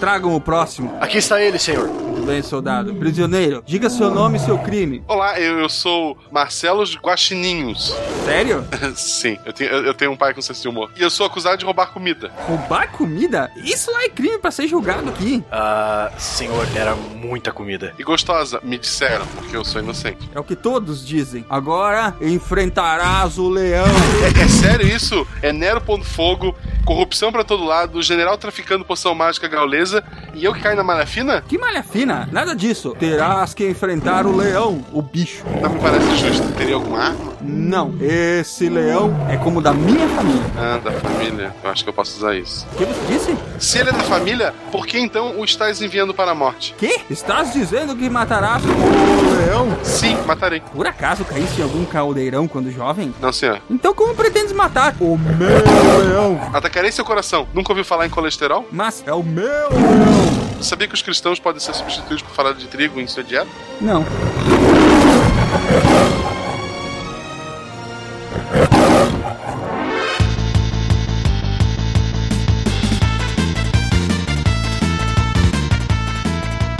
tragam o próximo. Aqui está ele, senhor. Muito bem, soldado. Prisioneiro, diga seu nome e seu crime. Olá, eu, eu sou Marcelo Guaxininhos. Sério? Sim, eu tenho, eu tenho um pai com senso de humor. E eu sou acusado de roubar comida. Roubar comida? Isso lá é crime pra ser julgado aqui. Ah, senhor, era muita comida. E gostosa, me disseram, porque eu sou inocente. É o que todos dizem. Agora enfrentarás o leão. É, é sério isso? É Nero pondo fogo, corrupção pra todo lado, general traficando poção mágica gaulesa e eu que caio na malha fina? Que malha fina? Nada disso. Terás que enfrentar o leão, o bicho. Não me parece justo. Teria alguma arma? Não, esse leão é como da minha família. Ah, da família. Eu acho que eu posso usar isso. O que você disse? Se ele é da família, por que então o estás enviando para a morte? Que? Estás dizendo que matarás o leão? Sim, matarei. Por acaso caísse em algum caldeirão quando jovem? Não, senhor. Então como pretendes matar o meu leão? Atacarei seu coração. Nunca ouviu falar em colesterol? Mas é o meu leão. Sabia que os cristãos podem ser substituídos por farinha de trigo em sua dieta? Não.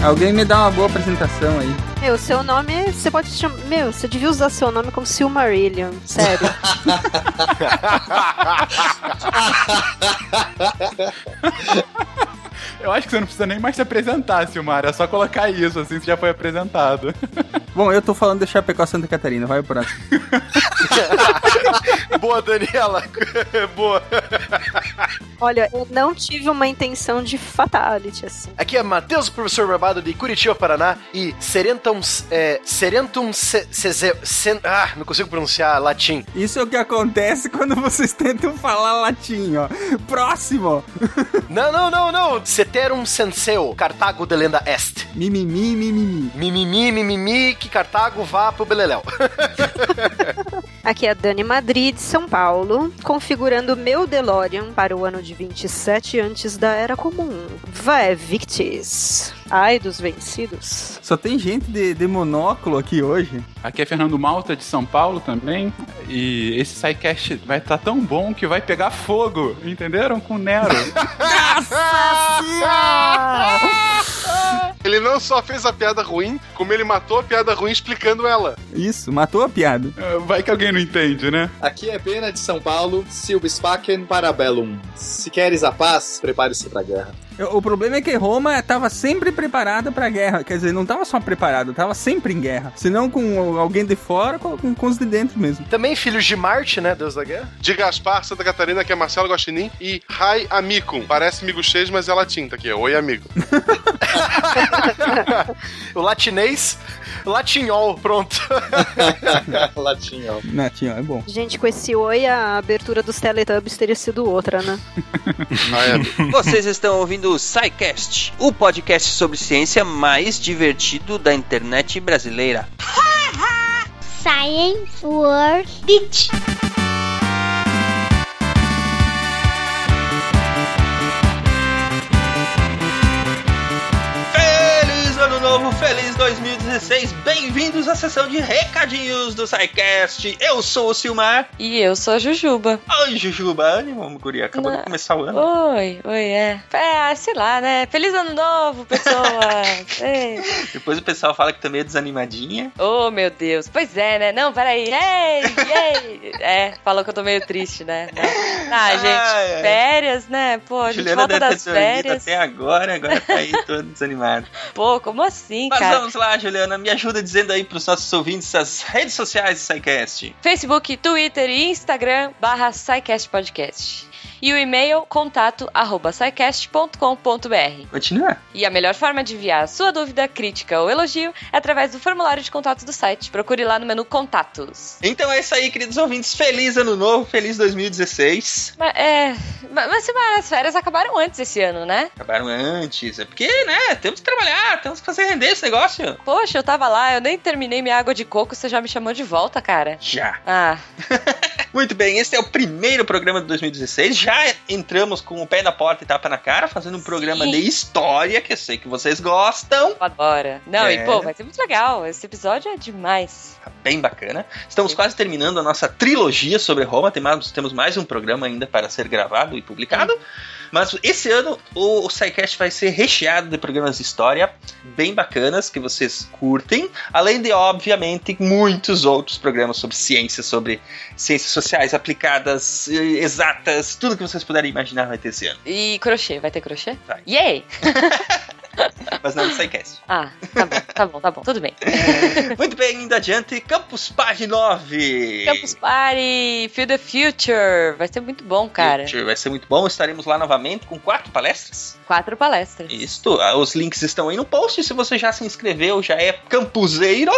Alguém me dá uma boa apresentação aí. Meu, seu nome, você pode chamar. Meu, você devia usar seu nome como Silmarillion, sério. Eu acho que você não precisa nem mais se apresentar, Silmar. É só colocar isso, assim você já foi apresentado. Bom, eu tô falando de Chapecó Santa Catarina, vai pro próximo. Boa, Daniela. Boa. Olha, eu não tive uma intenção de fatality, assim. Aqui é Matheus, professor Barbado de Curitiba, Paraná. E Serentum. É, serentum. Se, se, sen, ah, não consigo pronunciar latim. Isso é o que acontece quando vocês tentam falar latim, ó. Próximo! Não, não, não, não. Ceterum senseo, Cartago de lenda est. Mimimi, mimimi. Mimimi, mimimi, que Cartago vá pro Beleléu. Aqui é a Dani Madrid, São Paulo, configurando meu DeLorean para o ano de 27 antes da Era Comum. Vai, Victis. Ai dos vencidos. Só tem gente de, de monóculo aqui hoje. Aqui é Fernando Malta, de São Paulo também. E esse SciCast vai estar tão bom que vai pegar fogo. Entenderam? Com o Nero. Ele não só fez a piada ruim, como ele matou a piada ruim explicando ela. Isso, matou a piada. Vai que alguém não entende, né? Aqui é Pena de São Paulo, Silva Spaken, Parabellum. Se queres a paz, prepare-se pra guerra. O problema é que Roma estava sempre preparada pra guerra. Quer dizer, não estava só preparada, estava sempre em guerra. Se não com alguém de fora, com, com os de dentro mesmo. Também filhos de Marte, né? Deus da guerra. De Gaspar, Santa Catarina, que é Marcelo Guaxinim. E Rai Amicum. Parece miguxês, mas é latim, tá aqui. Oi, amigo. o latinês. Latinhol, pronto. Latinho. Netinho, é bom. Gente, com esse oi, a abertura dos Teletubbies teria sido outra, né? Ah, é. Vocês estão ouvindo o SciCast, o podcast sobre ciência mais divertido da internet brasileira. Science World Beach. Feliz ano novo, feliz 2016, bem-vindos à sessão de recadinhos do SciCast. Eu sou o Silmar. E eu sou a Jujuba. Oi, Jujuba, ânimo, guria, acabou de começar o ano. Oi, oi, é. É, sei lá, né? Feliz ano novo, pessoas. Ei. Depois o pessoal fala que também é desanimadinha. Oh, meu Deus. Pois é, né? Não, peraí. Ei, ei. É, falou que eu tô meio triste, né? Ah, gente, Ai, ai. férias, né? Pô, a gente Juliana volta deve das férias. até agora, agora tá aí todo desanimado. Pô, como assim, Mas cara? vamos lá, Juliana, me ajuda dizendo aí pros nossos ouvintes as redes sociais do SciCast. Facebook, Twitter e Instagram barra SciCast Podcast. E o e-mail contato arroba scicast.com.br. Continua. E a melhor forma de enviar a sua dúvida, crítica ou elogio é através do formulário de contato do site. Procure lá no menu Contatos. Então é isso aí, queridos ouvintes. Feliz ano novo, feliz 2016. Mas, é, mas, mas as férias acabaram antes esse ano, né? Acabaram antes. É porque, né, temos que trabalhar, temos que fazer render esse negócio. Poxa, eu tava lá, eu nem terminei minha água de coco, você já me chamou de volta, cara. Já. Ah, Muito bem, esse é o primeiro programa de 2016. Já entramos com o pé na porta e tapa na cara, fazendo um programa Sim. de história, que eu sei que vocês gostam. adora. Não, É. e pô, vai ser muito legal. Esse episódio é demais. Tá bem bacana. Estamos quase terminando a nossa trilogia sobre Roma. Tem mais- temos mais um programa ainda para ser gravado e publicado. Mas esse ano o, o SciCast vai ser recheado de programas de história bem bacanas que vocês curtem, além de, obviamente, muitos outros programas sobre ciência, sobre ciências sociais aplicadas, exatas, tudo que vocês puderem imaginar vai ter esse ano. E crochê, vai ter crochê? Vai. Yay! Mas não no SciCast. Ah, tá bom, tá bom, tá bom, tudo bem. Muito bem, indo adiante, Campus Party 9. Campus Party, Feel the Future, vai ser muito bom, cara. Future, Vai ser muito bom, estaremos lá novamente com quatro palestras. Quatro palestras. Isto, ah, os links estão aí no post. Se você já se inscreveu, já é campuseiro,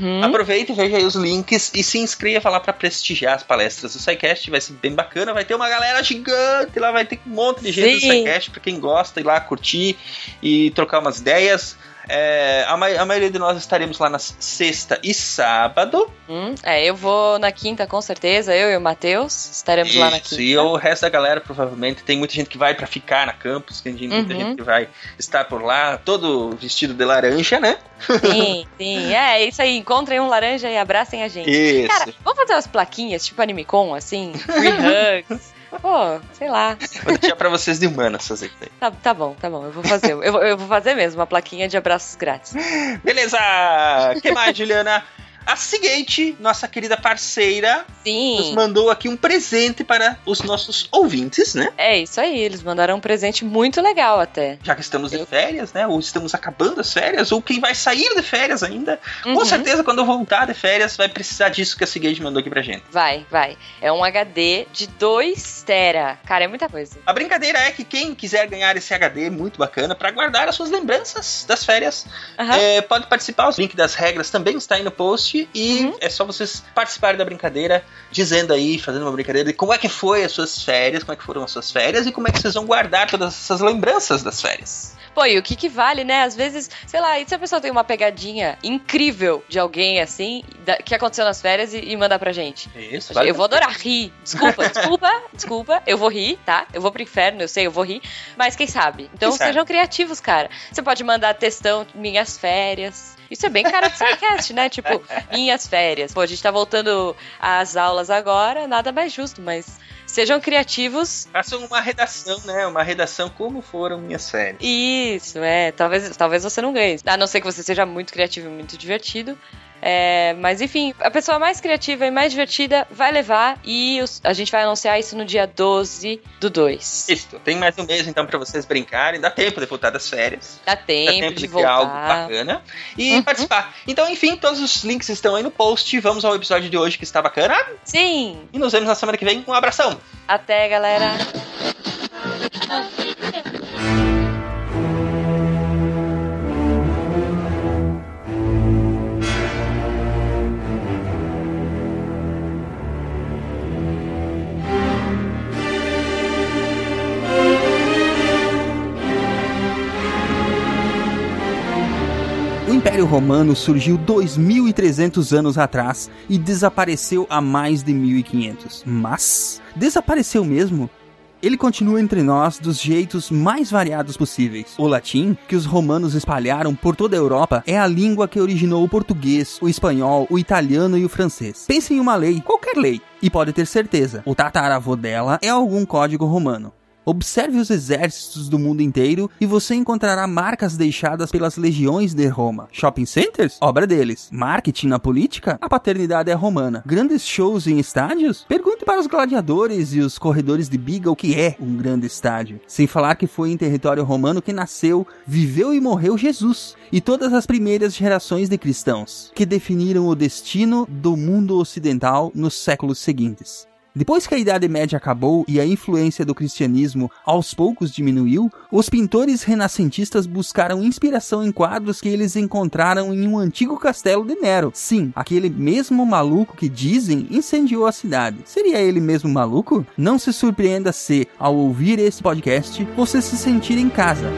Hum, aproveita e veja aí os links e se inscreva lá para prestigiar as palestras do SciCast. Vai ser bem bacana. Vai ter uma galera gigante lá, vai ter um monte de gente Sim. do SciCast para quem gosta ir lá curtir e trocar umas ideias. É, a, mai- a maioria de nós estaremos lá na sexta e sábado. hum, é, eu vou na quinta com certeza, eu e o Matheus estaremos lá na Isso, quinta. e o resto da galera provavelmente tem muita gente que vai pra ficar na campus, tem gente- muita Uhum. gente que vai estar por lá, todo vestido de laranja, né? Sim, sim, é isso aí, encontrem um laranja e abracem a gente. Isso. Cara, vamos fazer umas plaquinhas, tipo Animecon, assim, free hugs. Pô, sei lá. Vou deixar pra vocês de humanas fazer isso aí. Tá, tá bom, tá bom, eu vou fazer. Eu, eu vou fazer mesmo uma plaquinha de abraços grátis. Beleza! que mais, Juliana? A seguinte, nossa querida parceira, nos Sim. mandou aqui um presente para os nossos ouvintes, né? É isso aí, eles mandaram um presente muito legal até. Já que estamos de Eu- férias, né? Ou estamos acabando as férias, ou quem vai sair de férias ainda. Com Uhum. certeza, quando eu voltar de férias, vai precisar disso que a Seguinte mandou aqui pra gente. Vai, vai. É um HD de 2 tera. Cara, é muita coisa. A brincadeira é que quem quiser ganhar esse HD muito bacana para guardar as suas lembranças das férias, Aham. é, pode participar. O link das regras também está aí no post e Uhum. é só vocês participarem da brincadeira, dizendo aí, fazendo uma brincadeira de como é que foi as suas férias, como é que foram as suas férias e como é que vocês vão guardar todas essas lembranças das férias. Pô, e o que que vale, né? Às vezes, sei lá, e se a pessoa tem uma pegadinha incrível de alguém assim, da- que aconteceu nas férias e, e manda pra gente? Isso, eu vou adorar rir. Desculpa, desculpa, desculpa. Eu vou rir, tá? Eu vou pro inferno, eu sei, eu vou rir. Mas quem sabe? Então Quem sabe? sejam criativos, cara. Você pode mandar textão minhas férias. Isso é bem cara de podcast, né? Tipo, minhas férias. Pô, a gente tá voltando às aulas agora, nada mais justo, mas sejam criativos. Façam uma redação, né? Uma redação como foram minhas férias. Isso, é. Talvez, talvez você não ganhe. A não ser que você seja muito criativo e muito divertido. É, mas enfim, a pessoa mais criativa e mais divertida vai levar e os- a gente vai anunciar isso no dia 12 do 2. Isso, tem mais um mês então para vocês brincarem, dá tempo de voltar das férias. Dá Dá tempo, tempo de de criar algo voltar. bacana e Uhum. participar. Então, enfim, todos os links estão aí no post. Vamos ao episódio de hoje que está bacana. Sim, E nos vemos na semana que vem. Um abração! até galera. Império Romano surgiu 2.300 anos atrás e desapareceu há mais de 1.500. Mas desapareceu mesmo? Ele continua entre nós dos jeitos mais variados possíveis. O latim, que os romanos espalharam por toda a Europa, é a língua que originou o português, o espanhol, o italiano e o francês. Pense em uma lei, qualquer lei, e pode ter certeza, o tataravô dela é algum código romano. Observe os exércitos do mundo inteiro e você encontrará marcas deixadas pelas legiões de Roma. Shopping centers? Obra deles. Marketing na política? A paternidade é romana. Grandes shows em estádios? Pergunte para os gladiadores e os corredores de biga o que é um grande estádio. Sem falar que foi em território romano que nasceu, viveu e morreu Jesus e todas as primeiras gerações de cristãos, que definiram o destino do mundo ocidental nos séculos seguintes. Depois que a Idade Média acabou e a influência do cristianismo aos poucos diminuiu, os pintores renascentistas buscaram inspiração em quadros que eles encontraram em um antigo castelo de Nero. Sim, aquele mesmo maluco que dizem incendiou a cidade. Seria ele mesmo maluco? Não se surpreenda se, ao ouvir esse podcast, você se sentir em casa.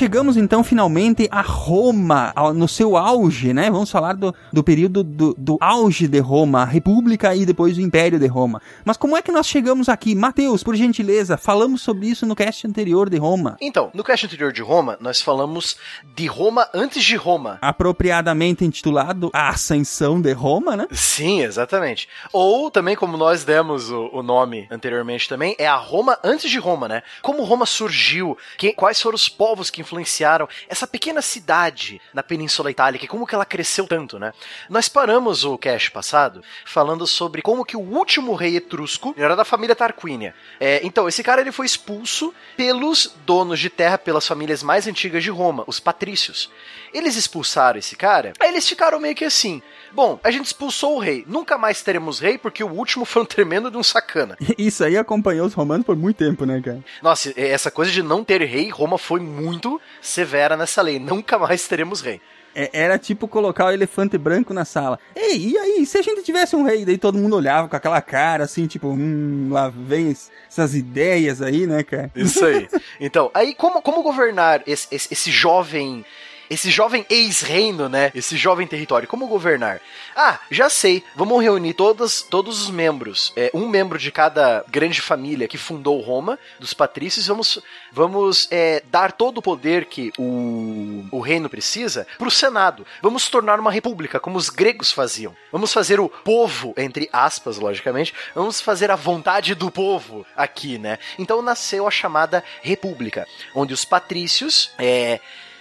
Chegamos então finalmente a Roma, ao- no seu auge, né? Vamos falar do, do período do, do auge de Roma, a República e depois o Império de Roma. Mas como é que nós chegamos aqui? Mateus, por gentileza, falamos sobre isso no cast anterior de Roma. Então, no cast anterior de Roma, nós falamos de Roma antes de Roma. Apropriadamente intitulado A Ascensão de Roma, né? Sim, exatamente. Ou também, como nós demos o, o nome anteriormente também, é a Roma antes de Roma, né? Como Roma surgiu, que- quais foram os povos que influenciaram essa pequena cidade na Península Itálica, e como que ela cresceu tanto, né? Nós paramos o cast passado falando sobre como que o último rei etrusco era da família Tarquínia. É, então, esse cara ele foi expulso pelos donos de terra, pelas famílias mais antigas de Roma, os patrícios. Eles expulsaram esse cara, aí eles ficaram meio que assim. Bom, a gente expulsou o rei, nunca mais teremos rei porque o último foi um tremendo de um sacana. Isso aí acompanhou os romanos por muito tempo, né, cara? Nossa, essa coisa de não ter rei, Roma foi muito severa nessa lei. Nunca mais teremos rei. É- Era tipo colocar o elefante branco na sala. Ei, e aí, se a gente tivesse um rei? Daí todo mundo olhava com aquela cara assim, tipo, hum, lá vem es- essas ideias aí, né, cara? Isso aí. Então, aí como, como governar esse, esse, esse jovem. Esse jovem ex-reino, né? Esse jovem território. Como governar? Ah, já sei. Vamos reunir todas, todos os membros. É, um membro de cada grande família que fundou Roma, dos patrícios. Vamos, vamos é, dar todo o poder que o, o reino precisa para o Senado. Vamos tornar uma república, como os gregos faziam. Vamos fazer o povo, entre aspas, logicamente. Vamos fazer a vontade do povo aqui, né? Então nasceu a chamada república, onde os patrícios. É,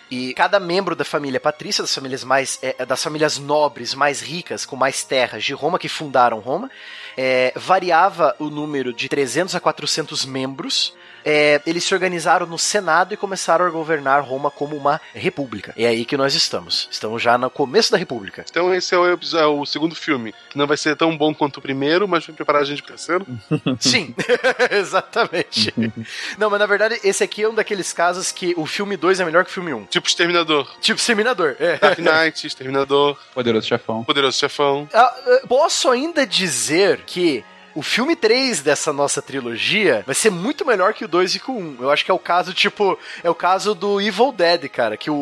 e cada membro da família patrícia, das famílias mais é, das famílias nobres, mais ricas, com mais terras de Roma, que fundaram Roma, é, variava o número de 300 a 400 membros. É, eles se organizaram no Senado e começaram a governar Roma como uma república. É aí que nós estamos. Estamos já no começo da república. Então esse é o, é o segundo filme, que não vai ser tão bom quanto o primeiro, mas vai preparar a gente pro terceiro. Sim, exatamente. Não, mas na verdade esse aqui é um daqueles casos que o filme 2 é melhor que o filme 1. Um. Tipo Exterminador. Tipo Exterminador. É. Dark Knight, Exterminador, Poderoso chefão. Poderoso Chefão. Ah, ah, Posso ainda dizer que o filme 3 dessa nossa trilogia vai ser muito melhor que o 2 e que o 1. Eu acho que é o caso, tipo, é o caso do Evil Dead, cara, que o,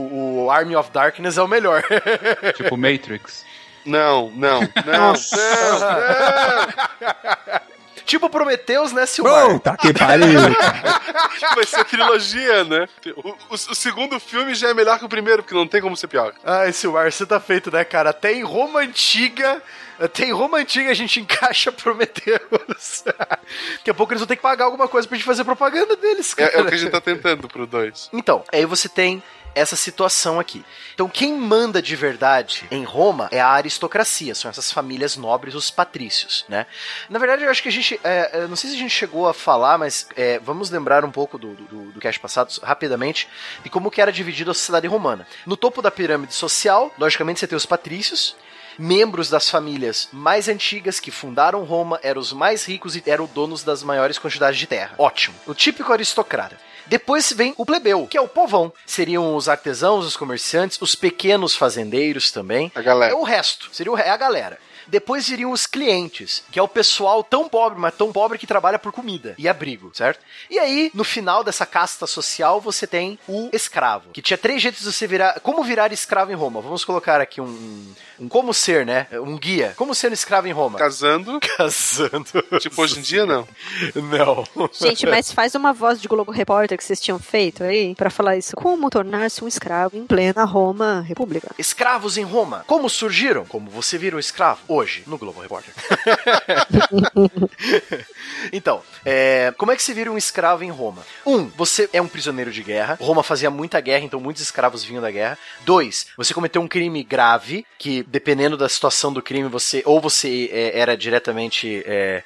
o Army of Darkness é o melhor. Tipo Matrix. Não, não, não, não, não. tipo Prometheus, né, Silmar? Puta que pariu! Vai ser trilogia, né? O, o- o segundo filme já é melhor que o primeiro, porque não tem como ser pior. Ai, Silmar, você tá feito, né, cara? Até em Roma Antiga. Até em Roma Antiga a gente encaixa Prometheus. Daqui a pouco eles vão ter que pagar alguma coisa pra gente fazer propaganda deles, cara. É, é o que a gente tá tentando pro dois. Então, aí você tem essa situação aqui. Então, quem manda de verdade em Roma é a aristocracia, são essas famílias nobres, os patrícios, né? Na verdade, eu acho que a gente, é, eu não sei se a gente chegou a falar, mas é, vamos lembrar um pouco do, do, do cast passado, rapidamente, de como que era dividida a sociedade romana. No topo da pirâmide social, logicamente, você tem os patrícios, membros das famílias mais antigas que fundaram Roma eram os mais ricos e eram donos das maiores quantidades de terra. Ótimo. O típico aristocrata. Depois vem o plebeu, que é o povão. Seriam os artesãos, os comerciantes, os pequenos fazendeiros também. A galera. É o resto, seria é a galera. Depois viriam os clientes, que é o pessoal tão pobre, mas tão pobre que trabalha por comida e abrigo, certo? E aí, no final dessa casta social, você tem o escravo, que tinha três jeitos de você virar. Como virar escravo em Roma? Vamos colocar aqui um, um como ser, né? Um guia. Como ser um escravo em Roma? Casando. Casando. Tipo, hoje em dia, não. Não. Gente, mas faz uma voz de Globo Repórter que vocês tinham feito aí pra falar isso. Como tornar-se um escravo em plena Roma República? Escravos em Roma. Como surgiram? Como você virou escravo? Hoje, no Globo Repórter. então, é, como é que se vira um escravo em Roma? Um, você é um prisioneiro de guerra. Roma fazia muita guerra, então muitos escravos vinham da guerra. Dois, você cometeu um crime grave, que dependendo da situação do crime, você ou você é, era diretamente. é,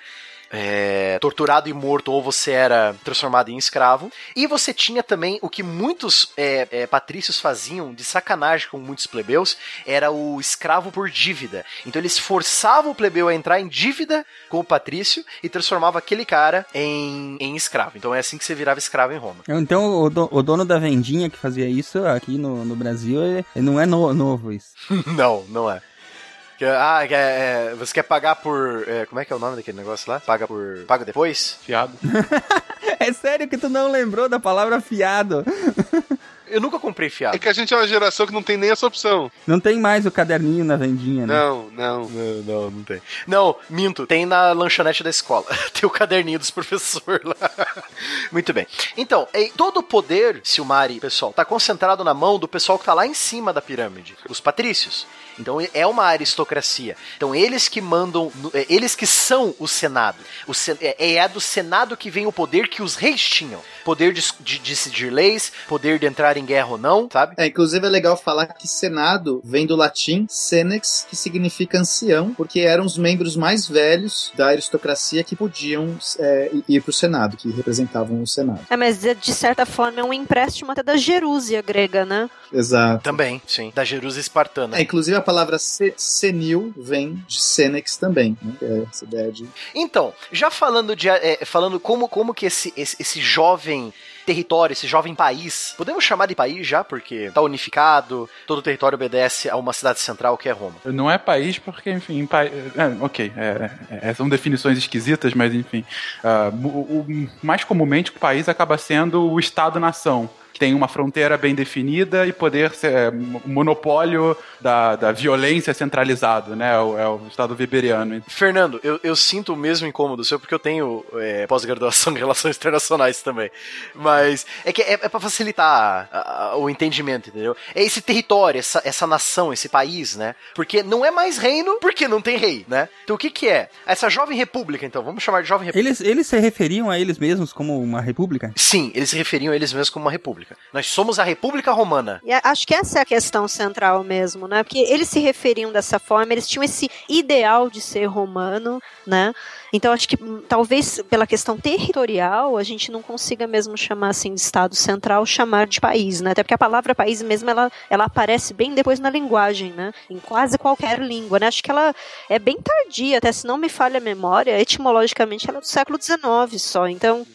é, torturado e morto, ou você era transformado em escravo. E você tinha também o que muitos é, é, patrícios faziam de sacanagem com muitos plebeus, era o escravo por dívida. Então eles forçavam o plebeu a entrar em dívida com o patrício e transformava aquele cara em, em escravo. Então é assim que você virava escravo em Roma. Então o, do- o dono da vendinha que fazia isso aqui no, no Brasil ele- ele não é no- novo isso. não, não é. Que- Ah, que é, é, você quer pagar por. é, como é que é o nome daquele negócio lá? Paga por. Paga depois? Fiado. É sério que tu não lembrou da palavra fiado? Eu nunca comprei fiado. É que a gente é uma geração que não tem nem essa opção. Não tem mais o caderninho na vendinha, né? Não, não. Não, não, não tem. Não, minto, tem na lanchonete da escola. tem o caderninho dos professores lá. Muito bem. Então, todo o poder, Silmari, pessoal, tá concentrado na mão do pessoal que tá lá em cima da pirâmide, os patrícios. Então é uma aristocracia. Então eles que mandam, é, eles que são o Senado. O sen- é, é do Senado que vem o poder que os reis tinham. Poder de, de decidir leis, poder de entrar em guerra ou não, sabe? É, inclusive é legal falar que Senado vem do latim senex, que significa ancião, porque eram os membros mais velhos da aristocracia que podiam é, ir para o Senado, que representavam o Senado. É, mas de certa forma é um empréstimo até da Jerúsia grega, né? Exato. Também, sim. Da Jerusa espartana. É, inclusive a palavra se- senil vem de senex também, né? Que é essa ideia de Então, já falando de é, falando como, como que esse, esse, esse jovem território, esse jovem país, podemos chamar de país já, porque tá unificado, todo o território obedece a uma cidade central que é Roma. Não é país porque, enfim, pa... é, ok, é, é, são definições esquisitas, mas enfim. ah, o, o- mais comumente o país acaba sendo o Estado-nação. Tem uma fronteira bem definida e poder ser é, o monopólio da, da violência centralizado, né? É o, é o Estado weberiano. Fernando, eu, eu sinto o mesmo incômodo seu, porque eu tenho é, pós-graduação em relações internacionais também. Mas é que é, é para facilitar a- a- o entendimento, entendeu? É esse território, essa, essa nação, esse país, né? Porque não é mais reino, porque não tem rei, né? Então o que que é? Essa jovem república, então, vamos chamar de jovem república. Eles, eles se referiam a eles mesmos como uma república? Sim, eles se referiam a eles mesmos como uma república. Nós somos a República Romana. E acho que essa é a questão central mesmo, né? Porque eles se referiam dessa forma, eles tinham esse ideal de ser romano, né? Então acho que hum, talvez pela questão territorial a gente não consiga mesmo chamar assim de Estado central, chamar de país, né? Até porque a palavra país mesmo ela, ela aparece bem depois na linguagem, né? Em quase qualquer língua, né? Acho que ela é bem tardia, até se não me falha a memória, etimologicamente ela é do século XIX só. Então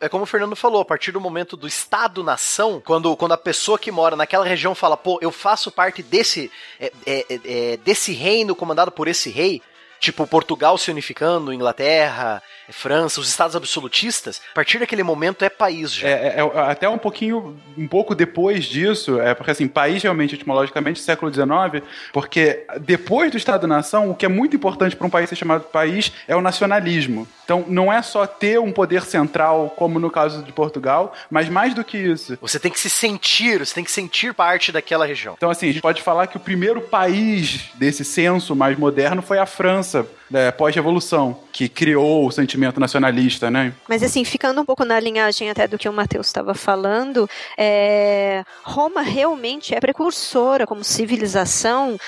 É como o Fernando falou, a partir do momento do Estado-nação, quando, quando a pessoa que mora naquela região fala, pô, eu faço parte desse, é, é, é, é, desse reino comandado por esse rei, tipo Portugal se unificando, Inglaterra, França, os estados absolutistas, a partir daquele momento é país já. É, é- é até um pouquinho, um pouco depois disso, é porque assim, país realmente, etimologicamente, século XIX, porque depois do Estado-nação, o que é muito importante para um país ser chamado país é o nacionalismo. Então, não é só ter um poder central, como no caso de Portugal, mas mais do que isso. Você tem que se sentir, você tem que sentir parte daquela região. Então, assim, a gente pode falar que o primeiro país desse censo mais moderno foi a França, né, pós-revolução, que criou o sentimento nacionalista, né? Mas assim, ficando um pouco na linhagem até do que o Matheus estava falando, é, Roma realmente é precursora como civilização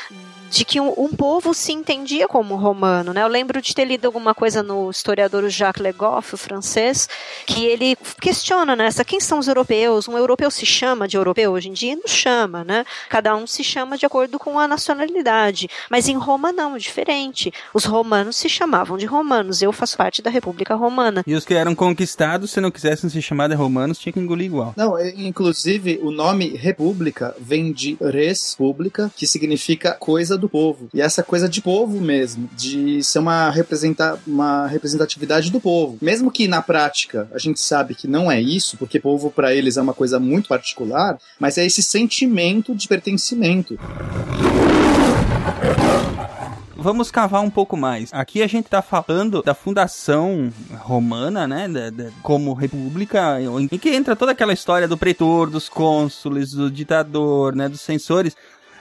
de que um, um povo se entendia como romano, né? Eu lembro de ter lido alguma coisa no historiador Jacques Le Goff, o francês, que ele questiona, né? Essa, quem são os europeus? Um europeu se chama de europeu hoje em dia? Não chama, né? Cada um se chama de acordo com a nacionalidade. Mas em Roma não, diferente. Os romanos se chamavam de romanos. Eu faço parte da República Romana. E os que eram conquistados, se não quisessem ser chamados de romanos, tinha que engolir igual. Não, inclusive o nome República vem de res pública, que significa coisa do povo. E essa coisa de povo mesmo, de ser uma, representa uma representatividade do povo. Mesmo que na prática a gente sabe que não é isso, porque povo para eles é uma coisa muito particular, mas é esse sentimento de pertencimento. Vamos cavar um pouco mais. Aqui a gente tá falando da fundação romana, né? da- da- como república, em que entra toda aquela história do pretor, dos cônsules, do ditador, né? Dos censores.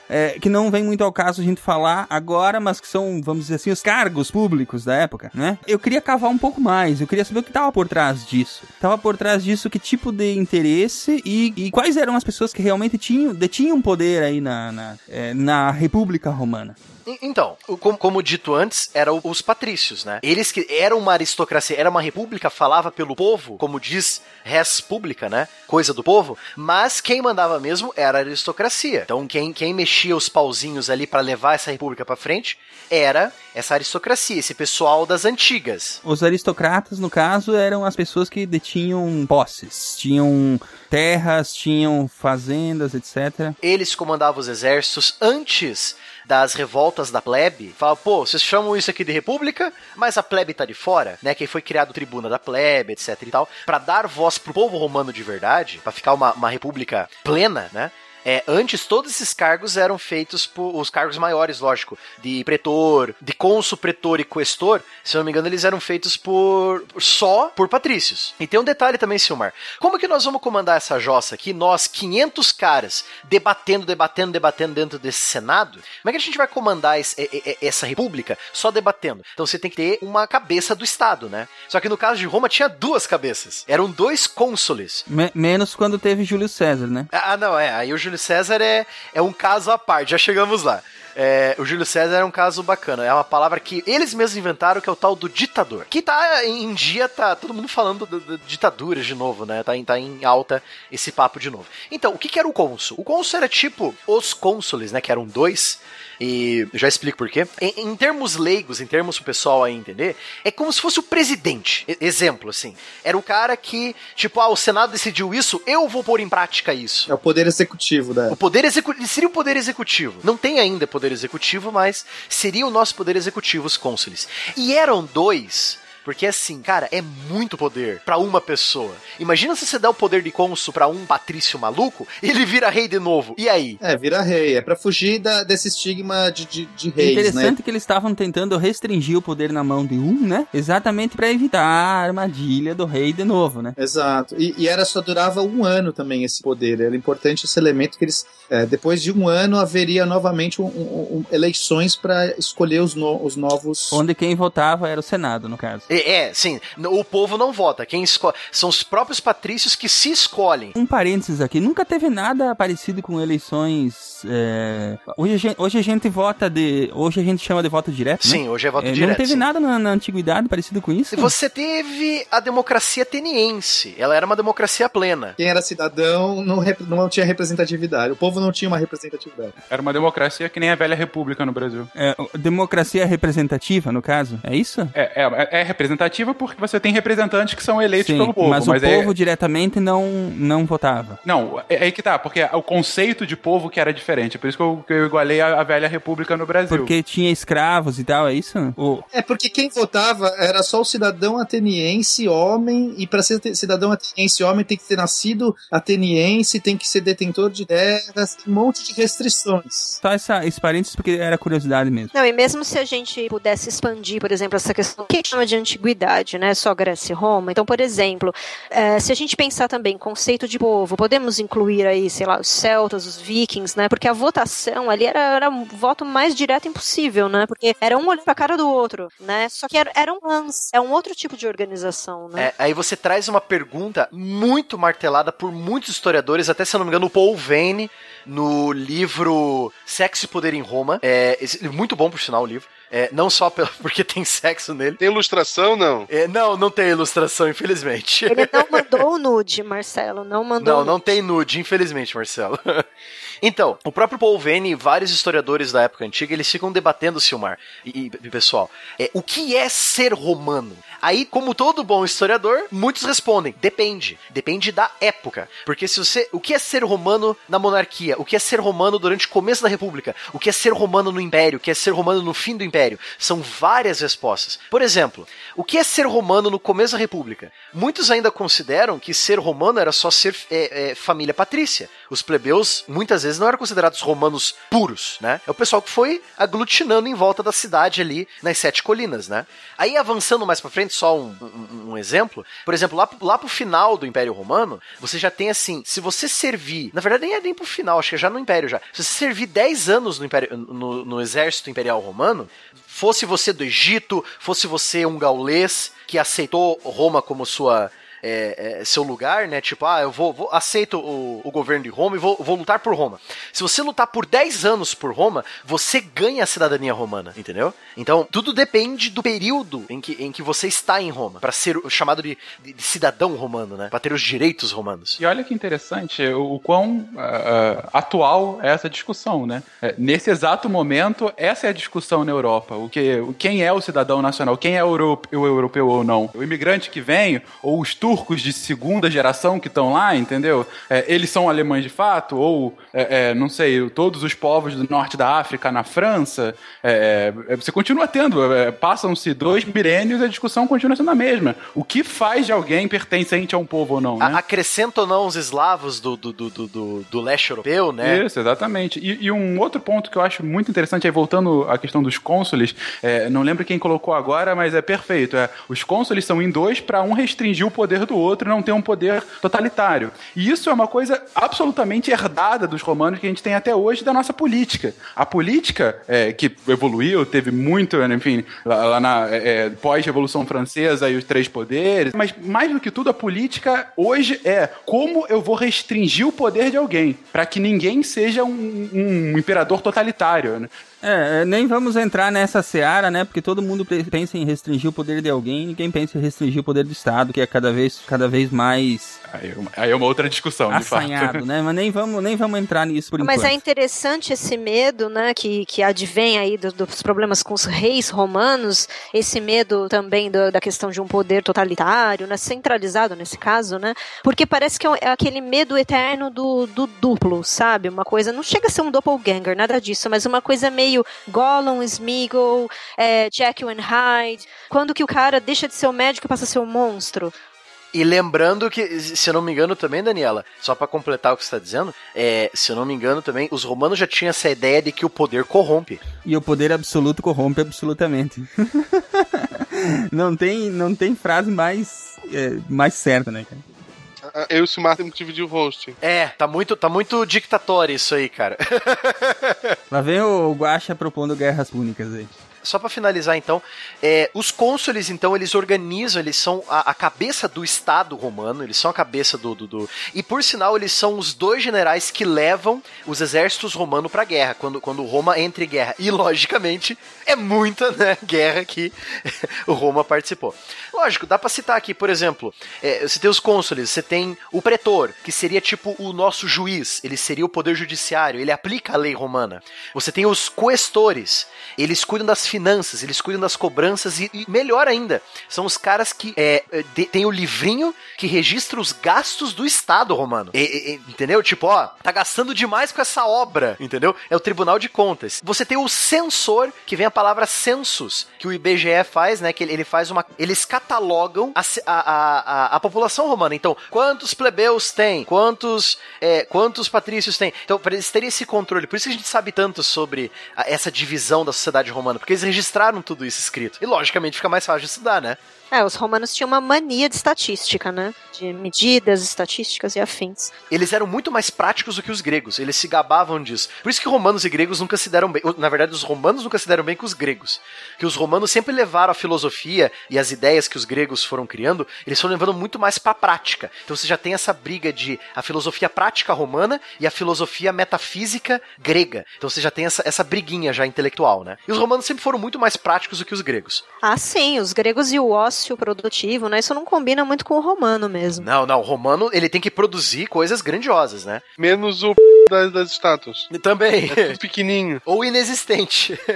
É, que não vem muito ao caso a gente falar agora, mas que são, vamos dizer assim, os cargos públicos da época, né? Eu queria cavar um pouco mais, eu queria saber o que tava por trás disso. Tava por trás disso que tipo de interesse e, e quais eram as pessoas que realmente tinham, detinham poder aí na, na, é, na República Romana. Então, como, como dito antes, eram os patrícios, né? Eles que eram uma aristocracia, era uma república, falava pelo povo, como diz res pública, né? Coisa do povo, mas quem mandava mesmo era a aristocracia. Então, quem, quem mexia os pauzinhos ali pra levar essa república pra frente era essa aristocracia, esse pessoal das antigas. Os aristocratas, no caso, eram as pessoas que detinham posses, tinham terras, tinham fazendas, etc. Eles comandavam os exércitos antes das revoltas da plebe, fala, pô, vocês chamam isso aqui de república, mas a plebe tá de fora, né? Quem foi criado tribuna da plebe, etc e tal, para dar voz pro povo romano de verdade, para ficar uma, uma república plena, né? É, antes, todos esses cargos eram feitos por. Os cargos maiores, lógico, de pretor, de cônsul, pretor e questor, se não me engano, eles eram feitos por. só por patrícios. E tem um detalhe também, Silmar. Como que nós vamos comandar essa jossa aqui? Nós, 500 caras, debatendo, debatendo, debatendo dentro desse Senado? Como é que a gente vai comandar esse, essa república só debatendo? Então você tem que ter uma cabeça do Estado, né? Só que no caso de Roma tinha duas cabeças. Eram dois cônsules. Me- menos quando teve Júlio César, né? Ah, não, é. Aí o Júlio César é, é um caso à parte, já chegamos lá. É, o Júlio César é um caso bacana. É uma palavra que eles mesmos inventaram, que é o tal do ditador. Que tá em dia, tá todo mundo falando de ditaduras de novo, né? Tá em, tá em alta esse papo de novo. Então, o que, que era o cônsul? O cônsul era tipo os cônsules, né? Que eram dois. E já explico por quê. Em, em termos leigos, em termos pro pessoal aí entender, é como se fosse o presidente. E- exemplo, assim. Era o cara que, tipo, ah, o Senado decidiu isso, eu vou pôr em prática isso. É o poder executivo da O poder executivo seria o poder executivo. Não tem ainda poder executivo, mas seria o nosso poder executivo os cônsules. E eram dois. Porque assim, cara, é muito poder pra uma pessoa. Imagina se você dá o poder de cônsul pra um patrício maluco, ele vira rei de novo. E aí? É, vira rei. É pra fugir da- desse estigma de, de, de reis, Interessante né? que eles estavam tentando restringir o poder na mão de um, né? Exatamente pra evitar a armadilha do rei de novo, né? Exato. E, e era só durava um ano também esse poder. Era importante esse elemento que eles. é, depois de um ano haveria novamente um- um- um- eleições pra escolher os, no- os novos. Onde quem votava era o Senado, no caso. É, é, sim, o povo não vota. Quem escolhe são os próprios patrícios que se escolhem. Um parênteses aqui, nunca teve nada parecido com eleições. é, Hoje, a gente, hoje a gente vota de. Hoje a gente chama de voto direto. né? Sim, hoje é voto É, direto. Não teve sim. nada na, na antiguidade parecido com isso. Você teve a democracia ateniense. Ela era uma democracia plena. Quem era cidadão não, rep- não tinha representatividade. O povo não tinha uma representatividade. Era uma democracia que nem a velha república no Brasil. É, democracia representativa, no caso? É isso? É, é, é representativa porque você tem representantes que são eleitos Sim, pelo povo. mas o é- povo diretamente não, não votava. Não, é é aí que tá, porque é o conceito de povo que era diferente. Por isso que eu, que eu igualei a, a velha república no Brasil. Porque tinha escravos e tal, é isso? O, É porque quem votava era só o cidadão ateniense homem, e para ser cidadão ateniense homem tem que ter nascido ateniense, tem que ser detentor de terras, um monte de restrições. só essa, esse parênteses porque era curiosidade mesmo. Não, e mesmo se a gente pudesse expandir, por exemplo, essa questão, o que chama de antiguidade, né? Só Grécia e Roma. Então, por exemplo, eh, se a gente pensar também conceito de povo, podemos incluir aí, sei lá, os celtas, os vikings, né? Porque a votação ali era, era o voto mais direto impossível, né? Porque era um olhando pra cara do outro, né? Só que era, era um lance, é um outro tipo de organização, né? É, aí você traz uma pergunta muito martelada por muitos historiadores, até se eu não me engano, o Paul Vane, no livro Sexo e Poder em Roma. É, muito bom, por sinal, o livro. É, não só porque tem sexo nele. Tem ilustração, não? É, não, não tem ilustração, infelizmente. Ele não mandou o nude, Marcelo, não mandou Não, não tem nude, infelizmente, Marcelo. então, o próprio Paul Vane e vários historiadores da época antiga, eles ficam debatendo, Silmar, e, e, pessoal, é, o que é ser romano? Aí, como todo bom historiador, muitos respondem, depende. Depende da época. Porque se você. O que é ser romano na monarquia? O que é ser romano durante o começo da república? O que é ser romano no império? O que é ser romano no fim do império? São várias respostas. Por exemplo, o que é ser romano no começo da república? Muitos ainda consideram que ser romano era só ser é, é, família patrícia. Os plebeus muitas vezes não eram considerados romanos puros, né? É o pessoal que foi aglutinando em volta da cidade ali nas sete colinas, né? Aí avançando mais pra frente, só um, um- um exemplo. Por exemplo, lá, lá pro final do Império Romano, você já tem assim, se você servir, na verdade nem é nem pro final, acho que é já no Império já. Se você servir 10 anos no, Império, no, no exército imperial romano, fosse você do Egito, fosse você um gaulês que aceitou Roma como sua é, é, seu lugar, né? Tipo, ah, eu vou, vou- aceito o, o governo de Roma e vou, vou lutar por Roma. Se você lutar por 10 anos por Roma, você ganha a cidadania romana, entendeu? Então, tudo depende do período em que, em que você está em Roma, para ser chamado de, de- de cidadão romano, né? Para ter os direitos romanos. E olha que interessante o, o quão ah, atual é essa discussão, né? É, nesse exato momento, essa é a discussão na Europa. O que, quem é o cidadão nacional? Quem é o europeu, o europeu ou não? O imigrante que vem, ou os turcos turcos de segunda geração que estão lá, entendeu? É, eles são alemães de fato, ou, é, é, não sei, todos os povos do norte da África na França. É, é, você continua tendo, passam-se dois milênios e a discussão continua sendo a mesma. O que faz de alguém pertencente a um povo ou não, né? Acrescenta ou não os eslavos do, do, do, do, do- leste europeu, né? Isso, exatamente. E, e um outro ponto que eu acho muito interessante, aí voltando à questão dos cônsules, não lembro quem colocou agora, mas é perfeito. Os cônsules são em dois para um restringir o poder do outro e não ter um poder totalitário. E isso é uma coisa absolutamente herdada dos romanos que a gente tem até hoje da nossa política. A política, é, que evoluiu, teve muito, enfim, lá, lá na é, é, pós-revolução francesa e os três poderes, mas mais do que tudo, a política hoje é como eu vou restringir o poder de alguém, para que ninguém seja um, um imperador totalitário. Né? É, nem vamos entrar nessa seara, né? Porque todo mundo pe- pensa em restringir o poder de alguém, ninguém pensa em restringir o poder do Estado, que é cada vez, cada vez mais Aí é uma, aí é uma outra discussão, de assanhado, fato. né? Mas nem vamos, nem vamos entrar nisso por Mas é enquanto. interessante esse medo, né, que, que advém aí do- dos problemas com os reis romanos, esse medo também do- da questão de um poder totalitário, né, centralizado nesse caso, né, porque parece que é, é aquele medo eterno do, do duplo, sabe? Uma coisa, não chega a ser um doppelganger, nada disso, mas uma coisa meio Gollum, Smeagol, é, Jekyll and Hyde, quando que o cara deixa de ser o médico e passa a ser o monstro. E lembrando que, se eu não me engano também, Daniela, só pra completar o que você tá dizendo, é, se eu não me engano também, os romanos já tinham essa ideia de que o poder corrompe. E o poder absoluto corrompe absolutamente. não tem, não tem frase mais, é, mais certa, né, cara? Eu e o Silmar temos que dividir o host. É, tá muito, tá muito dictatório isso aí, cara. Lá vem o Guaxa propondo guerras púnicas aí. Só pra finalizar, então, é, os cônsules, então, eles organizam, eles são a, a cabeça do Estado romano, eles são a cabeça do, do, do- E por sinal, eles são os dois generais que levam os exércitos romanos pra guerra, quando, quando Roma entra em guerra. E, logicamente, é muita né, guerra que o Roma participou. Lógico, dá pra citar aqui, por exemplo, é, você tem os cônsules, você tem o pretor, que seria tipo o nosso juiz, ele seria o poder judiciário, ele aplica a lei romana. Você tem os coestores, eles cuidam das finanças, eles cuidam das cobranças e, e melhor ainda, são os caras que é, é, de- tem o livrinho que registra os gastos do Estado romano. E- e- entendeu? Tipo, ó, tá gastando demais com essa obra, entendeu? É o Tribunal de Contas. Você tem o censor, que vem a palavra census, que o IBGE faz, né? Que ele, ele faz uma. Eles catalogam a, a, a, a, população romana. Então, quantos plebeus tem? Quantos, é, quantos patrícios tem? Então, para eles terem esse controle, por isso que a gente sabe tanto sobre essa divisão da sociedade romana, porque eles registraram tudo isso escrito. E logicamente fica mais fácil de estudar, né? É, os romanos tinham uma mania de estatística, né? De medidas, estatísticas e afins. Eles eram muito mais práticos do que os gregos. Eles se gabavam disso. Por isso que romanos e gregos nunca se deram bem. Na verdade, os romanos nunca se deram bem com os gregos. Que os romanos sempre levaram a filosofia e as ideias que os gregos foram criando, eles foram levando muito mais pra prática. Então você já tem essa briga de a filosofia prática romana e a filosofia metafísica grega. Então você já tem essa, essa briguinha já intelectual, né? E os romanos sempre foram muito mais práticos do que os gregos. Ah, sim, os gregos e o ócio produtivo, né? Isso não combina muito com o romano mesmo. Não, não, o romano ele tem que produzir coisas grandiosas, né? Menos o das, das estátuas. E também. É pequenininho. Ou inexistente.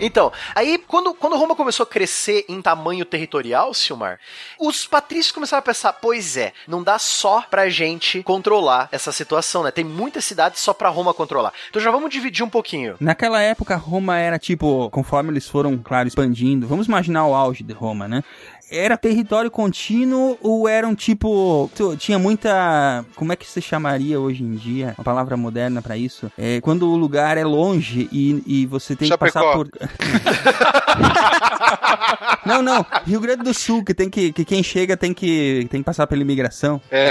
Então, aí quando, quando Roma começou a crescer em tamanho territorial, Silmar, os patrícios começaram a pensar, pois é, não dá só pra gente controlar essa situação, né? Tem muitas cidades só pra Roma controlar. Então já vamos dividir um pouquinho. Naquela época, Roma era tipo, conforme eles foram, claro, expandindo, vamos imaginar o auge de Roma, né? Era território contínuo ou eram tipo. tu- Tinha muita. Como é que se chamaria hoje em dia? Uma palavra moderna pra isso? É quando o lugar é longe e, e você tem que passar Chapecó. por. não, não. Rio Grande do Sul, que tem que. que quem chega tem que, tem que passar pela imigração. É.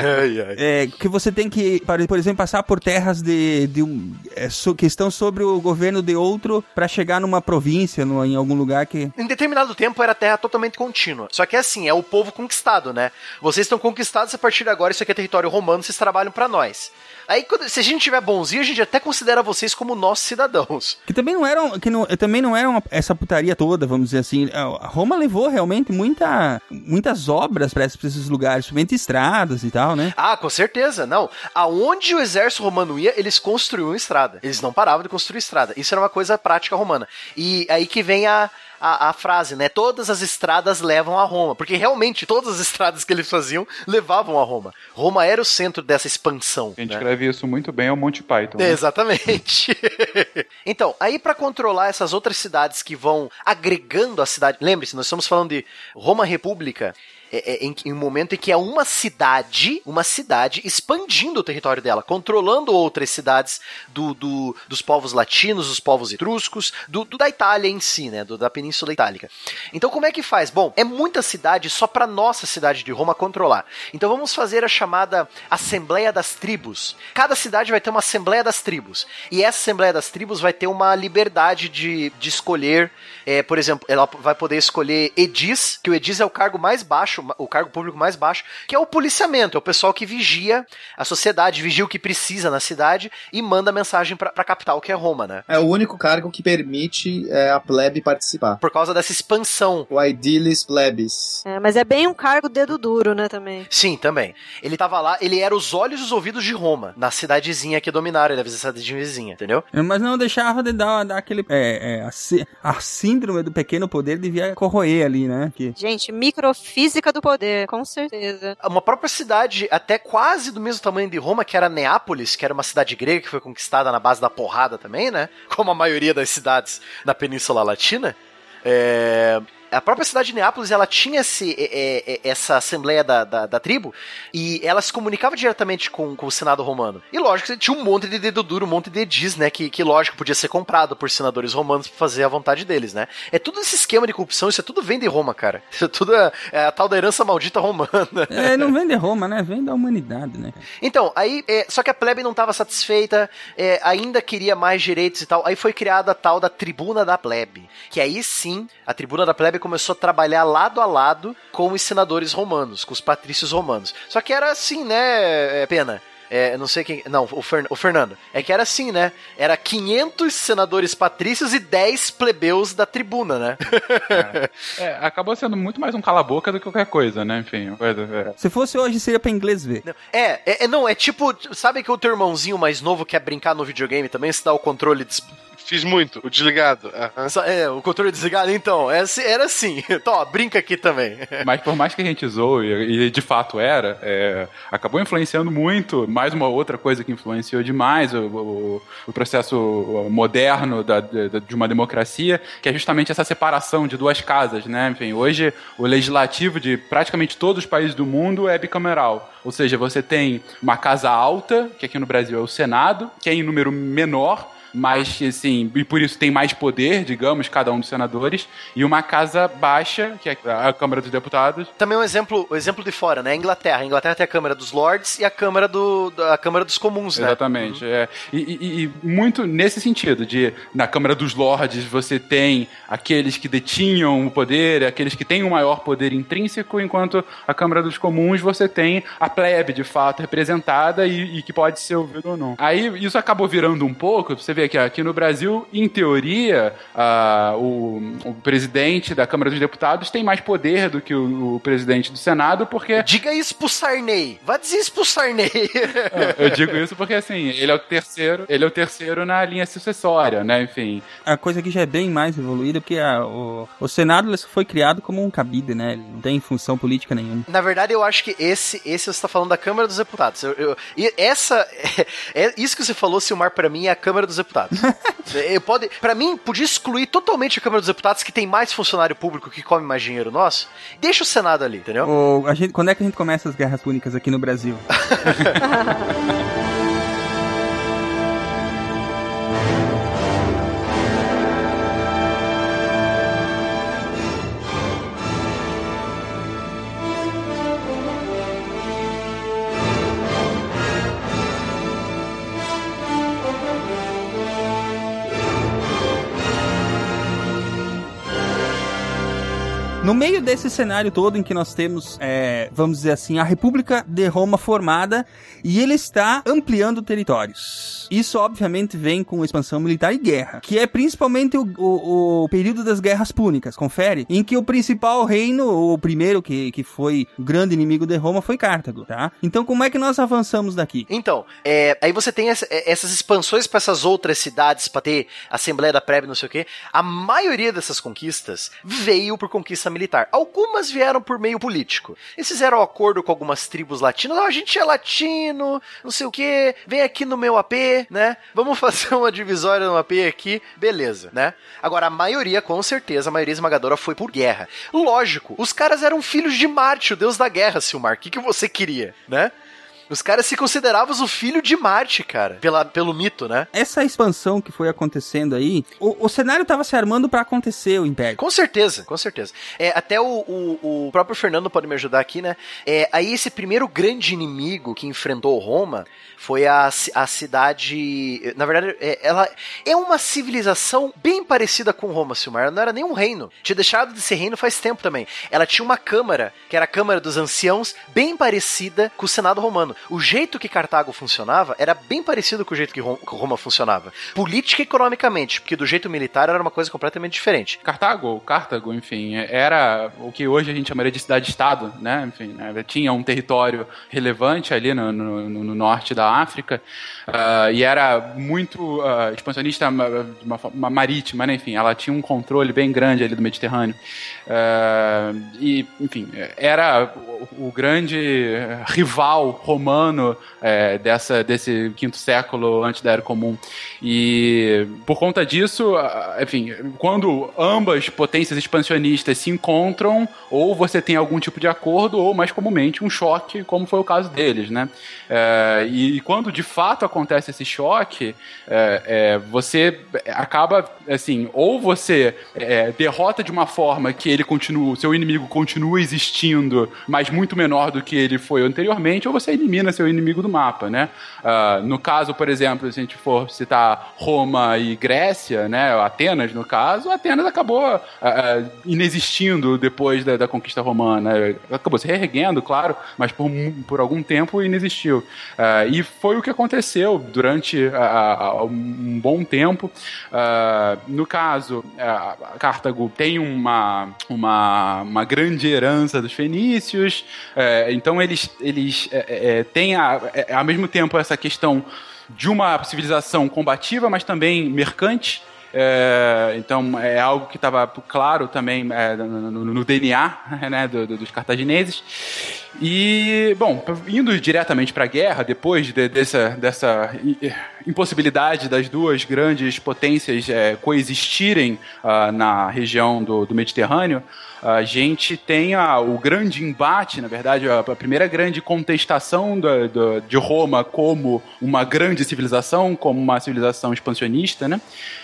É, que você tem que, por por exemplo, passar por terras de, de um, é, so- questão sobre o governo de outro pra chegar numa província, no, em algum lugar que... Em determinado tempo era terra totalmente contínua. Só que é assim, é o povo conquistado, né? Vocês estão conquistados a partir de agora, isso aqui é território romano, vocês trabalham pra nós. Aí, quando- se a gente tiver bonzinho, a gente até considera vocês como nossos cidadãos. Que também não eram, que não, também não eram essa putaria toda, vamos dizer assim. A Roma levou realmente muita, muitas obras pra esses pra esses lugares, principalmente estradas e tal, né? Ah, com certeza, não. Aonde o exército romano ia, eles construíam estrada. Eles não paravam de construir estrada. Isso era uma coisa prática romana. E aí que vem a, a, a frase, né? Todas as estradas levam a Roma. Porque realmente todas as estradas que eles faziam levavam a Roma. Roma era o centro dessa expansão. Quem né? escreve isso muito bem é o Monty Python. né? Exatamente. então, aí pra controlar essas outras cidades que vão agregando a cidade. Lembre-se, nós estamos falando de Roma República. É- é em, em um momento em que é uma cidade, uma cidade expandindo o território dela, controlando outras cidades do, do- dos povos latinos, dos povos etruscos, do, do- da Itália em si, né, do- da Península Itálica. Então como é que faz? Bom, é muita cidade só para nossa cidade de Roma controlar. Então vamos fazer a chamada Assembleia das Tribos. Cada cidade vai ter uma Assembleia das Tribos. E essa Assembleia das Tribos vai ter uma liberdade de, de escolher, é, por exemplo, ela vai poder escolher edis, que o edis é o cargo mais baixo, o cargo público mais baixo, que é o policiamento, é o pessoal que vigia a sociedade, vigia o que precisa na cidade e manda mensagem pra, pra capital, que é Roma, né? É o único cargo que permite é, a plebe participar. Por causa dessa expansão O Aedilis Plebis. É, mas é bem um cargo dedo duro, né, também. Sim, também. Ele tava lá, ele era os olhos e os ouvidos de Roma, na cidadezinha que dominaram, ele era a cidadezinha vizinha, entendeu? Mas não deixava de dar, dar aquele. É, é, a, a síndrome do pequeno poder devia corroer ali, né? Que, Gente, microfísica do poder, com certeza. Uma própria cidade, até quase do mesmo tamanho de Roma, que era Neápolis, que era uma cidade grega que foi conquistada na base da porrada também, né? Como a maioria das cidades na Península Latina. É, A própria cidade de Neápolis, ela tinha esse, é, é, essa assembleia da, da, da tribo e ela se comunicava diretamente com, com o Senado romano. E lógico, que tinha um monte de dedo duro, um monte de edis, né? Que, que lógico, podia ser comprado por senadores romanos pra fazer a vontade deles, né? É tudo esse esquema de corrupção, isso é tudo vem de Roma, cara. Isso é tudo é, é a tal da herança maldita romana. é, não vem de Roma, né? Vem da humanidade, né? Então, aí, é, só que a plebe não estava satisfeita, é, ainda queria mais direitos e tal. Aí foi criada a tal da Tribuna da Plebe. Que aí sim, a Tribuna da Plebe começou a trabalhar lado a lado com os senadores romanos, com os patrícios romanos. Só que era assim, né, é, Pena? É, não sei quem. Não, o, Fer- o Fernando. É que era assim, né? Era 500 senadores patrícios e 10 plebeus da tribuna, né? É, acabou sendo muito mais um cala-boca do que qualquer coisa, né? Enfim, coisa. é. Se fosse hoje, seria pra inglês ver. É, é, é, não, é tipo, sabe que o teu irmãozinho mais novo quer brincar no videogame também, se dá o controle des- Fiz muito, o desligado. Só- É, o controle desligado, então, é assim- era assim. Então, ó, brinca aqui também. Mas por mais que a gente zoe, e de fato era, é, acabou influenciando muito. Mais uma outra coisa que influenciou demais o, o- o processo moderno da- da- de uma democracia, que é justamente essa separação de duas casas, né? Enfim, hoje o legislativo de praticamente todos os países do mundo é bicameral. Ou seja, você tem uma casa alta, que aqui no Brasil é o Senado, que é em número menor, mas assim, e por isso tem mais poder, digamos, cada um dos senadores, e uma casa baixa, que é a Câmara dos Deputados. Também um exemplo, um exemplo de fora, né? A Inglaterra. A Inglaterra tem a Câmara dos Lords e a Câmara, do, a Câmara dos Comuns, né? Exatamente. É. E, e- e muito nesse sentido, de na Câmara dos Lordes você tem aqueles que detinham o poder, aqueles que têm o maior poder intrínseco, enquanto a Câmara dos Comuns você tem a plebe, de fato, representada e, e que pode ser ouvida ou não. Aí isso acabou virando um pouco, você vê que aqui no Brasil, em teoria, ah, o, o presidente da Câmara dos Deputados tem mais poder do que o, o presidente do Senado, porque Diga isso pro Sarney. Vai dizer isso pro Sarney. eu digo isso porque assim, ele é o terceiro, ele é o terceiro na linha sucessória, né? Enfim. A coisa aqui já é bem mais evoluída, porque a- o, o Senado foi criado como um cabide, né? Ele não tem função política nenhuma. Na verdade, eu acho que esse, esse você tá falando da Câmara dos Deputados. Eu, eu- e essa, é, isso que você falou, Silmar, pra mim é a Câmara dos Deputados. eu pode, para mim, podia excluir totalmente a Câmara dos Deputados, que tem mais funcionário público que come mais dinheiro nosso. Deixa o Senado ali, entendeu? O- a gente, quando é que a gente começa as guerras públicas aqui no Brasil? No meio desse cenário todo em que nós temos, é, vamos dizer assim, a República de Roma formada e ele está ampliando territórios. Isso, obviamente, vem com expansão militar e guerra, que é principalmente o, o, o período das guerras púnicas, confere? Em que o principal reino, o primeiro que, que foi o grande inimigo de Roma, foi Cartago, tá? Então, como é que nós avançamos daqui? Então, é, aí você tem essa- é, essas expansões para essas outras cidades, para ter Assembleia da Plebe, não sei o quê. A maioria dessas conquistas veio por conquista militar. Algumas vieram por meio político. Eles fizeram acordo com algumas tribos latinas. Ah, a gente é latino, não sei o quê. Vem aqui no meu AP, né? Vamos fazer uma divisória no AP aqui. Beleza, né? Agora, a maioria, com certeza, a maioria esmagadora foi por guerra. Lógico, os caras eram filhos de Marte, o deus da guerra, Silmar. O que, que você queria, né? Os caras se consideravam o filho de Marte, cara. Pela, pelo mito, né? Essa expansão que foi acontecendo aí, o, o cenário tava se armando pra acontecer, o Império. Com certeza, com certeza. É, até o, o, o próprio Fernando pode me ajudar aqui, né? É, aí esse primeiro grande inimigo que enfrentou Roma foi a, a cidade. Na verdade, é, ela é uma civilização bem parecida com Roma, Silmar. Ela não era nem um reino. Tinha deixado de ser reino faz tempo também. Ela tinha uma câmara, que era a Câmara dos Anciãos, bem parecida com o Senado Romano. O jeito que Cartago funcionava era bem parecido com o jeito que Rom- que Roma funcionava. Política e economicamente, porque do jeito militar era uma coisa completamente diferente. Cartago, Cartago, enfim, era o que hoje a gente chamaria de cidade-estado, né? Enfim, né? tinha um território relevante ali no, no- no norte da África ah, e era muito ah, expansionista de uma forma marítima, né? Enfim, ela tinha um controle bem grande ali do Mediterrâneo. Ah, e, enfim, era o, o grande rival romano eh, dessa, desse quinto século antes da Era Comum. E por conta disso, enfim, quando ambas potências expansionistas se encontram, ou você tem algum tipo de acordo, ou mais comumente um choque, como foi o caso deles, né? Eh, e quando de fato acontece esse choque, eh, eh, você acaba assim, ou você eh, derrota de uma forma que ele continua, o seu inimigo continua existindo, mas muito menor do que ele foi anteriormente, ou você elimina seu inimigo do mapa, né? Ah, no caso, por exemplo, se a gente for citar Roma e Grécia, né? Atenas, no caso, Atenas acabou ah, inexistindo depois da, da conquista romana. Acabou se reerguendo, claro, mas por, por algum tempo inexistiu. Ah, e foi o que aconteceu durante um bom tempo. No caso, Cartago tem uma, uma, uma grande herança dos fenícios, eh, então eles, eles eh, eh, têm a- eh, ao mesmo tempo essa questão de uma civilização combativa, mas também mercante. É, então é algo que estava claro também é, no, no- no DNA né, do- do- dos cartagineses. E, bom, indo diretamente para a guerra, depois de- dessa, dessa impossibilidade das duas grandes potências é, coexistirem ah, na região do, do Mediterrâneo, a gente tem a- o grande embate, na verdade, a, a primeira grande contestação da- de Roma como uma grande civilização, como uma civilização expansionista, né?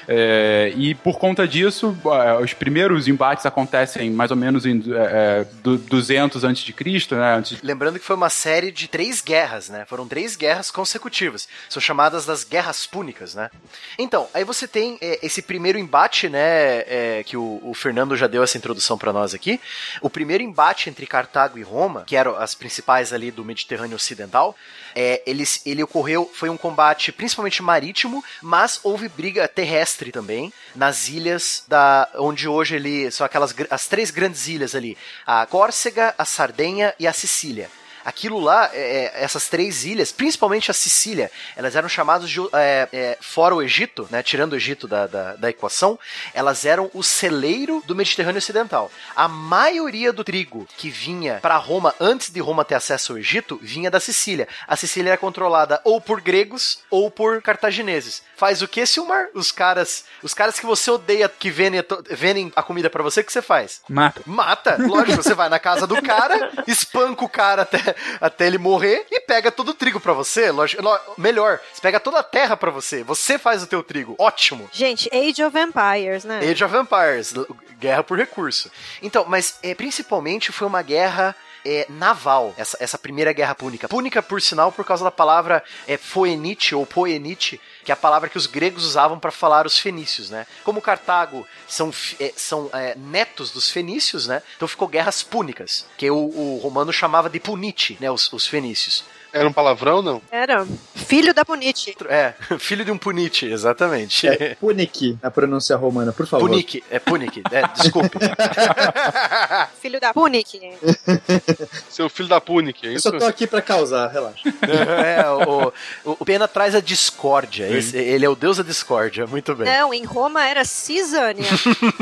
É, e por conta disso, ah, os primeiros embates acontecem mais ou menos em é, é, du- 200 antes de Cristo, né? Antes Lembrando que foi uma série de três guerras, né? Foram três guerras consecutivas. São chamadas das Guerras Púnicas, né? Então, aí você tem é, esse primeiro embate, né? é, que o, o Fernando já deu essa introdução pra nós aqui. O primeiro embate entre Cartago e Roma, que eram as principais ali do Mediterrâneo Ocidental, é, eles, ele ocorreu, foi um combate principalmente marítimo, mas houve briga terrestre também nas ilhas da onde hoje ele são aquelas as três grandes ilhas ali, a Córcega, a Sardenha e a Sicília. Aquilo lá, é, é, essas três ilhas, principalmente a Sicília, elas eram chamadas de, é, é, fora o Egito, né, tirando o Egito da, da, da equação, elas eram o celeiro do Mediterrâneo Ocidental. A maioria do trigo que vinha para Roma antes de Roma ter acesso ao Egito vinha da Sicília. A Sicília era controlada ou por gregos ou por cartagineses. Faz o que, Silmar? Os caras, os caras que você odeia que vendem, vendem a comida para você, o que você faz? Mata. Mata, lógico, você vai na casa do cara, espanca o cara até, até ele morrer e pega todo o trigo pra você. Lógico, lo- melhor, você pega toda a terra pra você, você faz o teu trigo. Ótimo. Gente, Age of Empires, né? Age of Empires, guerra por recurso. Então, mas é, principalmente foi uma guerra é, naval, essa, essa primeira guerra púnica. Púnica, por sinal, por causa da palavra é, foenite ou poenite, que é a palavra que os gregos usavam para falar os fenícios, né? Como Cartago são, é, são é, netos dos fenícios, né? Então ficou guerras púnicas, que o, o romano chamava de punite, né? Os, os fenícios. Era um palavrão, não? Era. Filho da Punite. É, filho de um punite, exatamente. É Punic, a pronúncia romana, por favor. Punic, é Punic, é, desculpe. Filho da Punic. Seu filho da Punic, é Eu isso? só tô aqui pra causar, relaxa. é, o, o, o Pena traz a discórdia. Esse- ele é o deus da discórdia, muito bem. Não, em Roma era Cisânia.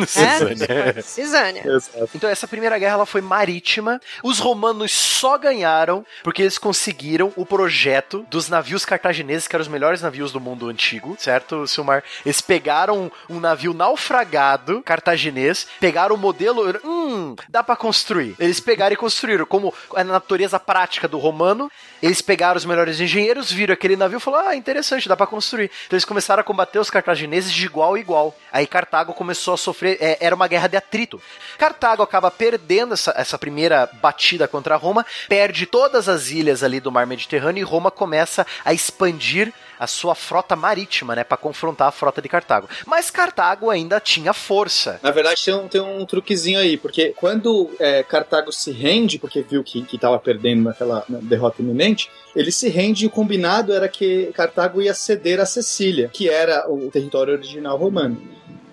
Cisânia. É, Cisânia. Exato. Então essa primeira guerra ela foi marítima. Os romanos só ganharam porque eles conseguiram o projeto dos navios cartagineses, que eram os melhores navios do mundo antigo, certo, Silmar? Eles pegaram um navio naufragado cartaginês, pegaram o modelo, hum, dá pra construir. Eles pegaram e construíram, como a natureza prática do romano, eles pegaram os melhores engenheiros, viram aquele navio e falaram: "Ah, interessante, dá pra construir". Então eles começaram a combater os cartagineses de igual a igual. Aí Cartago começou a sofrer, é, era uma guerra de atrito. Cartago acaba perdendo essa, essa primeira batida contra Roma, perde todas as ilhas ali do Mar Mediterrâneo e Roma começa a expandir a sua frota marítima, né, Pra confrontar a frota de Cartago. Mas Cartago ainda tinha força. Na verdade, tem um, tem um truquezinho aí, porque quando é, Cartago se rende, porque viu que, que tava perdendo naquela na derrota iminente, ele se rende e o combinado era que Cartago ia ceder a Sicília, que era o território original romano.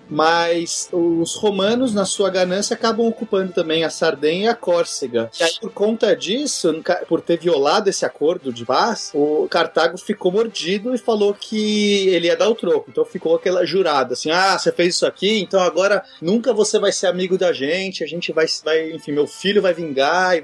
Mas os romanos, na sua ganância, acabam ocupando também a Sardenha e a Córcega. E aí, por conta disso, por ter violado esse acordo de paz, o Cartago ficou mordido e falou que ele ia dar o troco. Então ficou aquela jurada, assim, ah, você fez isso aqui, então agora nunca você vai ser amigo da gente, a gente vai, vai enfim, meu filho vai vingar.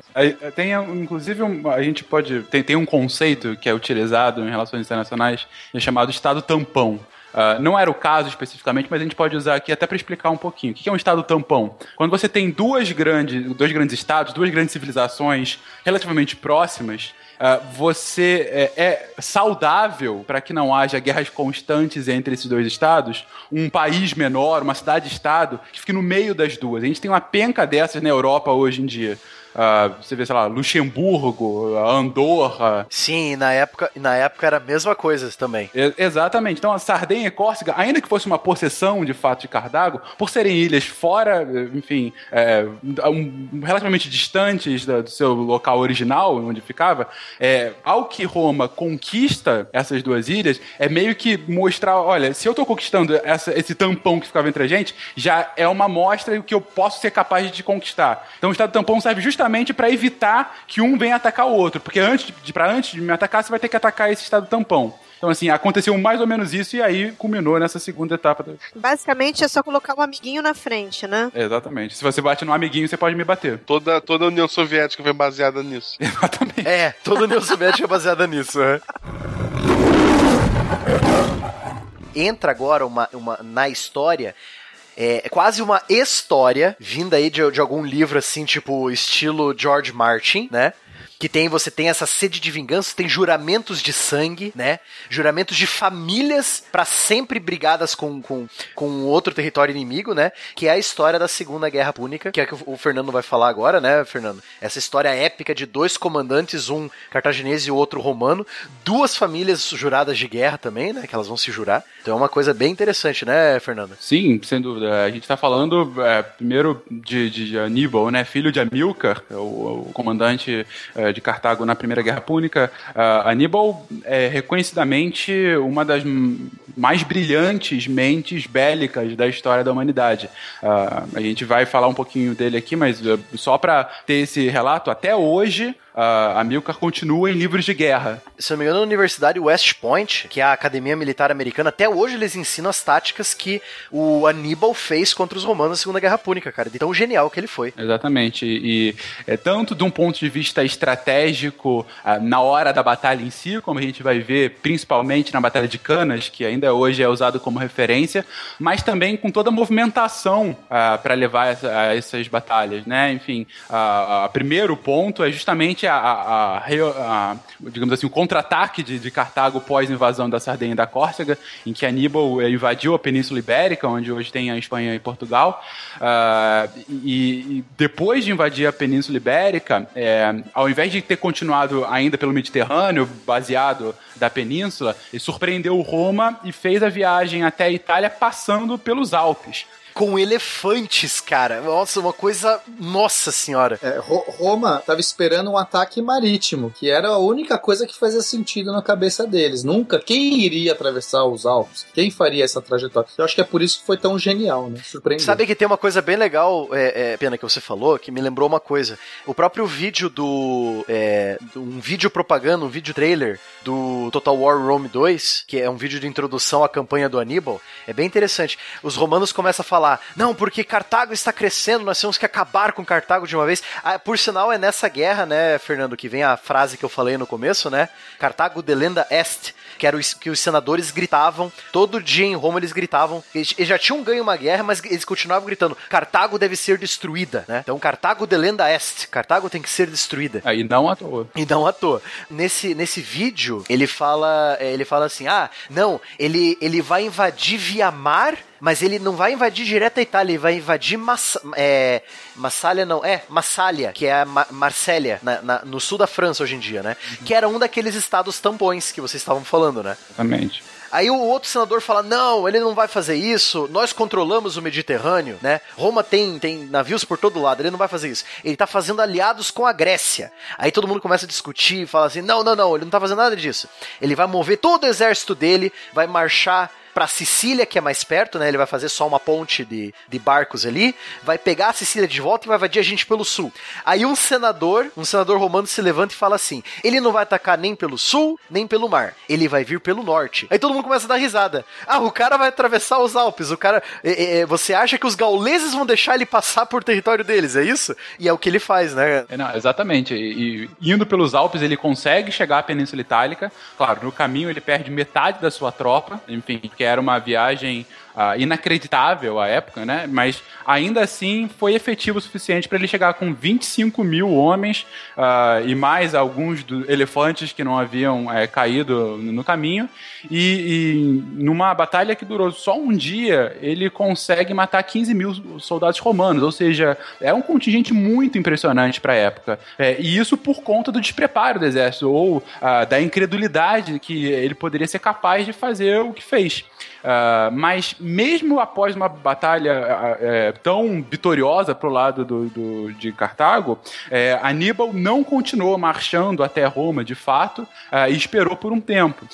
Tem, inclusive, um- a gente pode. Tem, tem um conceito que é utilizado em relações internacionais é chamado Estado tampão. Ah, não era o caso especificamente, mas a gente pode usar aqui até para explicar um pouquinho. O que é um Estado tampão? Quando você tem duas grandes, dois grandes estados, duas grandes civilizações relativamente próximas, ah, você é, é saudável para que não haja guerras constantes entre esses dois estados, um país menor, uma cidade-estado, que fique no meio das duas. A gente tem uma penca dessas na Europa hoje em dia. Ah, você vê, sei lá, Luxemburgo, Andorra. Sim, na época, na época era a mesma coisa também. E- exatamente. Então, a Sardenha e Córcega, ainda que fosse uma possessão de fato de Cartago, por serem ilhas fora, enfim, é, um- relativamente distantes da- do seu local original, onde ficava, é, ao que Roma conquista essas duas ilhas, é meio que mostrar: olha, se eu tô conquistando essa- esse tampão que ficava entre a gente, já é uma mostra do que eu posso ser capaz de conquistar. Então, o Estado tampão serve justamente para evitar que um venha atacar o outro, porque antes de, para antes de me atacar, você vai ter que atacar esse Estado tampão. Então, assim, aconteceu mais ou menos isso e aí culminou nessa segunda etapa. da- Basicamente é só colocar um amiguinho na frente, né? Exatamente. Se você bate no amiguinho, você pode me bater. Toda, toda a União Soviética foi baseada nisso. Exatamente. É, toda a União Soviética é baseada nisso, né? Entra agora uma, uma, na história é quase uma história vinda aí de, de algum livro assim, tipo estilo George Martin, né? Que tem, você tem essa sede de vingança, tem juramentos de sangue, né? Juramentos de famílias para sempre brigadas com, com, com outro território inimigo, né? Que é a história da Segunda Guerra Púnica, que é que o Fernando vai falar agora, né, Fernando? Essa história épica de dois comandantes, um cartaginês e outro romano, duas famílias juradas de guerra também, né? Que elas vão se jurar. Então é uma coisa bem interessante, né, Fernando? Sim, sem dúvida. A gente tá falando é, primeiro de, de, de Aníbal, né? Filho de Amílcar, o, o comandante é, de Cartago na Primeira Guerra Púnica. Ah, Aníbal é reconhecidamente uma das mais brilhantes mentes bélicas da história da humanidade. Ah, a gente vai falar um pouquinho dele aqui, mas eh, só para ter esse relato, até hoje. Uh, Amilcar continua em livros de guerra. Se não me engano, na Universidade West Point, que é a Academia Militar Americana, até hoje eles ensinam as táticas que o Aníbal fez contra os romanos na Segunda Guerra Púnica, cara. De tão genial que ele foi. Exatamente. E é tanto de um ponto de vista estratégico uh, na hora da batalha em si, como a gente vai ver principalmente na Batalha de Canas, que ainda hoje é usado como referência, mas também com toda a movimentação uh, para levar essa, a essas batalhas, né? Enfim, o primeiro ponto é justamente a, a- a a- digamos assim, o contra-ataque de, de Cartago pós-invasão da Sardenha e da Córcega, em que Aníbal eh, invadiu a Península Ibérica, onde hoje tem a Espanha e Portugal, ah, e, e depois de invadir a Península Ibérica, eh, ao invés de ter continuado ainda pelo Mediterrâneo, baseado da península, ele surpreendeu Roma e fez a viagem até a Itália passando pelos Alpes. Com elefantes, cara. Nossa, uma coisa. Nossa senhora. É, Ro- Roma estava esperando um ataque marítimo, que era a única coisa que fazia sentido na cabeça deles. Nunca. Quem iria atravessar os Alpes? Quem faria essa trajetória? Eu acho que é por isso que foi tão genial, né? Surpreendente. Sabe que tem uma coisa bem legal, é, é, Pena, que você falou, que me lembrou uma coisa. O próprio vídeo do. é, um vídeo propaganda, um vídeo trailer do Total War Rome 2, que é um vídeo de introdução à campanha do Aníbal, é bem interessante. Os romanos começam a falar: não, porque Cartago está crescendo, nós temos que acabar com Cartago de uma vez. Ah, por sinal, é nessa guerra, né, Fernando, que vem a frase que eu falei no começo, né? Cartago delenda est, que era o que os senadores gritavam, todo dia em Roma eles gritavam, eles, eles já tinham ganho uma guerra, mas eles continuavam gritando, Cartago deve ser destruída, né? Então Cartago delenda est, Cartago tem que ser destruída. Aí não à toa. E não à toa. Nesse, nesse vídeo, ele fala, é, ele fala assim: ah, não, ele, ele vai invadir via mar, mas ele não vai invadir direto a Itália, ele vai invadir Massa, é, Massália, não, é, Massália, que é a Ma Marsella, na- na- no sul da França hoje em dia, né? Que era um daqueles estados tampões que vocês estavam falando, né? Exatamente. Aí o outro senador fala: não, ele não vai fazer isso, nós controlamos o Mediterrâneo, né? Roma tem, tem navios por todo lado, ele não vai fazer isso. Ele tá fazendo aliados com a Grécia. Aí todo mundo começa a discutir e fala assim: não, não, não, ele não tá fazendo nada disso. Ele vai mover todo o exército dele, vai marchar pra Sicília, que é mais perto, né? Ele vai fazer só uma ponte de, de barcos ali, vai pegar a Sicília de volta e vai invadir a gente pelo sul. Aí um senador, um senador romano se levanta e fala assim: ele não vai atacar nem pelo sul, nem pelo mar. Ele vai vir pelo norte. Aí todo mundo começa a dar risada. Ah, o cara vai atravessar os Alpes. O cara. é, é, você acha que os gauleses vão deixar ele passar por território deles? É isso? E é o que ele faz, né? É, não, exatamente. E, e indo pelos Alpes, ele consegue chegar à Península Itálica. Claro, no caminho ele perde metade da sua tropa, enfim, que era uma viagem ah, inacreditável à época, né? Mas ainda assim foi efetivo o suficiente para ele chegar com 25 mil homens ah, e mais alguns elefantes que não haviam eh, caído no caminho. E, e numa batalha que durou só um dia, ele consegue matar 15 mil soldados romanos, ou seja, é um contingente muito impressionante para a época. É, e isso por conta do despreparo do exército, ou ah, da incredulidade que ele poderia ser capaz de fazer o que fez. Ah, mas mesmo após uma batalha ah, é, tão vitoriosa pro lado do, do- de Cartago, é, Aníbal não continuou marchando até Roma de fato e esperou por um tempo.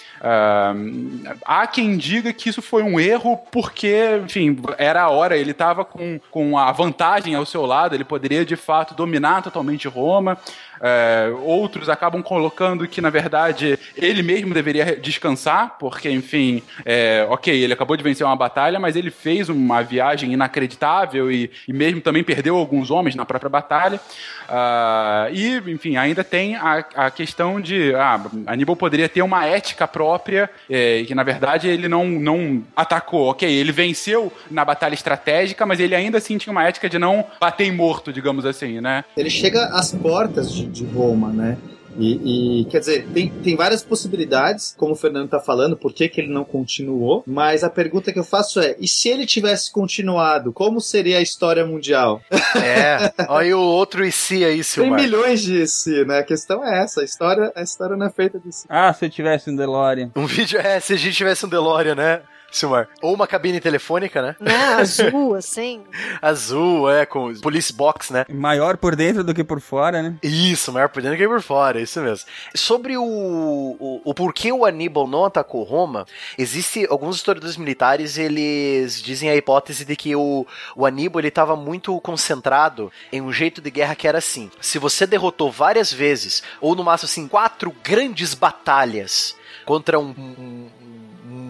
Há quem diga que isso foi um erro porque, enfim, era a hora, ele estava com, com a vantagem ao seu lado, ele poderia de fato dominar totalmente Roma. É, outros acabam colocando que, na verdade, ele mesmo deveria descansar, porque, enfim, é, ok, ele acabou de vencer uma batalha, mas ele fez uma viagem inacreditável e, e mesmo também perdeu alguns homens na própria batalha. Ah, e, enfim, ainda tem a, a questão de ah, Aníbal poderia ter uma ética própria, é, que na verdade ele não, não atacou. Ok, ele venceu na batalha estratégica, mas ele ainda assim tinha uma ética de não bater morto, digamos assim, né? Ele chega às portas de, de Roma, né? E, e, quer dizer, tem, tem várias possibilidades, como o Fernando tá falando, por que, que ele não continuou. Mas a pergunta que eu faço é: e se ele tivesse continuado, como seria a história mundial? É. Olha o outro e se aí, Tem Silmar. milhões de si, né? A questão é essa: a história, a história não é feita de si. Ah, se eu tivesse um DeLorean. Um vídeo é se a gente tivesse um DeLorean, né? Silmar. Ou uma cabine telefônica, né? Né? Azul, assim. Azul, é, com police box, né? Maior por dentro do que por fora, né? Isso, maior por dentro que por fora, isso mesmo. Sobre o, o, o porquê o Aníbal não atacou Roma, existe alguns historiadores militares, eles dizem a hipótese de que o, o Aníbal ele estava muito concentrado em um jeito de guerra que era assim: se você derrotou várias vezes, ou no máximo assim, quatro grandes batalhas contra um, um-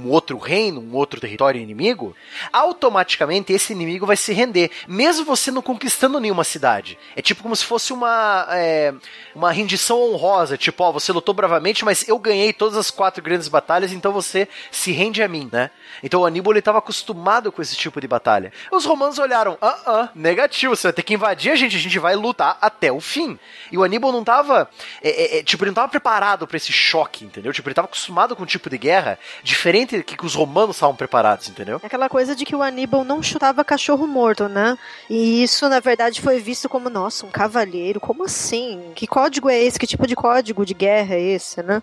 um outro reino, um outro território inimigo, automaticamente esse inimigo vai se render, mesmo você não conquistando nenhuma cidade. É tipo como se fosse uma, é, uma rendição honrosa, tipo, ó, você lutou bravamente, mas eu ganhei todas as quatro grandes batalhas, então você se rende a mim, né? Então o Aníbal estava acostumado com esse tipo de batalha. Os romanos olharam, ah, ah, negativo, você vai ter que invadir a gente, a gente vai lutar até o fim. E o Aníbal não tava, é, é, tipo, ele não tava preparado para esse choque, entendeu? Tipo, ele tava acostumado com um tipo de guerra diferente que, que os romanos estavam preparados, entendeu? É Aquela coisa de que o Aníbal não chutava cachorro morto, né? E isso, na verdade, foi visto como, nossa, um cavalheiro, como assim? Que código é esse? Que tipo de código de guerra é esse, né?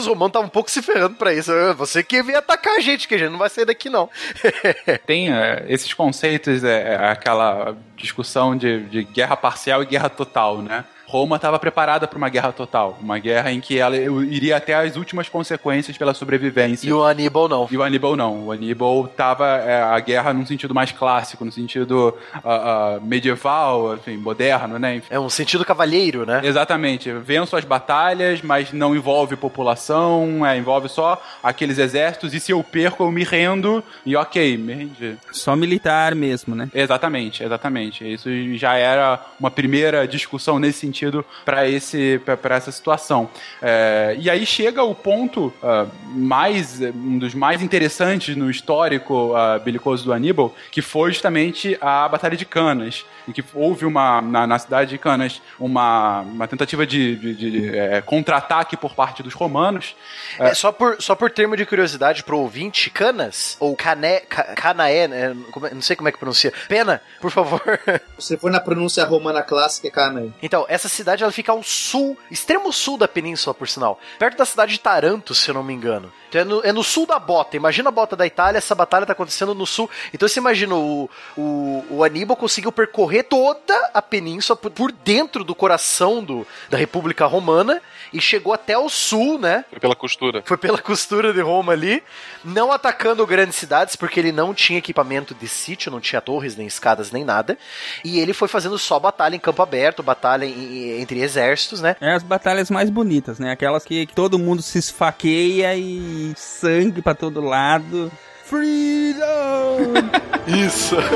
Os romanos estavam um pouco se ferrando pra isso. Você que veio atacar a gente, que a gente não vai sair daqui, não. Tem é, esses conceitos, é, é, aquela discussão de, de guerra parcial e guerra total, né? Roma estava preparada para uma guerra total, uma guerra em que ela iria até as últimas consequências pela sobrevivência. E o Aníbal não. E o Aníbal não. O Aníbal tava é, a guerra num sentido mais clássico, no sentido uh, uh, medieval, enfim, moderno, né? É um sentido cavalheiro, né? Exatamente. Venço as batalhas, mas não envolve população, é, envolve só aqueles exércitos, e se eu perco, eu me rendo, e ok, me rendi. Só militar mesmo, né? Exatamente, exatamente. Isso já era uma primeira discussão nesse sentido sentido para esse para essa situação. É, e aí chega o ponto uh, mais um dos mais interessantes no histórico uh, belicoso do Aníbal, que foi justamente a Batalha de Canas, em que houve uma na, na cidade de Canas uma, uma tentativa de, de, de é, contra-ataque por parte dos romanos. É, só por só por termo de curiosidade pro ouvinte, Canas ou Cané, Canaé, né? não sei como é que pronuncia. Pena, por favor. Se for na pronúncia romana clássica é Canaé. Então, essa cidade ela fica ao sul, extremo sul da península, por sinal. Perto da cidade de Taranto, se eu não me engano. Então é no, é no sul da bota. Imagina a bota da Itália, essa batalha tá acontecendo no sul. Então você imagina, o, o, o Aníbal conseguiu percorrer toda a península por, por dentro do coração do, da República Romana e chegou até o sul, né? Foi pela costura. Foi pela costura de Roma ali, não atacando grandes cidades, porque ele não tinha equipamento de sítio, não tinha torres, nem escadas, nem nada. E ele foi fazendo só batalha em campo aberto, batalha em, entre exércitos, né? É as batalhas mais bonitas, né? Aquelas que, que todo mundo se esfaqueia e sangue para todo lado. Freedom! Isso!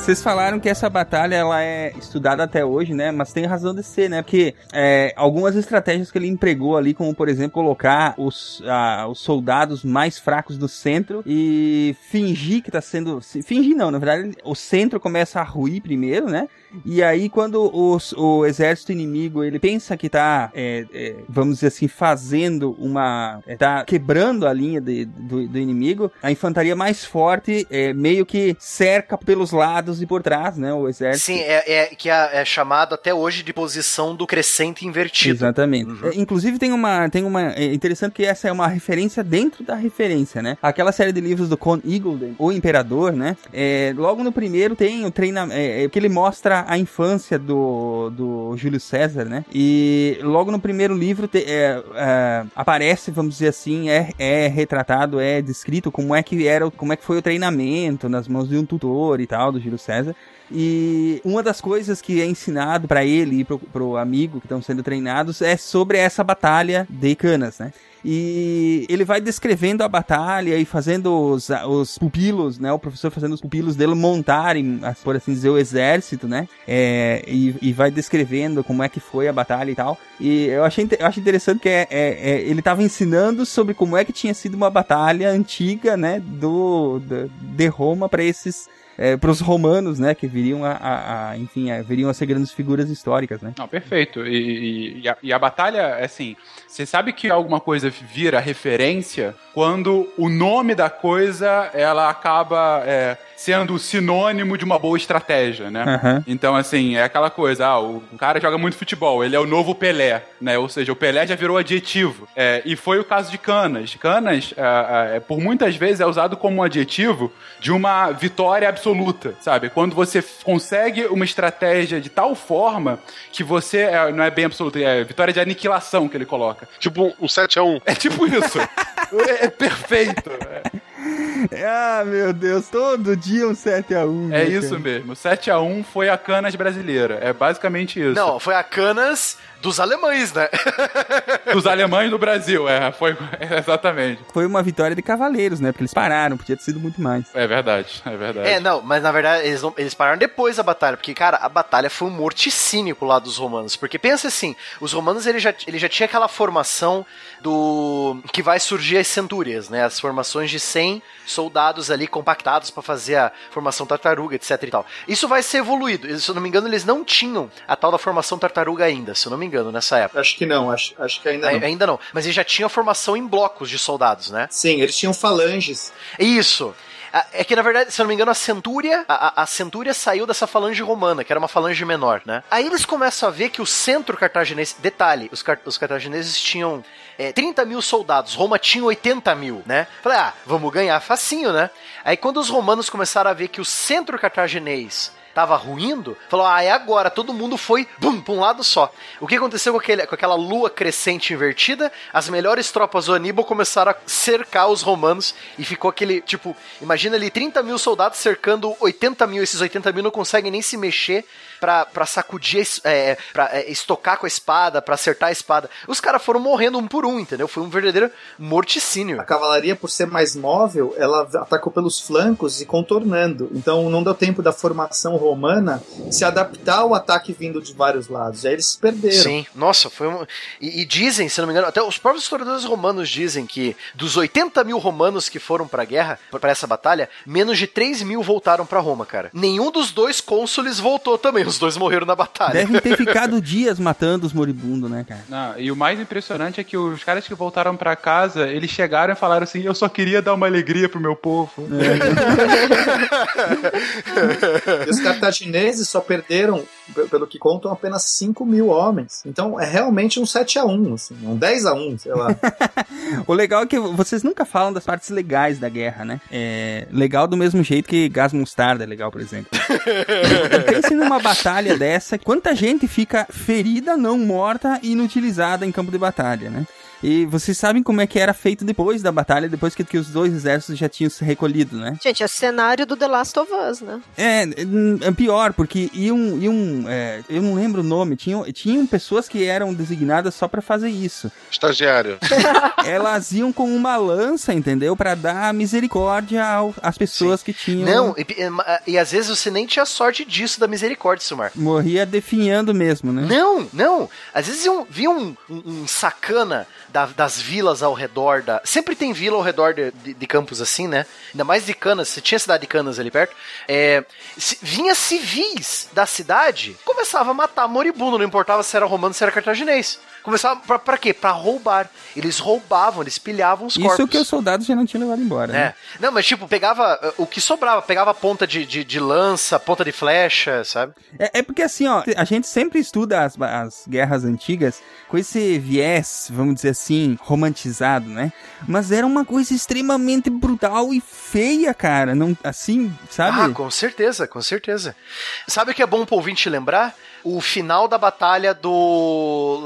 Vocês falaram que essa batalha ela é estudada até hoje, né? Mas tem razão de ser, né? Porque é, algumas estratégias que ele empregou ali, como por exemplo colocar os, ah, os soldados mais fracos do centro e fingir que tá sendo. Fingir não, na verdade, o centro começa a ruir primeiro, né? E aí, quando os, o exército inimigo ele pensa que tá, é, é, vamos dizer assim, fazendo uma. É, tá quebrando a linha de, do, do, inimigo, a infantaria mais forte é, meio que cerca pelos lados e por trás, né? O exército. Sim, é, é que é, é chamado até hoje de posição do crescente invertido. Exatamente. Uhum. Inclusive, tem uma. Tem uma é interessante que essa é uma referência dentro da referência, né? Aquela série de livros do Con Eagleton, O Imperador, né? É, logo no primeiro tem o treinamento. É, que ele mostra a infância do, do Júlio César, né? E logo no primeiro livro te, é, é, aparece, vamos dizer assim, é, é retratado, é descrito como é que era, como é que foi o treinamento nas mãos de um tutor e tal do Júlio César. E uma das coisas que é ensinado para ele e pro, pro amigo que estão sendo treinados é sobre essa batalha de Canas, né? E ele vai descrevendo a batalha e fazendo os, os pupilos, né? O professor fazendo os pupilos dele montarem, por assim dizer, o exército, né? É, e, e, vai descrevendo como é que foi a batalha e tal. E eu achei, eu achei interessante que é, é, é ele estava ensinando sobre como é que tinha sido uma batalha antiga, né? Do, do de Roma para esses é, para os romanos, né, que viriam a, a, a enfim, a, viriam a ser grandes figuras históricas, né? Não, perfeito. E, e, e, a, batalha, assim, você sabe que alguma coisa vira referência quando o nome da coisa ela acaba é, sendo sinônimo de uma boa estratégia, né? Uhum. Então, assim, é aquela coisa, ah, o cara joga muito futebol, ele é o novo Pelé, né? Ou seja, o Pelé já virou adjetivo. É, e foi o caso de Canas. Canas, é, é, por muitas vezes, é usado como um adjetivo de uma vitória absoluta sabe? Quando você consegue uma estratégia de tal forma que você é, não é bem absoluta, é vitória de aniquilação que ele coloca. Tipo um 7x1. É tipo isso. é, é perfeito. Ah, meu Deus, todo dia um 7x1. é isso mesmo. 7x1 foi a Canas brasileira. É basicamente isso. Não, foi a Canas dos alemães, né? Dos alemães do Brasil, é, foi é, exatamente. Foi uma vitória de cavaleiros, né? Porque eles pararam, podia ter sido muito mais. É verdade, é verdade. É, não, mas na verdade eles, não- eles pararam depois da batalha, porque, cara, a batalha foi um morticínio pro lado dos romanos. Porque pensa assim, os romanos ele já, ele já tinha aquela formação do. que vai surgir as centúrias, né? As formações de 100 soldados ali compactados pra fazer a formação tartaruga, etc e tal. Isso vai ser evoluído. Se eu não me engano, eles não tinham a tal da formação tartaruga ainda, se eu não me engano, nessa época. Acho que não, acho, acho que ainda Ai- não. Ainda não. Mas eles já tinham a formação em blocos de soldados, né? Sim, eles tinham falanges. Isso. A- É que, na verdade, se eu não me engano, a centúria, a, a- a centúria saiu dessa falange romana, que era uma falange menor, né? Aí eles começam a ver que o centro cartaginês. Detalhe, os, car- os cartagineses tinham é, 30 mil soldados, Roma tinha 80 mil, né? Falei, ah, vamos ganhar facinho, né? Aí quando os romanos começaram a ver que o centro cartaginês tava ruindo, falou: ah, é agora, todo mundo foi, bum, pra um lado só. O que aconteceu com, aquele, com aquela lua crescente invertida? As melhores tropas do Aníbal começaram a cercar os romanos e ficou aquele, tipo, imagina ali 30 mil soldados cercando 80 mil, esses 80 mil não conseguem nem se mexer pra, pra sacudir, é, pra é, estocar com a espada, pra acertar a espada. Os caras foram morrendo um por um, entendeu? Foi um verdadeiro morticínio. A cavalaria, por ser mais móvel, ela atacou pelos flancos e contornando. Então não deu tempo da formação romana se adaptar ao ataque vindo de vários lados. Aí eles se perderam. Sim, nossa, foi um. E, e dizem, se não me engano, até os próprios historiadores romanos dizem que dos 80 mil romanos que foram pra guerra, pra essa batalha, menos de 3 mil voltaram pra Roma, cara. Nenhum dos dois cônsules voltou também, os dois morreram na batalha. Devem ter ficado dias matando os moribundos, né, cara? Não, e o mais impressionante é que os caras que voltaram pra casa, eles chegaram e falaram assim: Eu só queria dar uma alegria pro meu povo. E os cartagineses só perderam, pelo que contam, apenas 5 mil homens. Então é realmente um 7 a 1 assim, um 10 a 1 sei lá. O legal é que vocês nunca falam das partes legais da guerra, né? É legal do mesmo jeito que gás mostarda é legal, por exemplo. Pense numa batalha dessa, quanta gente fica ferida, não morta e inutilizada em campo de batalha, né? E vocês sabem como é que era feito depois da batalha, depois que, que os dois exércitos já tinham se recolhido, né? Gente, é cenário do The Last of Us, né? É, é pior, porque iam, iam é, eu não lembro o nome, tinham, tinham pessoas que eram designadas só pra fazer isso. Estagiário. Elas iam com uma lança, entendeu? Pra dar misericórdia ao- às pessoas que tinham. Não, e, e- e às vezes você nem tinha sorte disso da misericórdia, Silmar. Morria definhando mesmo, né? Não, não. Às vezes um, via um, um- um sacana da- das vilas ao redor da. Sempre tem vila ao redor de, de- de campos assim, né? Ainda mais de Canas, você tinha a cidade de Canas ali perto. É, se- vinha civis da cidade, começava a matar moribundo, não importava se era romano, se era cartaginês. Começava pra, pra quê? Pra roubar. Eles roubavam, eles pilhavam os corpos. Isso que os soldados já não tinham levado embora, É. né? Não, mas tipo, pegava uh, o que sobrava, pegava ponta de, de, de lança, ponta de flecha, sabe? É, é porque assim, ó, a gente sempre estuda as, as guerras antigas com esse viés, vamos dizer assim, romantizado, né? Mas era uma coisa extremamente brutal e feia, cara. Não, assim, sabe? Ah, com certeza, com certeza. Sabe o que é bom pro ouvinte lembrar? O final da batalha do.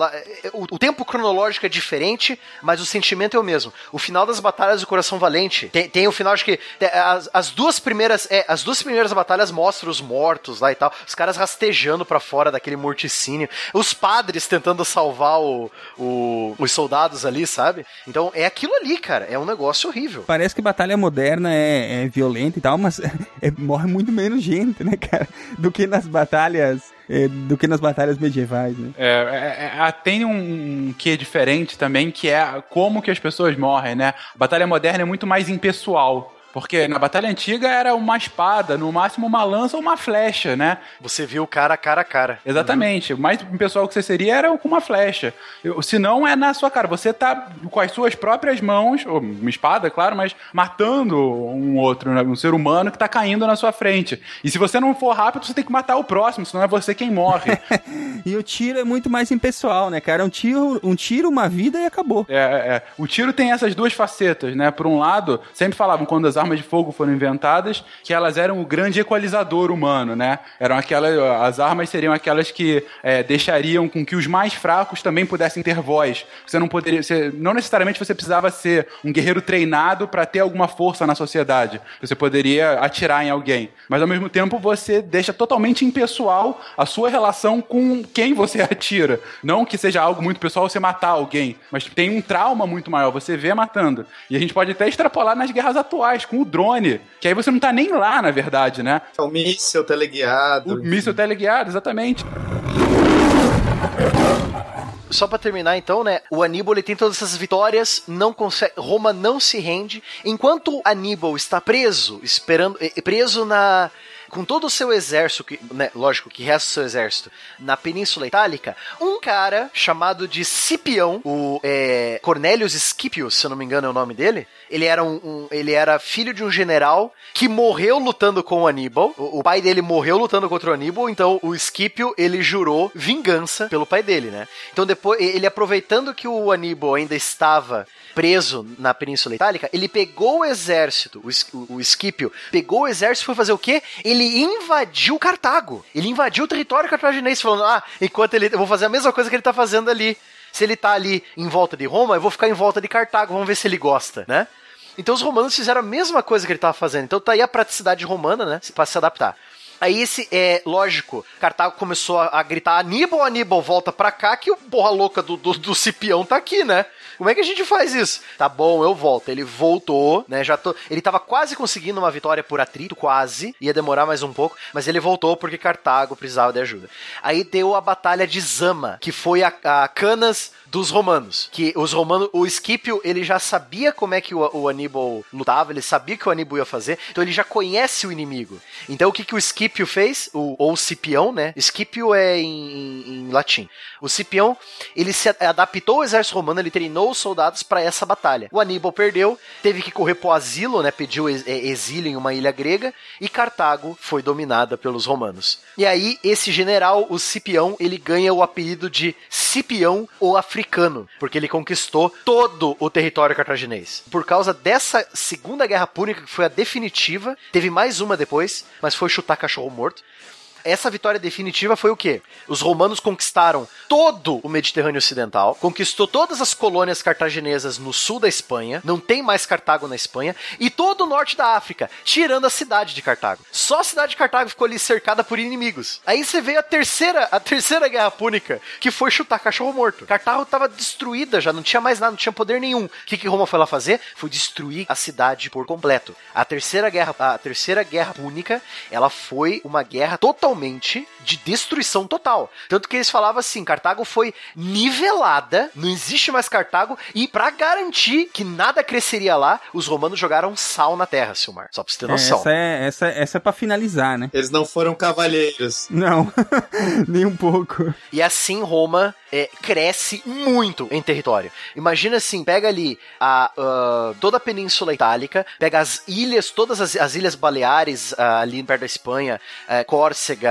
O, tempo cronológico é diferente, mas o sentimento é o mesmo. O final das batalhas do Coração Valente tem, tem o final, acho que. As, as duas primeiras. É, as duas primeiras batalhas mostram os mortos lá e tal. Os caras rastejando pra fora daquele morticínio. Os padres tentando salvar o, o- os soldados ali, sabe? Então é aquilo ali, cara. É um negócio horrível. Parece que batalha moderna é, é violenta e tal, mas é, morre muito menos gente, né, cara? Do que nas batalhas. É, do que nas batalhas medievais, né? É, é, é, tem um quê diferente também, que é como que as pessoas morrem, né? A batalha moderna é muito mais impessoal. Porque na batalha antiga era uma espada, no máximo uma lança ou uma flecha, né? Você viu o cara cara a cara. Exatamente. O mais impessoal que você seria era com uma flecha. Se não, é na sua cara. Você tá com as suas próprias mãos, ou uma espada, claro, mas matando um outro, né? um ser humano que tá caindo na sua frente. E se você não for rápido, você tem que matar o próximo, senão é você quem morre. E o tiro é muito mais impessoal, né, cara? Um tiro, um tiro, uma vida e acabou. É, é, é. O tiro tem essas duas facetas, né? Por um lado, sempre falavam quando as armas de fogo foram inventadas, que elas eram o grande equalizador humano, né? Eram aquelas, as armas seriam aquelas que é, deixariam com que os mais fracos também pudessem ter voz. Você não poderia, você, não necessariamente você precisava ser um guerreiro treinado para ter alguma força na sociedade. Você poderia atirar em alguém, mas ao mesmo tempo você deixa totalmente impessoal a sua relação com quem você atira. Não que seja algo muito pessoal você matar alguém, mas tem um trauma muito maior, você vê matando. E a gente pode até extrapolar nas guerras atuais, com o drone, que aí você não tá nem lá, na verdade, né? O míssil teleguiado. O míssil teleguiado, exatamente. Só pra terminar então, né? O Aníbal ele tem todas essas vitórias, não consegue, Roma não se rende, enquanto Aníbal está preso, esperando, eh, preso na com todo o seu exército, que, né, lógico, que resta o seu exército, na Península Itálica, um cara chamado de Scipião, o é, Cornelius Scipius, se eu não me engano é o nome dele, ele era, um, um, ele era filho de um general que morreu lutando com o Aníbal, o, o, pai dele morreu lutando contra o Aníbal, então o Scipio, ele jurou vingança pelo pai dele, né? Então depois, ele aproveitando que o Aníbal ainda estava preso na Península Itálica, ele pegou o exército, o, o Scipio, pegou o exército e foi fazer o quê? Ele invadiu Cartago. Ele invadiu o território cartaginês, falando, ah, enquanto ele, eu vou fazer a mesma coisa que ele tá fazendo ali. Se ele tá ali em volta de Roma, eu vou ficar em volta de Cartago, vamos ver se ele gosta, né? Então os romanos fizeram a mesma coisa que ele estava fazendo. Então tá aí a praticidade romana, né? Para se adaptar. Aí esse, é lógico, Cartago começou a, a gritar: Aníbal, Aníbal, volta pra cá, que o porra louca do, do, do Cipião tá aqui, né? Como é que a gente faz isso? Tá bom, eu volto. Ele voltou, né? Já tô. Ele tava quase conseguindo uma vitória por atrito, quase. Ia demorar mais um pouco, mas ele voltou porque Cartago precisava de ajuda. Aí deu a batalha de Zama, que foi a, a Canas dos romanos. Que os romanos, o Scipio, ele já sabia como é que o, o Aníbal lutava, ele sabia que o Aníbal ia fazer, então ele já conhece o inimigo. Então o que, que o Scipio fez? O, ou o Cipião, né? Scipio é em, em, em latim. O Cipião, ele se adaptou ao exército romano, ele treinou os soldados para essa batalha. O Aníbal perdeu, teve que correr pro asilo, né? Pediu é, exílio em uma ilha grega e Cartago foi dominada pelos romanos. E aí esse general, o Cipião, ele ganha o apelido de Cipião ou Africano africano, porque ele conquistou todo o território cartaginês. Por causa dessa Segunda Guerra Púnica, que foi a definitiva, teve mais uma depois, mas foi chutar cachorro morto essa vitória definitiva foi o quê? Os romanos conquistaram todo o Mediterrâneo Ocidental, conquistou todas as colônias cartaginesas no sul da Espanha, não tem mais Cartago na Espanha, e todo o norte da África, tirando a cidade de Cartago. Só a cidade de Cartago ficou ali cercada por inimigos. Aí você veio a terceira, a terceira guerra púnica, que foi chutar cachorro morto. Cartago estava destruída já, não tinha mais nada, não tinha poder nenhum. O que, que Roma foi lá fazer? Foi destruir a cidade por completo. A terceira guerra, a terceira guerra púnica, ela foi uma guerra totalmente realmente de destruição total. Tanto que eles falavam assim: Cartago foi nivelada, não existe mais Cartago, e para garantir que nada cresceria lá, os romanos jogaram sal na terra, Silmar. Só pra você ter noção. essa é, essa, essa é pra finalizar, né? Eles não foram cavalheiros. Não, nem um pouco. E assim Roma é, cresce muito em território. Imagina assim, pega ali a, uh, toda a Península Itálica, pega as ilhas, todas as, as ilhas Baleares uh, ali perto da Espanha, uh, Córcega,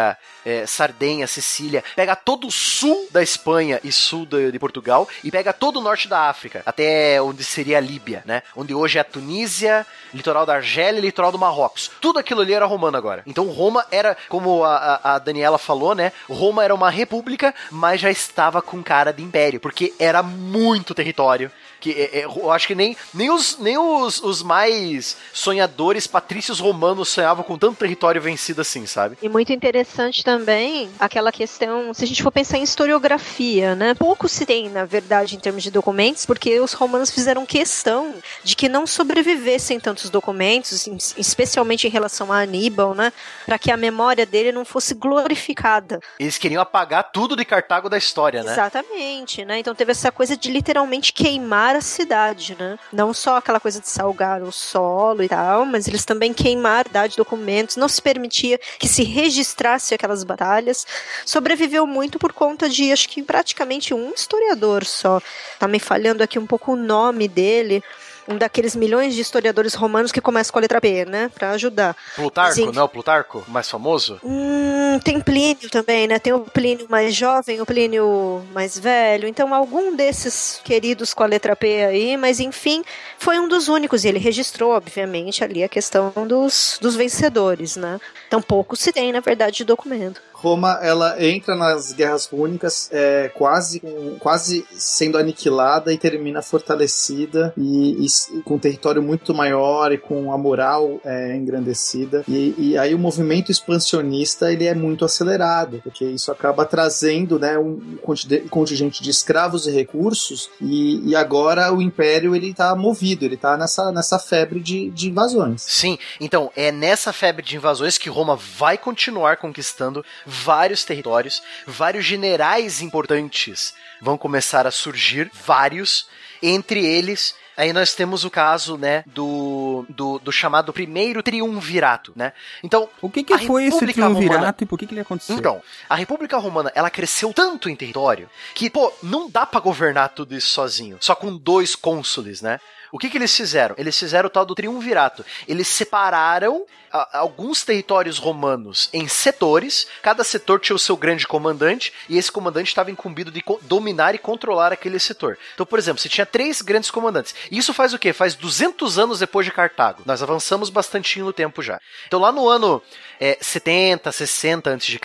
é, Sardenha, Sicília, pega todo o sul da Espanha e sul de, de, Portugal e pega todo o norte da África, até onde seria a Líbia, né? Onde hoje é a Tunísia, litoral da Argélia e litoral do Marrocos. Tudo aquilo ali era romano agora. Então Roma era, como a, a Daniela falou, né? Roma era uma república, mas já estava com cara de império, porque era muito território que é, é, eu acho que nem, nem, os, nem os, os mais sonhadores patrícios romanos sonhavam com tanto território vencido assim, sabe? E muito interessante também aquela questão, se a gente for pensar em historiografia, né? Pouco se tem, na verdade, em termos de documentos, porque os romanos fizeram questão de que não sobrevivessem tantos documentos, especialmente em relação a Aníbal, né? Para que a memória dele não fosse glorificada. Eles queriam apagar tudo de Cartago da história, né? Exatamente, né? Então teve essa coisa de literalmente queimar a cidade, né? Não só aquela coisa de salgar o solo e tal, mas eles também queimaram de documentos, não se permitia que se registrasse aquelas batalhas. Sobreviveu muito por conta de, acho que praticamente um historiador só. Tá me falhando aqui um pouco o nome dele, um daqueles milhões de historiadores romanos que começa com a letra P, né? Pra ajudar. Plutarco, Sim. não é o Plutarco? Mais famoso? Hum, tem Plínio também, né? Tem o Plínio mais jovem, o Plínio mais velho. Então, algum desses queridos com a letra P aí, mas enfim, foi um dos únicos. E ele registrou, obviamente, ali a questão dos, dos vencedores, né? Então, pouco se tem, na verdade, de documento. Roma ela entra nas guerras púnicas é, quase quase sendo aniquilada e termina fortalecida e, e com um território muito maior e com a moral é, engrandecida. E, e aí o movimento expansionista ele é muito acelerado porque isso acaba trazendo né, um conti- contingente de escravos e recursos e, e agora o império ele está movido ele está nessa, nessa febre de, de invasões. Sim, então é nessa febre de invasões que Roma vai continuar conquistando vários territórios, vários generais importantes vão começar a surgir, vários, entre eles. Aí nós temos o caso, né, do, do, do chamado primeiro triunvirato, né? Então, O que, que foi esse República Romana- triunvirato e por que, que ele aconteceu? então, a República Romana, ela cresceu tanto em território que, pô, não dá pra governar tudo isso sozinho, só com dois cônsules, né? O que que eles fizeram? Eles fizeram o tal do triunvirato. Eles separaram a- alguns territórios romanos em setores, cada setor tinha o seu grande comandante, e esse comandante estava incumbido de dominar e controlar aquele setor. Então, por exemplo, você tinha três grandes comandantes. Isso faz o quê? Faz 200 anos depois de Cartago. Nós avançamos bastante no tempo já. Então, lá no ano é, 70, 60 a.C.,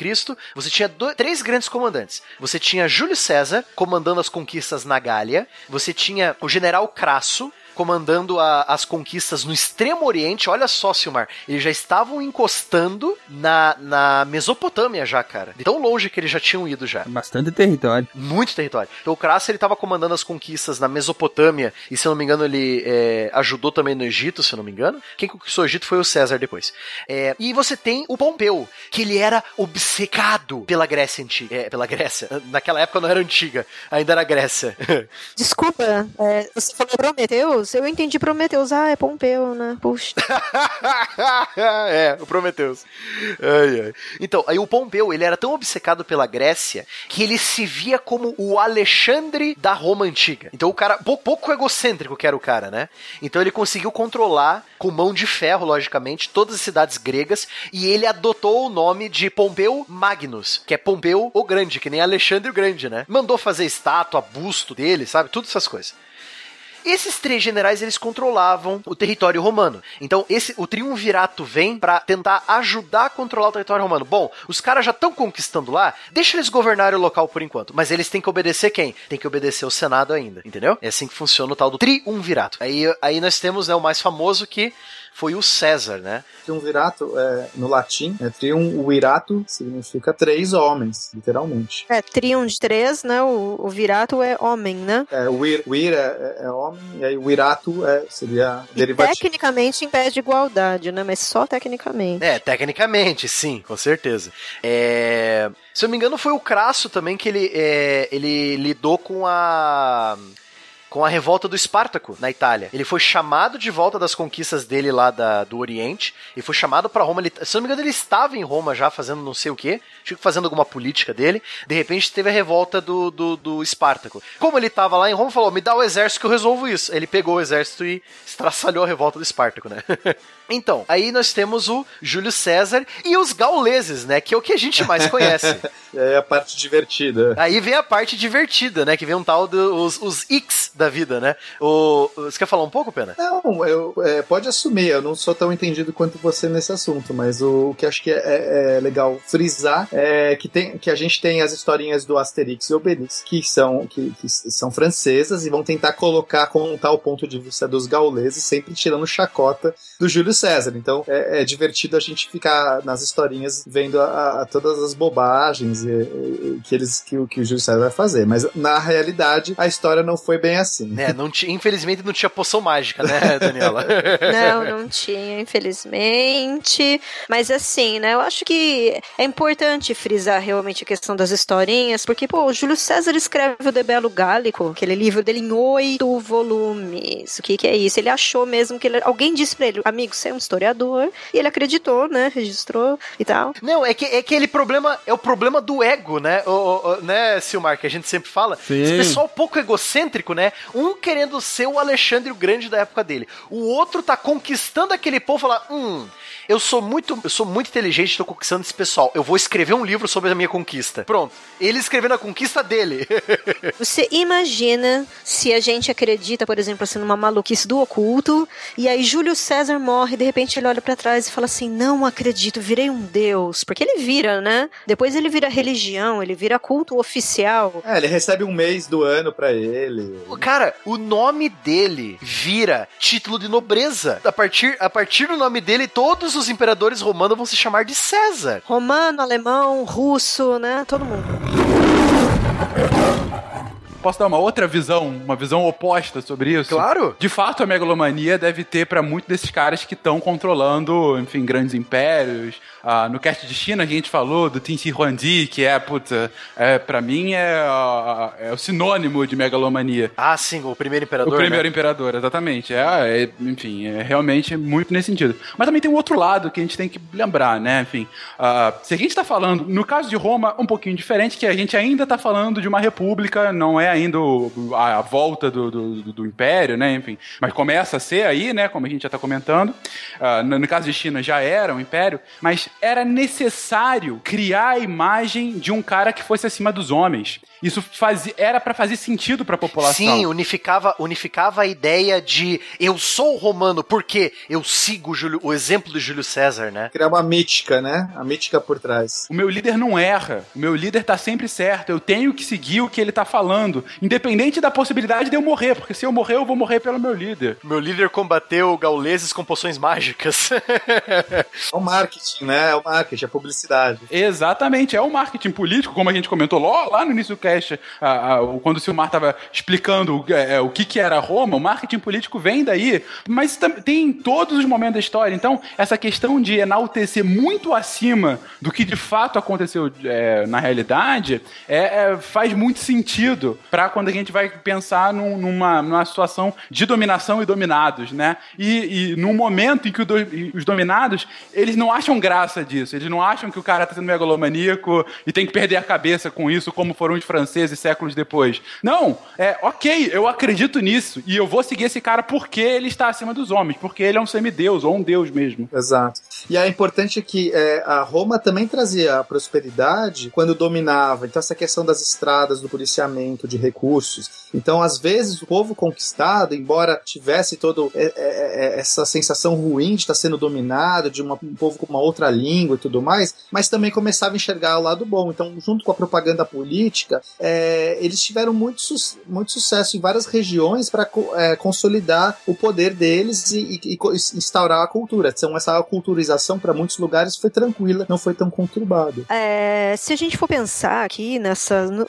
você tinha três grandes comandantes. Você tinha Júlio César comandando as conquistas na Gália, você tinha o general Crasso comandando a- as conquistas no Extremo Oriente. Olha só, Silmar, eles já estavam encostando na, na Mesopotâmia já, cara. De tão longe que eles já tinham ido já. Bastante território. Muito território. Então o Crasso ele estava comandando as conquistas na Mesopotâmia e se eu não me engano ele é, ajudou também no Egito, se eu não me engano. Quem conquistou o Egito foi o César depois. É, e você tem o Pompeu, que ele era obcecado pela Grécia antiga, é, pela Grécia. Naquela época não era antiga, ainda era Grécia. Desculpa, é, você falou Prometeus? Eu entendi Prometeus. Ah, é Pompeu, né? Puxa. é, o Prometeus. Ai, ai. Então, aí o Pompeu, ele era tão obcecado pela Grécia que ele se via como o Alexandre da Roma antiga. Então o cara, pou- pouco egocêntrico que era o cara, né? Então ele conseguiu controlar com mão de ferro, logicamente, todas as cidades gregas e ele adotou o nome de Pompeu Magnus, que é Pompeu o Grande, que nem Alexandre o Grande, né? Mandou fazer estátua, busto dele, sabe? Tudo essas coisas. Esses três generais eles controlavam o território romano. Então esse o triunvirato vem pra tentar ajudar a controlar o território romano. Bom, os caras já estão conquistando lá, deixa eles governarem o local por enquanto, mas eles têm que obedecer quem? Tem que obedecer o Senado ainda, entendeu? É assim que funciona o tal do triunvirato. Aí, aí nós temos né, o mais famoso que foi o César, né? triunvirato é, no latim é triunvirato significa três homens literalmente É, trium de três, né? O, o virato é homem, né? É, o wir, wir é, é- é homem, e aí o irato é, seria E derivativo. tecnicamente impede igualdade, né? Mas só tecnicamente. É, tecnicamente, sim, com certeza. É, se eu não me engano, foi o Crasso também que ele, é, ele lidou com a. Com a revolta do Espartaco na Itália. Ele foi chamado de volta das conquistas dele lá da, do Oriente e foi chamado pra Roma. Ele, se não me engano, ele estava em Roma já fazendo não sei o que, fazendo alguma política dele. De repente teve a revolta do, do, do Espartaco. Como ele estava lá em Roma, falou: Me dá o exército que eu resolvo isso. Ele pegou o exército e estraçalhou a revolta do Espartaco, né? Então, aí nós temos o Júlio César e os gauleses, né? Que é o que a gente mais conhece. E aí a parte divertida. aí vem a parte divertida, né? Que vem um tal dos os X da vida, né? O, você quer falar um pouco, Pena? Não, eu, é, pode assumir, eu não sou tão entendido quanto você nesse assunto, mas o, o que acho que é, é- é legal frisar é que, tem, que a gente tem as historinhas do Asterix e Obelix, que são, que, que são francesas e vão tentar colocar, contar o ponto de vista dos gauleses, sempre tirando chacota do Júlio César. Então é, é divertido a gente ficar nas historinhas vendo a, a todas as bobagens e- e- que, eles, que, o- que o Júlio César vai fazer. Mas na realidade, a história não foi bem assim. É, não ti- infelizmente não tinha poção mágica, né, Daniela? Não, não tinha, infelizmente. Mas assim, né? Eu acho que é importante frisar realmente a questão das historinhas, porque, pô, o Júlio César escreve o De Belo Gálico, aquele livro dele em oito volumes. O que, que é isso? Ele achou mesmo que ele- alguém disse pra ele, amigo, você é um historiador, e ele acreditou, né? Registrou e tal. Não, é que é aquele problema, é o problema do ego, né? O, o, o- né, Silmar, que a gente sempre fala. Sim. Esse pessoal pouco egocêntrico, né? Um querendo ser o Alexandre o Grande da época dele. O outro tá conquistando aquele povo e falar, hum, eu sou muito, eu sou muito inteligente, tô conquistando esse pessoal. Eu vou escrever um livro sobre a minha conquista. Pronto. Ele escrevendo a conquista dele. Você imagina se a gente acredita, por exemplo, assim, numa maluquice do oculto, e aí Júlio César morre, de repente ele olha pra trás e fala assim: Não acredito, virei um deus. Porque ele vira, né? Depois ele vira religião, ele vira culto oficial. É, ele recebe um mês do ano pra ele. Cara, o nome dele vira título de nobreza. A partir, a partir do nome dele, todos os imperadores romanos vão se chamar de César. Romano, alemão, russo, né? Todo mundo. Posso dar uma outra visão, uma visão oposta sobre isso? Claro. De fato, a megalomania deve ter pra muitos desses caras que estão controlando, enfim, grandes impérios. Ah, no cast de China a gente falou do Tin Shi Huangdi, que é, puta, é, pra mim é, ah, é o sinônimo de megalomania. Ah, sim, o primeiro imperador. O primeiro né? imperador, exatamente. É, é, enfim, é realmente muito nesse sentido. Mas também tem um outro lado que a gente tem que lembrar, né? Enfim, ah, se a gente está falando, no caso de Roma, um pouquinho diferente, que a gente ainda está falando de uma república, não é ainda o- a, a volta do, do, do- império, né? Enfim, mas começa a ser aí, né? Como a gente já está comentando. No, no caso de China já era um império, mas era necessário criar a imagem de um cara que fosse acima dos homens. Isso fazia, era para fazer sentido para a população. Sim, unificava, unificava a ideia de eu sou romano porque eu sigo o, Júlio- o exemplo do Júlio César, né? Criar uma mítica, né? A mítica por trás. O meu líder não erra. O meu líder tá sempre certo. Eu tenho que seguir o que ele tá falando. Independente da possibilidade de eu morrer. Porque se eu morrer, eu vou morrer pelo meu líder. Meu líder combateu gauleses com poções mágicas. É o marketing, né? É o marketing, a publicidade. Exatamente. É o marketing político, como a gente comentou lá, lá no início do ah, o- quando o Silmar tava explicando eh, eh, o que, que era Roma. O marketing político vem daí. Mas tem em todos os momentos da história. Então, essa questão de enaltecer muito acima do que de fato aconteceu eh, na realidade é, é, faz muito sentido para quando a gente vai pensar num- numa, numa situação de dominação e dominados, né? E, e num momento em que do- os dominados, eles não acham graça disso, eles não acham que o cara tá sendo megalomaníaco e tem que perder a cabeça com isso, como foram os franceses séculos depois. Não, é ok, eu acredito nisso e eu vou seguir esse cara porque ele está acima dos homens, porque ele é um semideus ou um deus mesmo. Exato. E é importante que é, a Roma também trazia a prosperidade quando dominava. Então, essa questão das estradas, do policiamento, de recursos. Então, às vezes, o povo conquistado, embora tivesse toda essa sensação ruim de estar sendo dominado, de uma- um povo com uma outra língua e tudo mais, mas também começava a enxergar o lado bom. Então, junto com a propaganda política, é, eles tiveram muito, su- muito sucesso em várias regiões para consolidar o poder deles e, e- e instaurar a cultura. Então, essa para muitos lugares foi tranquila, não foi tão conturbada. É, se a gente for pensar aqui nessa. no-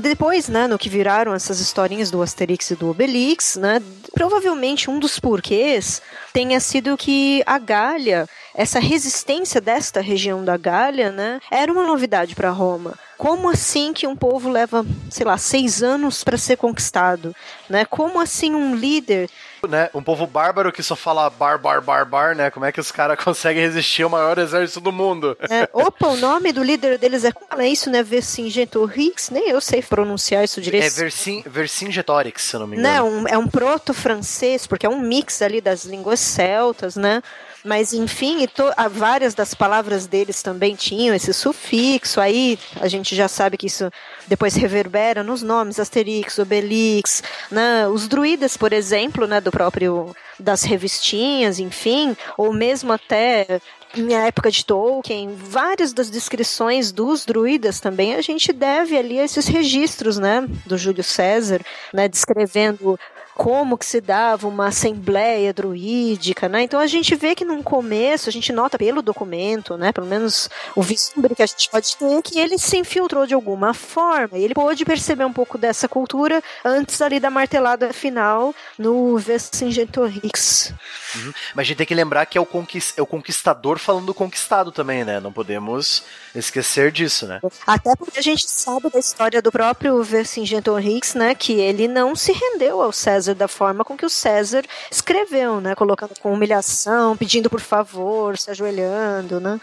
depois, né, no que viraram essas historinhas do Asterix e do Obelix, né? Provavelmente um dos porquês tenha sido que a Gália, essa resistência desta região da Gália, né, era uma novidade para Roma. Como assim que um povo leva, sei lá, seis anos para ser conquistado? Né? Como assim um líder né? Um povo bárbaro que só fala bar, bar, bar, bar, né? Como é que os caras conseguem resistir ao maior exército do mundo? É, opa, o nome do líder deles é. Fala isso, né? Vercingetorix? Nem eu sei pronunciar isso direito. É Vercin, Vercingetorix, se eu não me engano. Não, é um proto-francês, porque é um mix ali das línguas celtas, né? Mas, enfim, to- várias das palavras deles também tinham esse sufixo. Aí a gente já sabe que isso depois reverbera nos nomes Asterix, Obelix, né? Os druidas, por exemplo, né? Do próprio das revistinhas, enfim, ou mesmo até na época de Tolkien, várias das descrições dos druidas também a gente deve ali a esses registros, né, do Júlio César, né, descrevendo como que se dava uma assembleia druídica, né? Então a gente vê que no começo, a gente nota pelo documento, né, pelo menos o vislumbre que a gente pode ter, que ele se infiltrou de alguma forma, e ele pôde perceber um pouco dessa cultura antes ali da martelada final no Vercingetorix. Uhum. Mas a gente tem que lembrar que é o, é o conquistador falando do conquistado também, né? Não podemos esquecer disso, né? Até porque a gente sabe da história do próprio Vercingetorix, né, que ele não se rendeu ao César da forma com que o César escreveu, né, colocando com humilhação, pedindo por favor, se ajoelhando, né?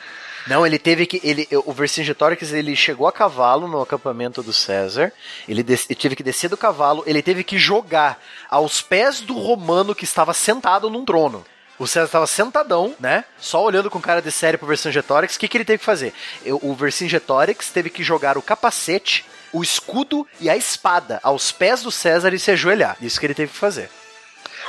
Não, ele teve que. Ele, o Vercingetorix ele chegou a cavalo no acampamento do César. Ele, des- ele teve que descer do cavalo. Ele teve que jogar aos pés do romano que estava sentado num trono. O César estava sentadão, né? Só olhando com cara de sério pro Vercingetorix. O que, que ele teve que fazer? O Vercingetorix teve que jogar o capacete, o escudo e a espada aos pés do César e se ajoelhar. Isso que ele teve que fazer.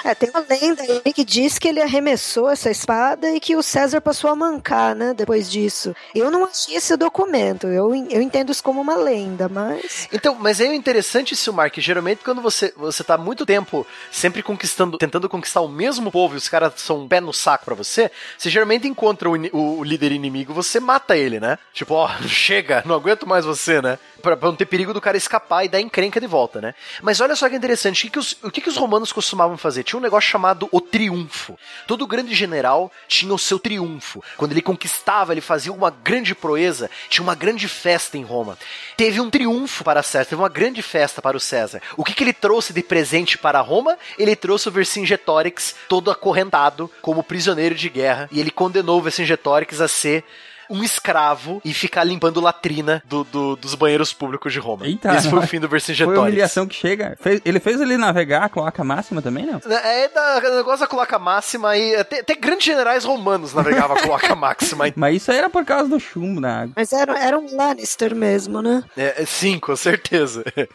É, tem uma lenda aí que diz que ele arremessou essa espada e que o César passou a mancar, né, depois disso. Eu não achei esse documento, eu, eu entendo isso como uma lenda, mas... Então, mas é interessante, Silmar, que geralmente quando você, você tá muito tempo sempre conquistando, tentando conquistar o mesmo povo e os caras são um pé no saco pra você, você geralmente encontra o, o- o líder inimigo, você mata ele, né? Tipo, ó, chega, não aguento mais você, né? Pra, pra não ter perigo do cara escapar e dar encrenca de volta, né? Mas olha só que interessante, o que, que os, o que, que os romanos costumavam fazer? Tinha um negócio chamado o triunfo. Todo grande general tinha o seu triunfo. Quando ele conquistava, ele fazia uma grande proeza, tinha uma grande festa em Roma. Teve um triunfo para César, teve uma grande festa para o César. O que, que ele trouxe de presente para Roma? Ele trouxe o Vercingetorix todo acorrentado como prisioneiro de guerra e ele condenou o Vercingetorix a ser um escravo e ficar limpando latrina do- do- dos banheiros públicos de Roma. Eita. Esse foi o fim do Foi a Vercingetorix. humilhação que chega. Fez- ele fez ele navegar a cloaca máxima também, não? É da o negócio da cloaca máxima e até, até grandes generais romanos navegavam a cloaca máxima. Mas isso aí era por causa do chumbo na água. Mas era, era um Lannister mesmo, né? É, é, sim, com certeza.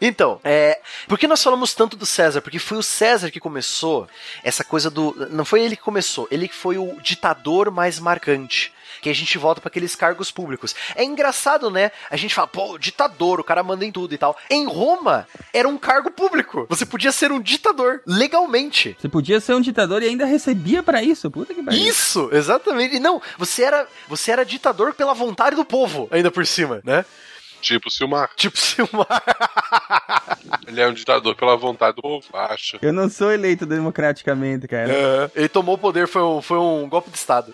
Então, é, por que nós falamos tanto do César? Porque foi o César que começou essa coisa do. Não foi ele que começou, ele que foi o ditador mais marcante. Que a gente volta para aqueles cargos públicos. É engraçado, né? A gente fala, pô, ditador, o cara manda em tudo e tal. Em Roma, era um cargo público. Você podia ser um ditador, legalmente. Você podia ser um ditador e ainda recebia pra isso. Puta que pariu. Isso, exatamente. E não, você era, você era ditador pela vontade do povo, ainda por cima, né? Tipo Silmar. Tipo Silmar. Ele é um ditador pela vontade do povo, acho. Eu não sou eleito democraticamente, cara. É, ele tomou o poder, foi um, foi um golpe de Estado.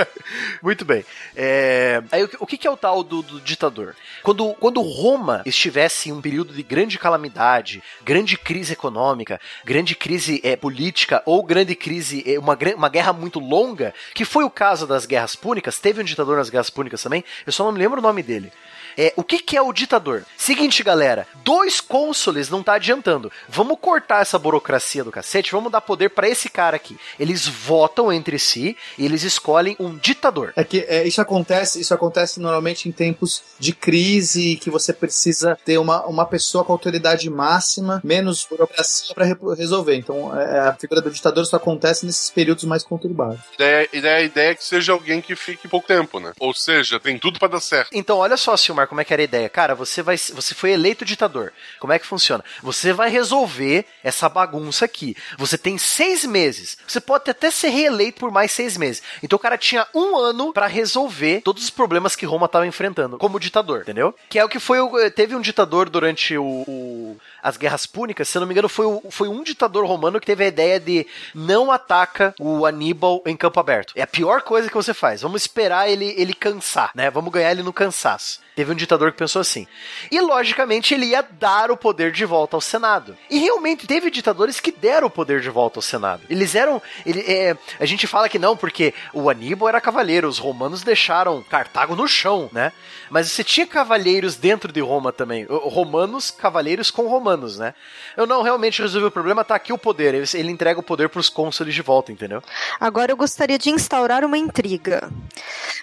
Muito bem. É, aí, o, que- é o tal do, do ditador? Quando, quando Roma estivesse em um período de grande calamidade, grande crise econômica, grande crise é, política ou grande crise, é, uma, uma guerra muito longa, que foi o caso das guerras púnicas, teve um ditador nas guerras púnicas também, eu só não me lembro o nome dele. É, o que, que é o ditador? Seguinte, galera, dois cônsules não tá adiantando. Vamos cortar essa burocracia do cacete, vamos dar poder pra esse cara aqui. Eles votam entre si e eles escolhem um ditador. É que é, isso acontece, isso acontece normalmente em tempos de crise que você precisa ter uma, uma pessoa com autoridade máxima, menos burocracia para resolver. Então, é, a figura do ditador só acontece nesses períodos mais conturbados. Ideia, a ideia- a ideia é que seja alguém que fique pouco tempo, né? Ou seja, tem tudo pra dar certo. Então, olha só, Silmar, como é que era a ideia. Cara, você vai, você foi eleito ditador. Como é que funciona? Você vai resolver essa bagunça aqui. Você tem seis meses. Você pode até ser reeleito por mais seis meses. Então, o cara tinha um ano pra resolver todos os problemas que Roma tava enfrentando como ditador, entendeu? Que é o que foi. o- Teve um ditador durante o, o- as guerras púnicas, se eu não me engano, foi, o- foi um ditador romano que teve a ideia de não ataca o Aníbal em campo aberto. É a pior coisa que você faz. Vamos esperar ele, ele cansar, né? Vamos ganhar ele no cansaço. Teve um ditador que pensou assim. E, logicamente, ele ia dar o poder de volta ao Senado. E realmente teve ditadores que deram o poder de volta ao Senado. Eles eram. Ele, é, a gente fala que não, porque o Aníbal era cavaleiro, os romanos deixaram Cartago no chão, né? Mas você tinha cavalheiros dentro de Roma também. Romanos, cavaleiros com romanos, né? Eu não realmente resolvi o problema, tá aqui o poder. Ele entrega o poder pros cônsules de volta, entendeu? Agora eu gostaria de instaurar uma intriga.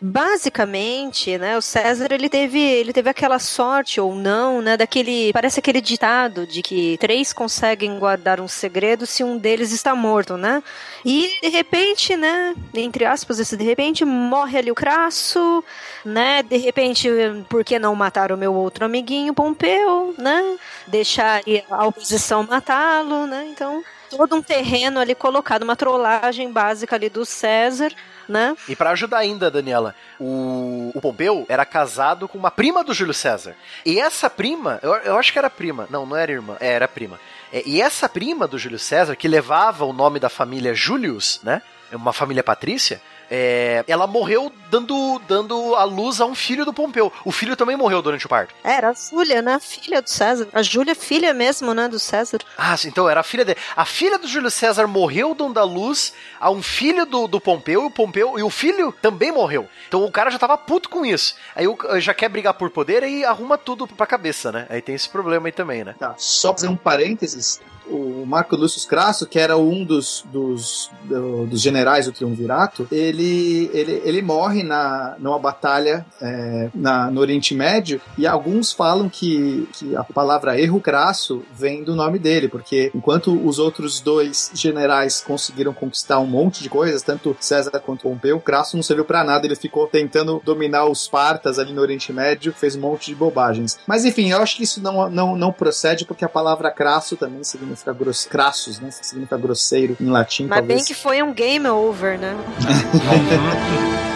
Basicamente, né, o César ele teve, ele teve aquela sorte ou não, né, daquele, parece aquele ditado de que três conseguem guardar um segredo se um deles está morto, né? E de repente, né, entre aspas, esse de repente morre ali o Crasso, né? De repente, por que não matar o meu outro amiguinho Pompeu, né? Deixar a oposição matá-lo, né? Então, todo um terreno ali colocado, uma trollagem básica ali do César, né? E pra ajudar ainda, Daniela, o, o Pompeu era casado com uma prima do Júlio César. E essa prima, eu, eu acho que era prima, não, não era irmã, é, era prima. É, e essa prima do Júlio César, que levava o nome da família Július, né? Uma família patrícia, é, ela morreu dando, dando a luz a um filho do Pompeu. O filho também morreu durante o parto. Era a Júlia, né? Filha do César. A Júlia, filha mesmo, né? Do César. Ah, então era a filha dele. A filha do Júlio César morreu dando a luz a um filho do, do Pompeu, e o Pompeu e o filho também morreu. Então o cara já tava puto com isso. Aí o, já quer brigar por poder e arruma tudo pra cabeça, né? Aí tem esse problema aí também, né? Tá, só fazer um parênteses. O Marco Lúcio Crasso, que era um dos, dos, do- dos generais do Triunvirato, ele, ele, ele morre na, numa batalha é, na, no Oriente Médio e alguns falam que, que a palavra erro crasso vem do nome dele, porque enquanto os outros dois generais conseguiram conquistar um monte de coisas, tanto César quanto Pompeu, Crasso não serviu pra nada, ele ficou tentando dominar os partas ali no Oriente Médio, fez um monte de bobagens. Mas enfim, eu acho que isso não, não, não procede porque a palavra crasso também significa grosso, crassus, né? Significa grosseiro em latim, Mas talvez. bem que foi um game over, né?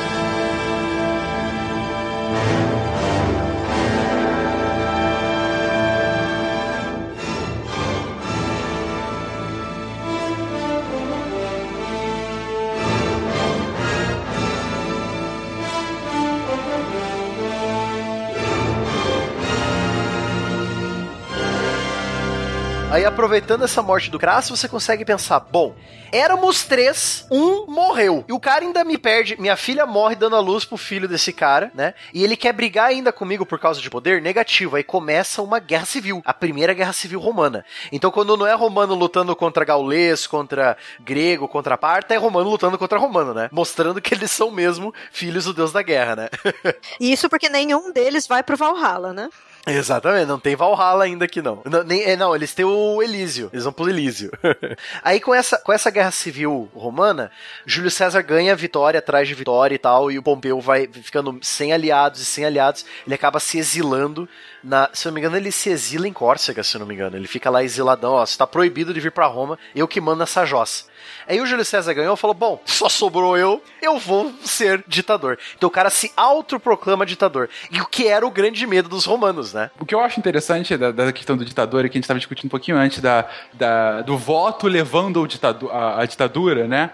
Aproveitando essa morte do Crasso, você consegue pensar: bom, éramos três, um morreu. E o cara ainda me perde. Minha filha morre dando a luz pro filho desse cara, né? E ele quer brigar ainda comigo por causa de poder? Negativo. Aí começa uma guerra civil. A primeira guerra civil romana. Então, quando não é romano lutando contra gaulês, contra grego, contra parta, é romano lutando contra romano, né? Mostrando que eles são mesmo filhos do deus da guerra, né? Isso porque nenhum deles vai pro Valhalla, né? Exatamente, não tem Valhalla ainda aqui não. Não, nem, é, não, eles têm o Elísio, eles vão pro Elísio. Aí com essa, com essa guerra civil romana, Júlio César ganha vitória atrás de vitória e tal, e o Pompeu vai ficando sem aliados e sem aliados, ele acaba se exilando na, se eu não me engano, ele se exila em Córcega, se eu não me engano. Ele fica lá exiladão, ó, você tá proibido de vir pra Roma, eu que mando essa jossa. Aí o Júlio César ganhou e falou: Bom, só sobrou eu, eu vou ser ditador. Então o cara se autoproclama ditador. E o que era o grande medo dos romanos, né? O que eu acho interessante da, da questão do ditador, e que a gente estava discutindo um pouquinho antes, da, da- do voto levando ao ditadu- a, a ditadura, né?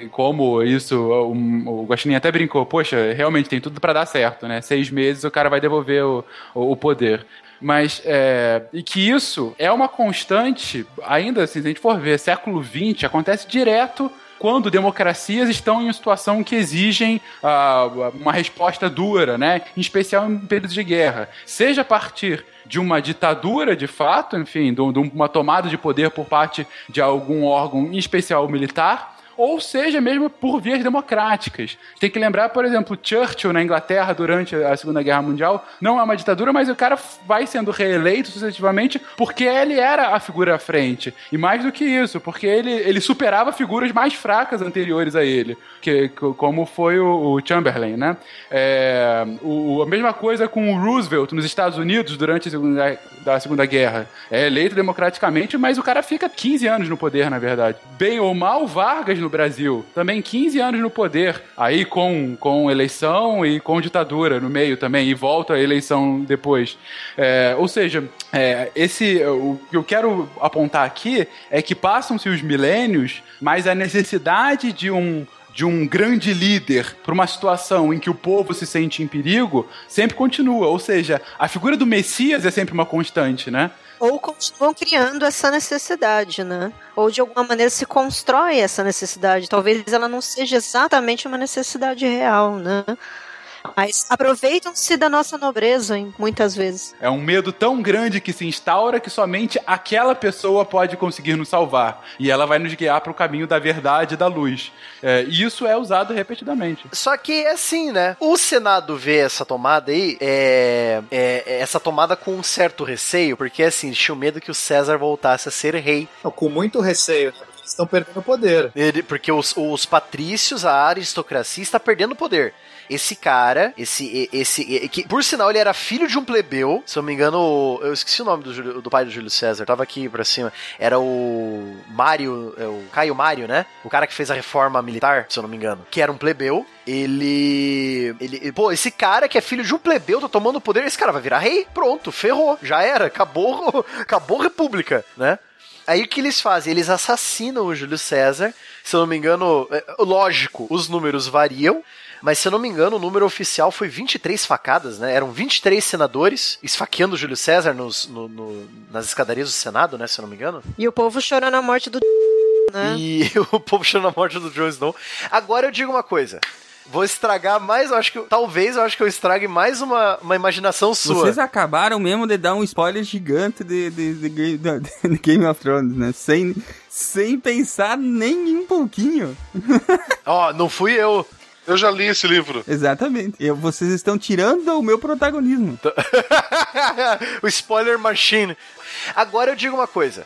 E como isso, o, o Guaxinim até brincou, poxa, realmente tem tudo para dar certo, né? Seis meses o cara vai devolver o, o, o poder. Mas, é, e que isso é uma constante, ainda assim, se a gente for ver, século XX, acontece direto quando democracias estão em uma situação que exigem ah, uma resposta dura, né? Em especial em períodos de guerra. Seja a partir de uma ditadura, de fato, enfim, de uma tomada de poder por parte de algum órgão, em especial militar, ou seja mesmo por vias democráticas. Tem que lembrar, por exemplo, Churchill na Inglaterra durante a Segunda Guerra Mundial não é uma ditadura, mas o cara vai sendo reeleito sucessivamente porque ele era a figura à frente. E mais do que isso, porque ele, ele superava figuras mais fracas anteriores a ele, que, como foi o, o Chamberlain, né? É, o, a mesma coisa com o Roosevelt nos Estados Unidos durante a Segunda, da Segunda Guerra. É eleito democraticamente, mas o cara fica 15 anos no poder, na verdade. Bem ou mal, Vargas no Brasil, também 15 anos no poder, aí com, com eleição e com ditadura no meio também, e volta a eleição depois. É, ou seja, é, esse, o que eu quero apontar aqui é que passam-se os milênios, mas a necessidade de um de um grande líder para uma situação em que o povo se sente em perigo sempre continua. Ou seja, a figura do Messias é sempre uma constante, né? Ou continuam criando essa necessidade, né? Ou de alguma maneira se constrói essa necessidade. Talvez ela não seja exatamente uma necessidade real, né? Mas aproveitam-se da nossa nobreza, hein, muitas vezes. É um medo tão grande que se instaura que somente aquela pessoa pode conseguir nos salvar. E ela vai nos guiar para o caminho da verdade e da luz. É, e isso é usado repetidamente. Só que é assim, né? O Senado vê essa tomada aí, é, é- é essa tomada com um certo receio, porque assim, tinha medo que o César voltasse a ser rei. Não, com muito receio. estão perdendo poder. Ele- porque os, os patrícios, a aristocracia está perdendo poder. Esse cara, esse, esse, que por sinal ele era filho de um plebeu, se eu não me engano, eu esqueci o nome do, Júlio- do pai do Júlio César, tava aqui pra cima, era o Mário, é o Caio Mário, né? O cara que fez a reforma militar, se eu não me engano, que era um plebeu. Ele, ele, pô, esse cara que é filho de um plebeu, tá tomando poder, esse cara vai virar rei, pronto, ferrou, já era, acabou, acabou a república, né? Aí o que eles fazem? Eles assassinam o Júlio César. Se eu não me engano, é, lógico, os números variam. Mas se eu não me engano, o número oficial foi 23 facadas, né? Eram 23 senadores esfaqueando o Júlio César nos, no- no- nas escadarias do Senado, né? Se eu não me engano. E o povo chorando a morte do né? E o povo chorando a morte do Jon Snow. Agora eu digo uma coisa. Vou estragar mais, eu acho que. Talvez eu acho que eu estrague mais uma, uma imaginação sua. Vocês acabaram mesmo de dar um spoiler gigante de, de, de, de Game of Thrones, né? Sem, sem pensar nem um pouquinho. Ó, não fui eu. Eu já li esse livro. Exatamente. Eu- vocês estão tirando o meu protagonismo. o spoiler machine. Agora eu digo uma coisa.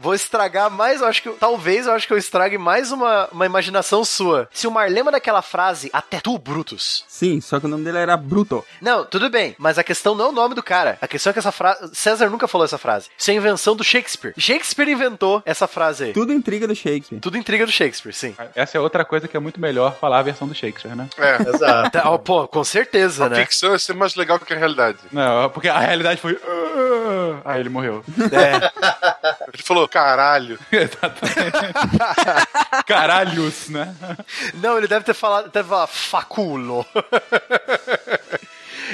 Vou estragar mais, eu acho que. Talvez eu acho que eu estrague mais uma, uma imaginação sua. Se o Mar lembra daquela frase, até tu, Brutus. Sim, só que o nome dele era Bruto. Não, tudo bem, mas a questão não é o nome do cara. A questão é que essa frase. César nunca falou essa frase. Isso é invenção do Shakespeare. Shakespeare inventou essa frase aí. Tudo intriga do Shakespeare. Tudo intriga do Shakespeare, sim. Essa é outra coisa que é muito melhor falar a versão do Shakespeare, né? É. Exato. Tá, ó, pô, com certeza, A né? ficção é ser mais legal que a realidade. Não, porque a realidade foi. "Ah", Aí ele morreu. É. Ele falou, caralho. Exatamente. Caralhos, né? Não, ele deve ter falado, deve falar faculo.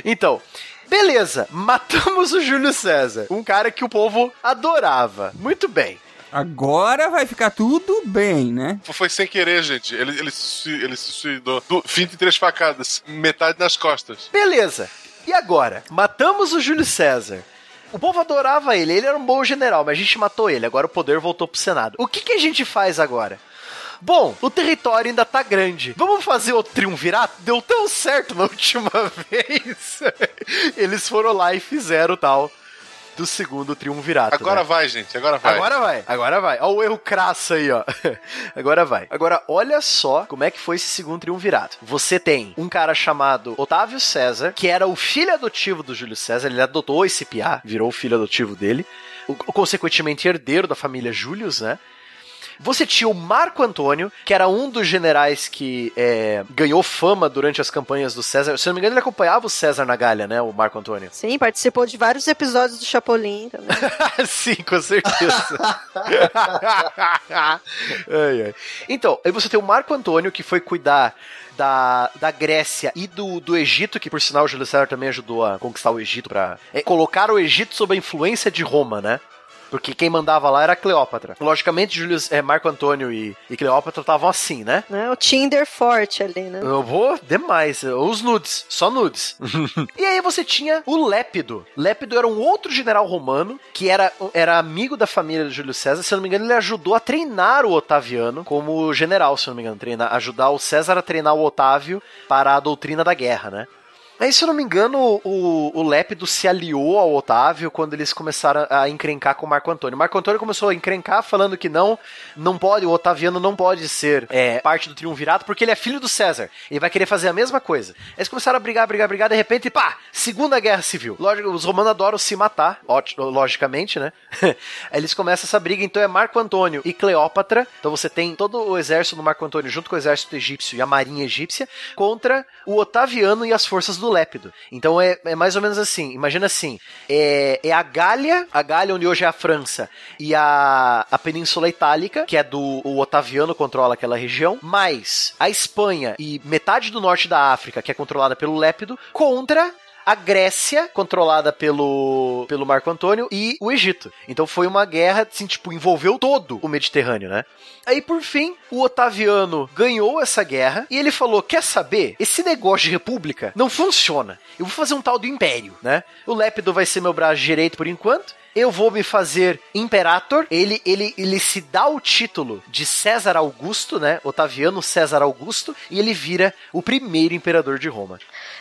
então, beleza, matamos o Júlio César, um cara que o povo adorava. Muito bem. Agora vai ficar tudo bem, né? Foi sem querer, gente. Ele, ele, se, ele se suicidou. Du- 23 facadas, metade nas costas. Beleza. E agora? Matamos o Júlio César. O povo adorava ele, ele era um bom general, mas a gente matou ele, agora o poder voltou pro Senado. O que, que a gente faz agora? Bom, o território ainda tá grande. Vamos fazer outro triunvirato? Deu tão certo na última vez. Eles foram lá e fizeram o tal do segundo triunvirato. Agora né? vai, gente. Agora vai. Agora vai, agora vai. Olha o erro crasso aí, ó. Agora vai. Agora, olha só como é que foi esse segundo triunvirato. Você tem um cara chamado Otávio César, que era o filho adotivo do Júlio César, ele adotou esse piá, virou o filho adotivo dele. O, consequentemente, herdeiro da família Július, né? Você tinha o Marco Antônio, que era um dos generais que é, ganhou fama durante as campanhas do César. Se não me engano, ele acompanhava o César na Galha, né? O Marco Antônio. Sim, participou de vários episódios do Chapolin também. Sim, com certeza. Ai, ai. Então, aí você tem o Marco Antônio, que foi cuidar da, da Grécia e do, do Egito, que por sinal o Júlio César também ajudou a conquistar o Egito para colocar o Egito sob a influência de Roma, né? Porque quem mandava lá era Cleópatra. Logicamente, Júlio, é, Marco Antônio e, e Cleópatra estavam assim, né? né? O Tinder forte ali, né? Eu vou demais. Os nudes, só nudes. e aí você tinha o Lépido. Lépido era um outro general romano que era, era amigo da família de Júlio César. Se eu não me engano, ele ajudou a treinar o Otaviano como general, se eu não me engano. Treinar, ajudar o César a treinar o Otávio para a doutrina da guerra, né? Aí, se eu não me engano, o, o Lépido se aliou ao Otávio quando eles começaram a encrencar com o Marco Antônio. Marco Antônio começou a encrencar falando que não, não pode, o Otaviano não pode ser é, parte do triunvirato porque ele é filho do César. Ele vai querer fazer a mesma coisa. Eles começaram a brigar, brigar, brigar, de repente, pá, Segunda Guerra Civil. Lógico, os romanos adoram se matar, logicamente, né? Eles começam essa briga, então é Marco Antônio e Cleópatra. Então você tem todo o exército do Marco Antônio junto com o exército egípcio e a marinha egípcia contra o Otaviano e as forças do Lépido. Então é, é mais ou menos assim. Imagina assim: é, é a Gália, a Gália onde hoje é a França, e a, a Península Itálica, que é do o Otaviano controla aquela região, mais a Espanha e metade do norte da África, que é controlada pelo Lépido, contra a Grécia, controlada pelo, pelo Marco Antônio, e o Egito. Então foi uma guerra, assim, tipo, envolveu todo o Mediterrâneo, né? Aí, por fim, o Otaviano ganhou essa guerra e ele falou: Quer saber? Esse negócio de república não funciona. Eu vou fazer um tal do império, né? O Lépido vai ser meu braço direito por enquanto. Eu vou me fazer imperator. Ele, ele, ele se dá o título de César Augusto, né? Otaviano César Augusto, e ele vira o primeiro imperador de Roma.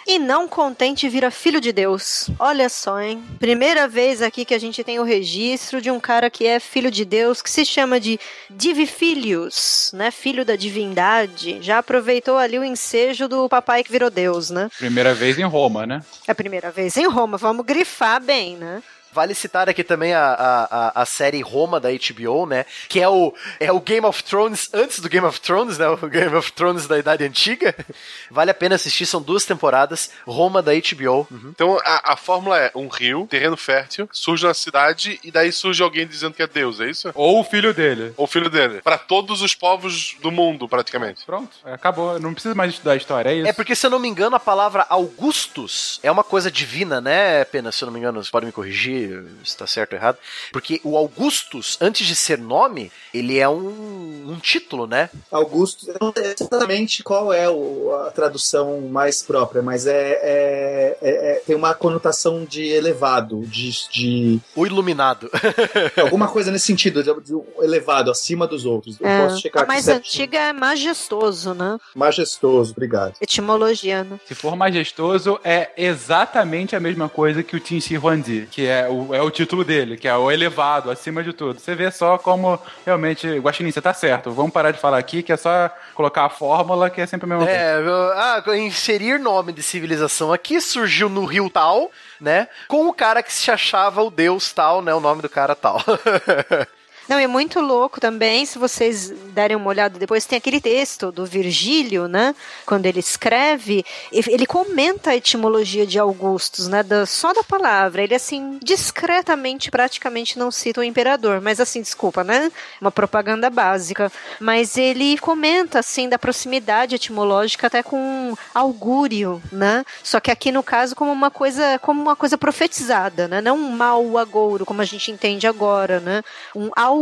E não contente vira filho de Deus. Olha só, hein? Primeira vez aqui que a gente tem o registro de um cara que é filho de Deus, que se chama de Divifilius, né? Filho da divindade. Já aproveitou ali o ensejo do papai que virou Deus, né? Primeira vez em Roma, né? É a primeira vez em Roma. Vamos grifar bem, né? Vale citar aqui também a, a, a, série Roma da HBO, né? Que é o, é o Game of Thrones antes do Game of Thrones, né? O Game of Thrones da Idade Antiga. Vale a pena assistir, são duas temporadas. Roma da HBO. Uhum. Então a, a fórmula é um rio, terreno fértil, surge uma cidade e daí surge alguém dizendo que é Deus, é isso? Ou o filho dele. Ou o filho dele. Pra todos os povos do mundo, praticamente. Pronto, acabou. Não precisa mais estudar a história, é isso. É porque, se eu não me engano, a palavra Augustus é uma coisa divina, né, Apenas, se eu não me engano, vocês podem me corrigir se tá certo ou errado. Porque o Augustus, antes de ser nome, ele é um, um título, né? Augusto, eu não sei exatamente qual é o- a tradução mais própria, mas é, é- é- é- tem uma conotação de elevado, de, de O iluminado. alguma coisa nesse sentido, de, de elevado, acima dos outros. Eu É, posso checar a mais antiga é majestoso, né? Majestoso, obrigado. Etimologia, né? Se for majestoso, é exatamente a mesma coisa que o Tin Shi Huangdi, que é o, é o título dele, que é o elevado, acima de tudo. Você vê só como realmente, Guaxinim, você tá certo. Vamos parar de falar aqui, que é só colocar a fórmula, que é sempre a mesma coisa. É, ah, inserir nome de civilização aqui surgiu no rio tal, né? Com o cara que se achava o deus tal, né? O nome do cara tal. Não, é muito louco também, se vocês derem uma olhada depois, tem aquele texto do Virgílio, né? Quando ele escreve, ele comenta a etimologia de Augustus, né? da- só da palavra. Ele, assim, discretamente, praticamente não cita o imperador, mas assim, desculpa, né? Uma propaganda básica. Mas ele comenta, assim, da proximidade etimológica até com augúrio, né? Só que aqui, no caso, como uma coisa, como uma coisa profetizada, né? Não um mau agouro, como a gente entende agora, né? um augúrio,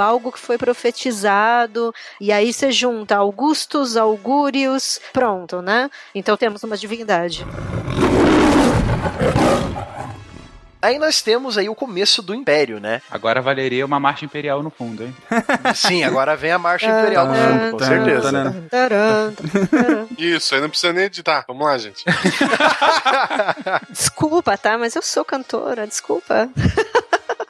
algo que foi profetizado, e aí você junta Augustus, augúrios, pronto, né? Então temos uma divindade. Aí nós temos aí o começo do Império, né? Agora valeria uma marcha imperial no fundo, hein? Sim, agora vem a Marcha Imperial do Fundo, com certeza. Isso, aí não precisa nem editar. Vamos lá, gente. Desculpa, tá? Mas eu sou cantora, desculpa.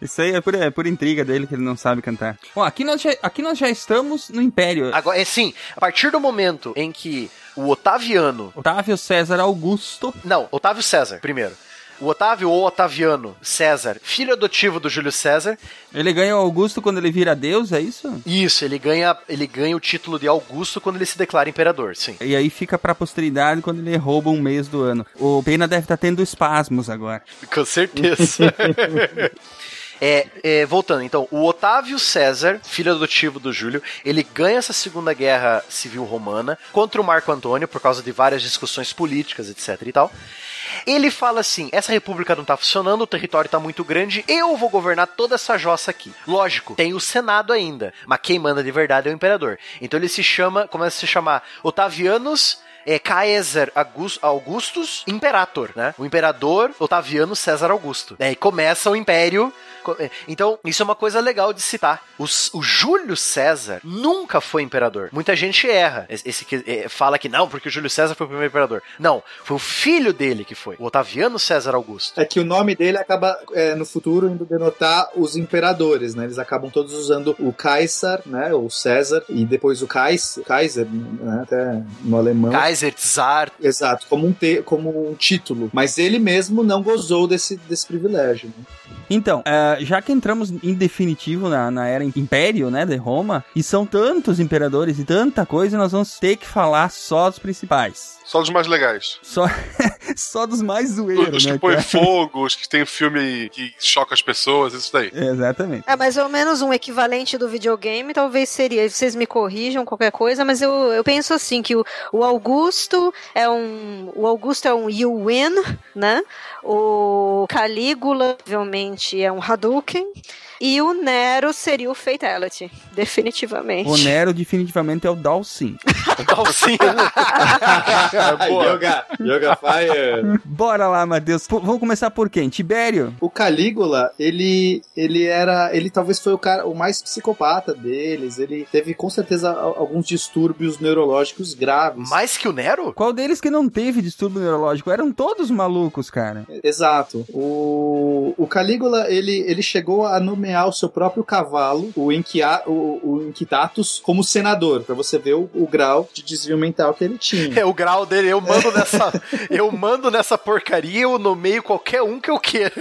Isso aí é por, é por intriga dele que ele não sabe cantar. Bom, aqui nós já, aqui nós já estamos no Império. Agora, é sim, a partir do momento em que o Otaviano. Otávio César Augusto. Não, Otávio César, primeiro. O Otávio ou Otaviano César, filho adotivo do Júlio César. Ele ganha o Augusto quando ele vira Deus, é isso? Isso, ele ganha, ele ganha o título de Augusto quando ele se declara imperador, sim. E aí fica pra posteridade quando ele rouba um mês do ano. O Pena deve estar tendo espasmos agora. Com certeza. É, é, voltando, então, o Otávio César, filho adotivo do Júlio, ele ganha essa Segunda Guerra Civil Romana contra o Marco Antônio por causa de várias discussões políticas, etc e tal. Ele fala assim: essa república não tá funcionando, o território tá muito grande, eu vou governar toda essa jossa aqui. Lógico, tem o Senado ainda, mas quem manda de verdade é o imperador. Então ele se chama, começa a se chamar Otavianos é Caesar Augus- Augustus Imperator, né? O imperador Otaviano César Augusto. É, e começa o império. é, Então, isso é uma coisa legal de citar. O, o Júlio César nunca foi imperador. Muita gente erra. Esse, esse que é, fala que não, porque o Júlio César foi o primeiro imperador. Não, foi o filho dele que foi. O Otaviano César Augusto. É que o nome dele acaba, é, no futuro, indo denotar os imperadores, né? Eles acabam todos usando o Caesar, né? Ou César, e depois o Kais, Kaiser, né? Até no alemão. Kaiser, Tsar. Exato, como um, te, como um título. Mas ele mesmo não gozou desse, desse privilégio. né? Então, eh, já que entramos em definitivo na, na era Império, né, de Roma, e são tantos imperadores e tanta coisa, nós vamos ter que falar só dos principais. Só dos mais legais. Só, só dos mais zoeiros, Os que né, põem cara? fogo, os que tem filme que choca as pessoas, isso daí. Exatamente. É mais ou menos um equivalente do videogame, talvez seria. Vocês me corrijam qualquer coisa, mas eu, eu penso assim que o, o Augusto é um o Augusto é um you win, né? O Calígula, obviamente, é um Hadouken. E o Nero seria o Fatality, definitivamente. O Nero definitivamente é o Dalsin. Dalsin. Yoga, Yoga Fire. Bora lá, Matheus. Pô, Vamos começar por quem? Tibério? O Calígula, ele, ele era. Ele talvez foi o cara o mais psicopata deles. Ele teve com certeza al- alguns distúrbios neurológicos graves. Mais que o Nero? Qual deles que não teve distúrbio neurológico? Eram todos malucos, cara. Exato. O, o Calígula, ele, ele chegou a nomear nomear o seu próprio cavalo, o, Inquia, o, o Inquitatus, como senador, para você ver o, o, grau de desvio mental que ele tinha. É o grau dele, eu mando nessa, eu mando nessa porcaria, eu nomeio qualquer um que eu queira.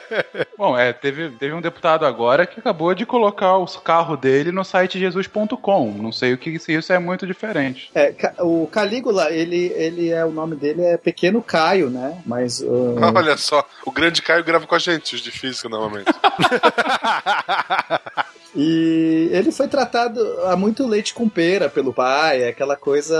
Bom, é, teve, teve um deputado agora que acabou de colocar o carro dele no site jesus.com. Não sei o que se isso é muito diferente. É, o Calígula, ele, ele é o nome dele é Pequeno Caio, né? Mas uh... olha só, o grande Caio grava com a gente os de física normalmente. E ele foi tratado a muito leite com pera pelo pai, aquela coisa,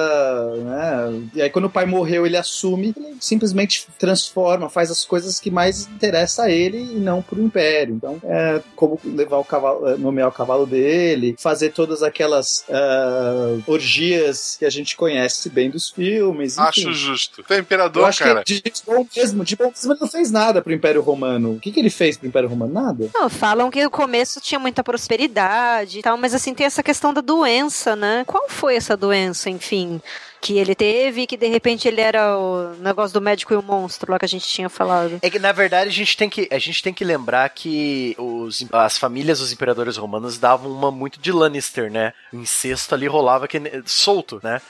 né? E aí quando o pai morreu, ele assume, ele simplesmente transforma, faz as coisas que mais interessa a ele e não pro império. Então, é como levar o cavalo, é, nomear o cavalo dele, fazer todas aquelas uh, orgias que a gente conhece bem dos filmes. Enfim. Acho justo. Tem imperador, Eu acho cara. Que de bom mesmo, de bom mesmo ele não fez nada pro Império Romano. O que, que ele fez pro Império Romano? Nada. Não, falam que no começo tinha muita prosperidade e tal, mas assim tem essa questão da doença, né? Qual foi essa doença, enfim? que ele teve, que de repente ele era o negócio do médico e o monstro lá que a gente tinha falado. É que na verdade a gente tem que, a gente tem que lembrar que os, as famílias dos imperadores romanos davam uma muito de Lannister, né? O incesto ali rolava que, solto, né?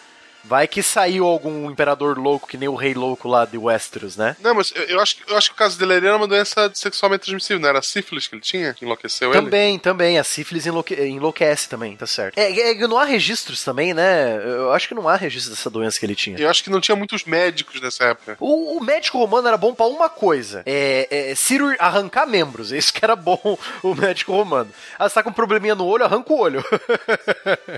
Vai que saiu algum imperador louco, que nem o rei louco lá de Westeros, né? Não, mas eu, eu acho, eu acho que o caso dele era uma doença sexualmente transmissível, não era a sífilis que ele tinha, que enlouqueceu também, ele? Também, A sífilis enlouque, enlouquece também, tá certo. É, é, não há registros também, né? Eu acho que não há registro dessa doença que ele tinha. Eu acho que não tinha muitos médicos nessa época. O, o médico romano era bom para uma coisa: é, é cirur, arrancar membros. Isso que era bom o médico romano. Ah, você tá com um probleminha no olho, arranca o olho.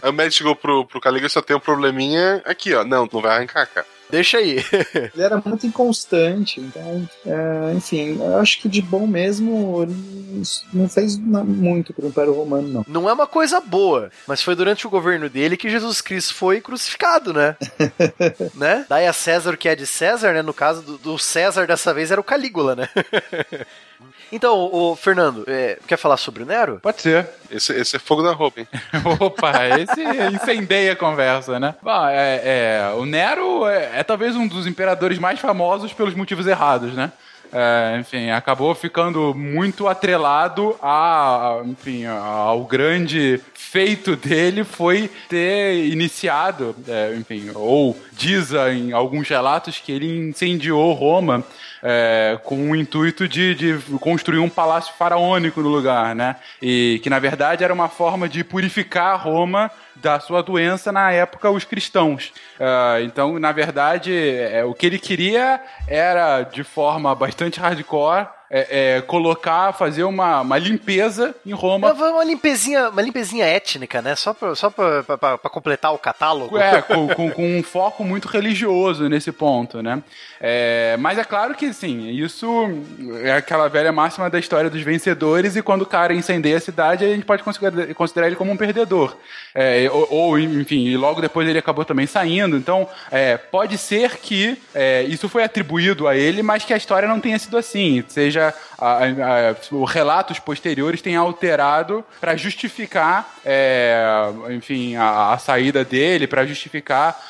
O médico chegou pro, pro Caliga só tem um probleminha aqui, ó. Não, não vai arrancar, cara. Deixa aí. ele era muito inconstante, então, é, enfim, eu acho que de bom mesmo ele não fez muito pro Império Romano, não. Não é uma coisa boa, mas foi durante o governo dele que Jesus Cristo foi crucificado, né? né? Daí a César o que é de César, né? No caso do, do César dessa vez era o Calígula, né? Então, o Fernando, é, quer falar sobre o Nero? Pode ser. Esse, esse é fogo da roupa, hein? Opa, esse incendeia a conversa, né? Bom, é, é o Nero é, é, talvez um dos imperadores mais famosos pelos motivos errados, né? É, enfim, acabou ficando muito atrelado a, a, enfim, ao grande feito dele foi ter iniciado, é, enfim, ou diz em alguns relatos que ele incendiou Roma é, com o intuito de, de construir um palácio faraônico no lugar, né? E que na verdade era uma forma de purificar Roma da sua doença na época os cristãos. Uh, então, na verdade, é, o que ele queria era, de forma bastante hardcore, é, é, colocar, fazer uma, uma limpeza em Roma. Uma, uma, limpezinha, uma limpezinha étnica, né? Só pra, só pra, pra, pra completar o catálogo. É, com, com, com, um foco muito religioso nesse ponto, né? É, mas é claro que, sim, isso é aquela velha máxima da história dos vencedores e quando o cara incendeia a cidade, a gente pode considerar, considerar ele como um perdedor. É, ou, ou, enfim, e logo depois ele acabou também saindo. Então, é, pode ser que é, isso foi atribuído a ele, mas que a história não tenha sido assim. Seja a, a, os relatos posteriores tenham alterado para justificar, é, enfim, a, a, saída dele, para justificar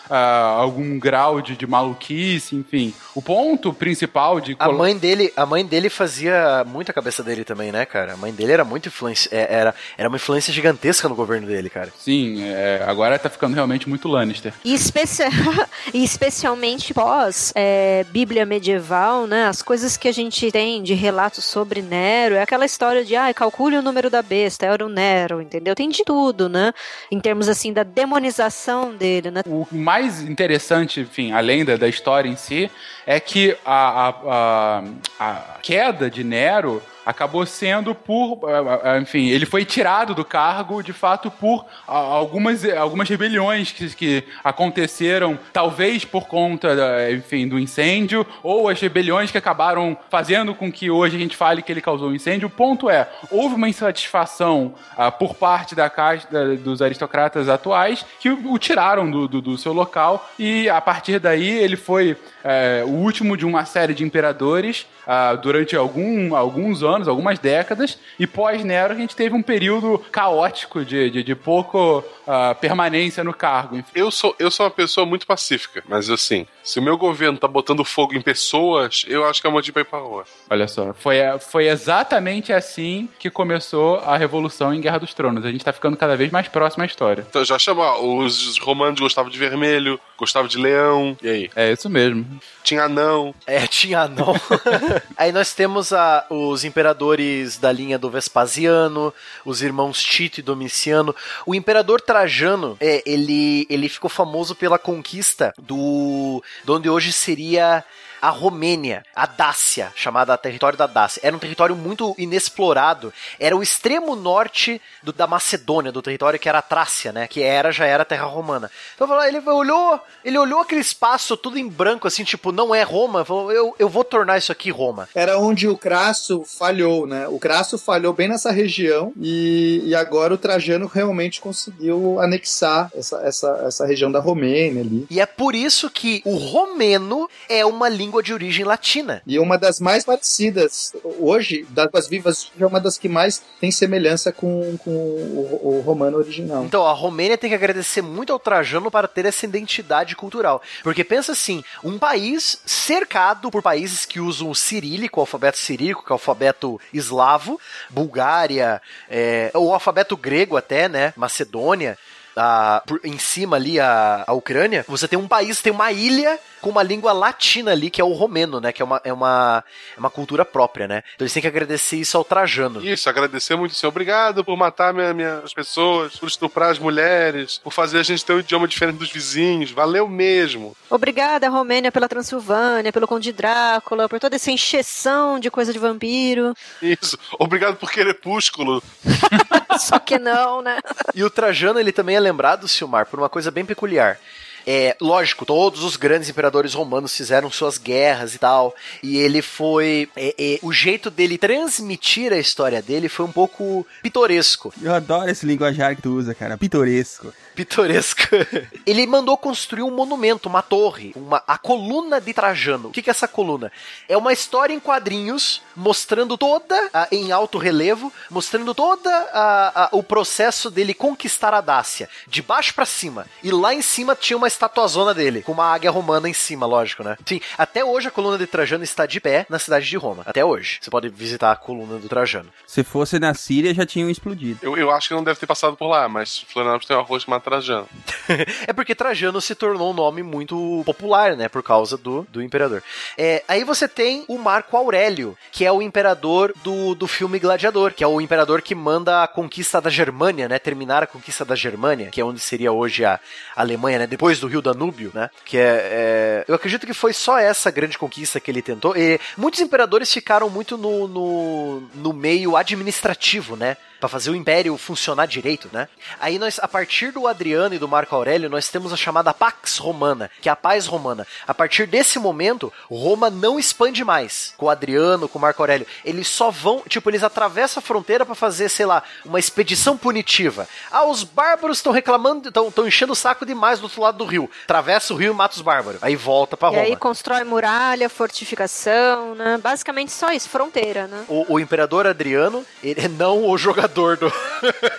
algum grau de, de maluquice, enfim. O ponto principal de a mãe dele, a mãe dele fazia muito a cabeça dele também, né, cara? A mãe dele era muito influência, é, era, era uma influência gigantesca no governo dele, cara. Sim, é, agora tá ficando realmente muito Lannister. E, especia... e especialmente pós é, Bíblia medieval, né? As coisas que a gente tem de relatos sobre Nero é aquela história de, ah, calcule o número da besta, era o Nero, entendeu? Tem de tudo, né? Em termos assim da demonização dele, né? O mais interessante, enfim, além da, da história em si, é que a, a, a, a queda de Nero acabou sendo por. Eh, eh, enfim, ele foi tirado do cargo, de fato, por algumas, algumas rebeliões que, que aconteceram, talvez por conta, enfim, do incêndio, ou as rebeliões que acabaram fazendo com que hoje a gente fale que ele causou o incêndio. O ponto é, houve uma insatisfação uh, por parte da da, dos aristocratas atuais que o, o tiraram do, do, do, seu local e a partir daí ele foi uh, o último de uma série de imperadores uh, durante algum, alguns anos algumas décadas, e pós-Nero a gente teve um período caótico de, de, de pouco uh, permanência no cargo. Enfim. Eu sou, eu sou uma pessoa muito pacífica, mas assim, se o meu governo tá botando fogo em pessoas, eu acho que é motivo pra ir pra rua. Olha só, foi, foi exatamente assim que começou a Revolução em Guerra dos Tronos. A gente tá ficando cada vez mais próximo à história. Então já chama, os romanos gostavam de vermelho, gostavam de leão, e aí? É isso mesmo. Tinha anão. É, tinha anão. Aí nós temos a, os imperadores da linha do Vespasiano, os irmãos Tito e Domiciano. O imperador Trajano, é, ele, ele ficou famoso pela conquista do. de onde hoje seria a Romênia, a Dácia, chamada território da Dácia. Era um território muito inexplorado. Era o extremo norte do, da Macedônia, do território que era a Trácia, né? Que era já era terra romana. Então ele olhou, ele olhou aquele espaço tudo em branco, assim, tipo, não é Roma. Falou, eu, eu vou tornar isso aqui Roma. Era onde o Crasso falhou, né? O Crasso falhou bem nessa região e, e agora o Trajano realmente conseguiu anexar essa, essa, essa região da Romênia ali. E é por isso que o romeno é uma língua língua de origem latina. E uma das mais parecidas, hoje, das vivas, é uma das que mais tem semelhança com, com o, o, romano original. Então, a Romênia tem que agradecer muito ao Trajano para ter essa identidade cultural. Porque pensa assim, um país cercado por países que usam o cirílico, o alfabeto cirílico, que é o alfabeto eslavo, Bulgária, é, o alfabeto grego até, né, Macedônia, a, por, em cima ali a, a Ucrânia, você tem um país, tem uma ilha com uma língua latina ali, que é o romeno, né? Que é uma, é uma, é uma cultura própria, né? Então eles têm que agradecer isso ao Trajano. Isso, agradecer muito, senhor. Obrigado por matar minha, minhas pessoas, por estuprar as mulheres, por fazer a gente ter um idioma diferente dos vizinhos. Valeu mesmo. Obrigada, Romênia, pela Transilvânia, pelo Conde Drácula, por toda essa encheção de coisa de vampiro. Isso. Obrigado por Crepúsculo. Só que não, né? E o Trajano, ele também é lembrado, Silmar, por uma coisa bem peculiar. É, lógico, todos os grandes imperadores romanos fizeram suas guerras e tal, e ele foi. É, é, o jeito dele transmitir a história dele foi um pouco pitoresco. Eu adoro esse linguajar que tu usa, cara. Pitoresco pitoresco. Ele mandou construir um monumento, uma torre, uma, a coluna de Trajano. O que, que é essa coluna? É uma história em quadrinhos mostrando toda, em alto relevo, mostrando toda a, a, o processo dele conquistar a Dácia, de baixo para cima. E lá em cima tinha uma estatuazona dele, com uma águia romana em cima, lógico, né? Sim, até hoje a coluna de Trajano está de pé na cidade de Roma. Até hoje. Você pode visitar a coluna do Trajano. Se fosse na Síria, já tinham explodido. Eu, eu acho que não deve ter passado por lá, mas Florianópolis tem uma rua chamada Trajano. é porque Trajano se tornou um nome muito popular, né? Por causa do, do imperador. É, aí você tem o Marco Aurélio, que é o imperador do, do filme Gladiador, que é o imperador que manda a conquista da Germânia, né? Terminar a conquista da Germânia, que é onde seria hoje a Alemanha, né? Depois do Rio Danúbio, né? Que é, é, Eu acredito que foi só essa grande conquista que ele tentou. E muitos imperadores ficaram muito no, no, no meio administrativo, né? para fazer o império funcionar direito, né? Aí nós, a partir do Adriano e do Marco Aurélio, nós temos a chamada Pax Romana, que é a paz romana. A partir desse momento, Roma não expande mais com o Adriano, com o Marco Aurélio. Eles só vão, tipo, eles atravessam a fronteira para fazer, sei lá, uma expedição punitiva. Ah, os bárbaros estão reclamando, estão enchendo o saco demais do outro lado do rio. Atravessa o rio e mata os bárbaros. Aí volta para Roma. E aí constrói muralha, fortificação, né? Basicamente só isso, fronteira, né? O, o imperador Adriano, ele não o jogador do.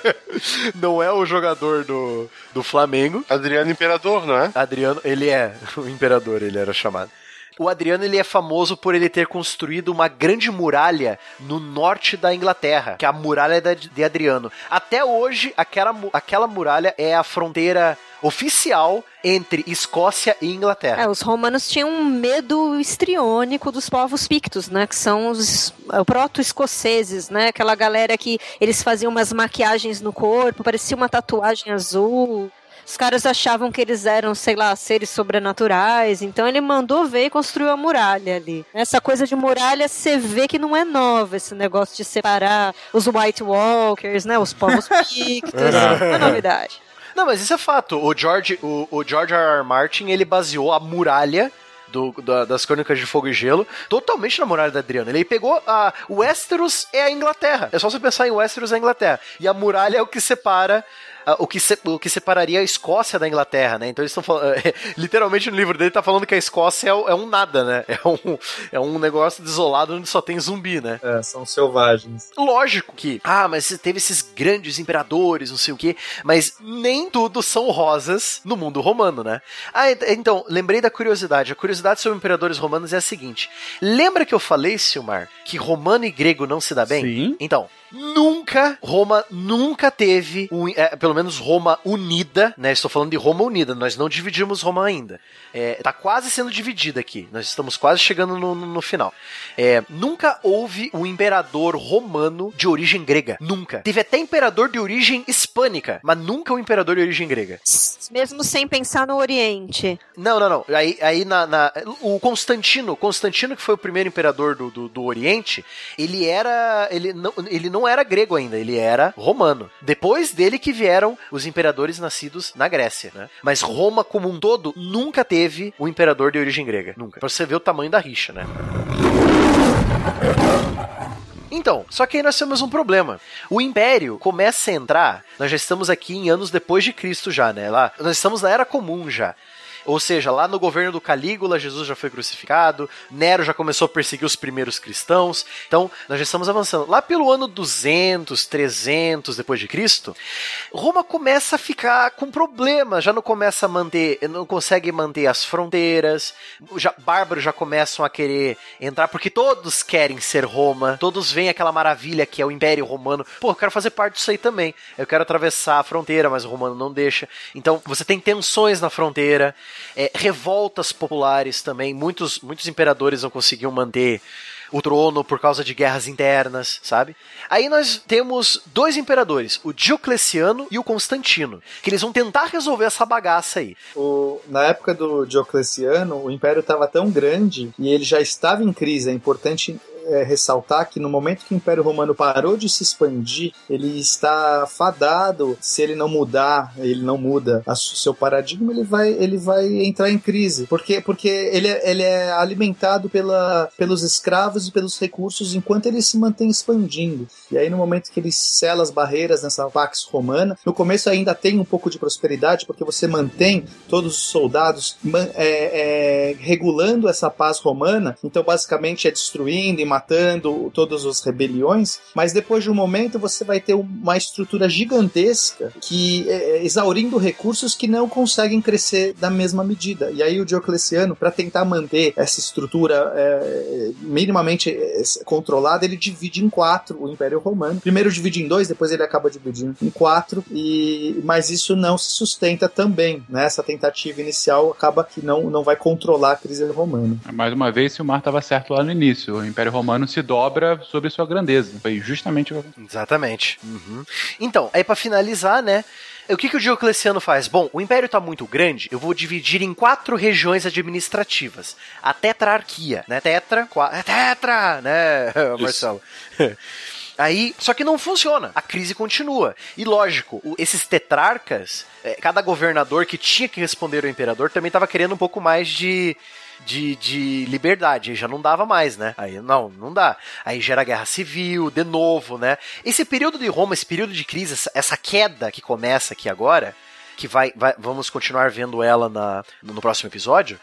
não é o jogador do, do Flamengo. Adriano Imperador, não é? Adriano, ele é o Imperador, ele era chamado. O Adriano ele é famoso por ele ter construído uma grande muralha no norte da Inglaterra, que é a muralha de Adriano. Até hoje, aquela, aquela muralha é a fronteira oficial entre Escócia e Inglaterra. É, os romanos tinham um medo histriônico dos povos pictos, né? Que são os é, proto-escoceses, né? Aquela galera que eles faziam umas maquiagens no corpo, parecia uma tatuagem azul. Os caras achavam que eles eram, sei lá, seres sobrenaturais. Então ele mandou ver e construiu a muralha ali. Essa coisa de muralha, você vê que não é nova, esse negócio de separar os White Walkers, né? Os povos pictos. não é novidade. Não, mas isso é fato. O George, o, o George R. R. Martin, ele baseou a muralha do, da, das Crônicas de Fogo e Gelo, totalmente na muralha da Adriano. Ele pegou a. O Westeros é a Inglaterra. É só você pensar em Westeros é a Inglaterra. E a muralha é o que separa o, que se- o que separaria a Escócia da Inglaterra, né? Então eles estão falando. literalmente no livro dele tá falando que a Escócia é, é um nada, né? É um, é um negócio desolado onde só tem zumbi, né? É, são selvagens. Lógico que, ah, mas teve esses grandes imperadores, não sei o quê, mas nem tudo são rosas no mundo romano, né? Ah, ent- então, lembrei da curiosidade. A curiosidade sobre imperadores romanos é a seguinte: lembra que eu falei, Silmar, que romano e grego não se dá bem? Sim. Então, nunca, Roma nunca teve, um, é, pelo menos Roma unida, né? Estou falando de Roma unida, nós não dividimos Roma ainda. É, tá quase sendo dividida aqui, nós estamos quase chegando no, no- no final. É, nunca houve um imperador romano de origem grega. Nunca. Teve até imperador de origem hispânica, mas nunca um imperador de origem grega. Mesmo sem pensar no Oriente. Não, não, não. Aí, aí na, na- o Constantino, Constantino que foi o primeiro imperador do, do, do Oriente, ele era, ele não, ele não era grego ainda, ele era romano. Depois dele que vieram os imperadores nascidos na Grécia, né? Mas Roma como um todo nunca teve um imperador de origem grega, nunca. Pra você ver o tamanho da rixa, né? Então, só que aí nós temos um problema. O Império começa a entrar, nós já estamos aqui em anos depois de Cristo já, né? Lá, nós estamos na Era Comum já. Ou seja, lá no governo do Calígula, Jesus já foi crucificado, Nero já começou a perseguir os primeiros cristãos. Então, nós já estamos avançando. Lá pelo ano 200, 300 depois de Cristo, Roma começa a ficar com problemas, já não começa a manter, não consegue manter as fronteiras. Já, bárbaros já começam a querer entrar porque todos querem ser Roma, todos veem aquela maravilha que é o Império Romano. Pô, eu quero fazer parte disso aí também. Eu quero atravessar a fronteira, mas o romano não deixa. Então, você tem tensões na fronteira, é, revoltas populares também. Muitos, muitos imperadores não conseguiam manter o trono por causa de guerras internas, sabe? Aí nós temos dois imperadores, o Diocleciano e o Constantino, que eles vão tentar resolver essa bagaça aí. O- na época do Diocleciano, o império estava tão grande e ele já estava em crise. É importante é, ressaltar que no momento que o Império Romano parou de se expandir, ele está fadado. Se ele não mudar, ele não muda o seu paradigma, ele vai, ele vai entrar em crise. Porque, porque ele, é, ele é alimentado pela, pelos escravos e pelos recursos enquanto ele se mantém expandindo. E aí, no momento que ele sela as barreiras nessa Pax Romana, no começo ainda tem um pouco de prosperidade, porque você mantém todos os soldados é, é, regulando essa paz romana, então basicamente é destruindo e matando todas as rebeliões, mas depois de um momento você vai ter uma estrutura gigantesca que é, é, exaurindo recursos que não conseguem crescer da mesma medida. E aí o Diocleciano, para tentar manter essa estrutura é, minimamente é, controlada, ele divide em quatro o Império Romano. Primeiro divide em dois, depois ele acaba dividindo em quatro, e mas isso não se sustenta também, né? Essa tentativa inicial acaba que não, não vai controlar a crise romana. Mais uma vez, Silmar estava certo lá no início. O Império Romano se dobra sobre sua grandeza. Foi justamente o Exatamente. Uhum. Então, aí pra finalizar, né? O que, que o Diocleciano faz? Bom, o império tá muito grande, eu vou dividir em quatro regiões administrativas. A tetrarquia, né? Tetra, qua... é tetra, né, Marcelo? Aí, só que não funciona. A crise continua. E lógico, esses tetrarcas, é, cada governador que tinha que responder ao imperador também estava querendo um pouco mais de, de, de liberdade. Já não dava mais, né? Aí não, não dá. Aí gera guerra civil, de novo, né? Esse período de Roma, esse período de crise, essa, queda que começa aqui agora, que vai, vai- vamos continuar vendo ela na, no próximo episódio.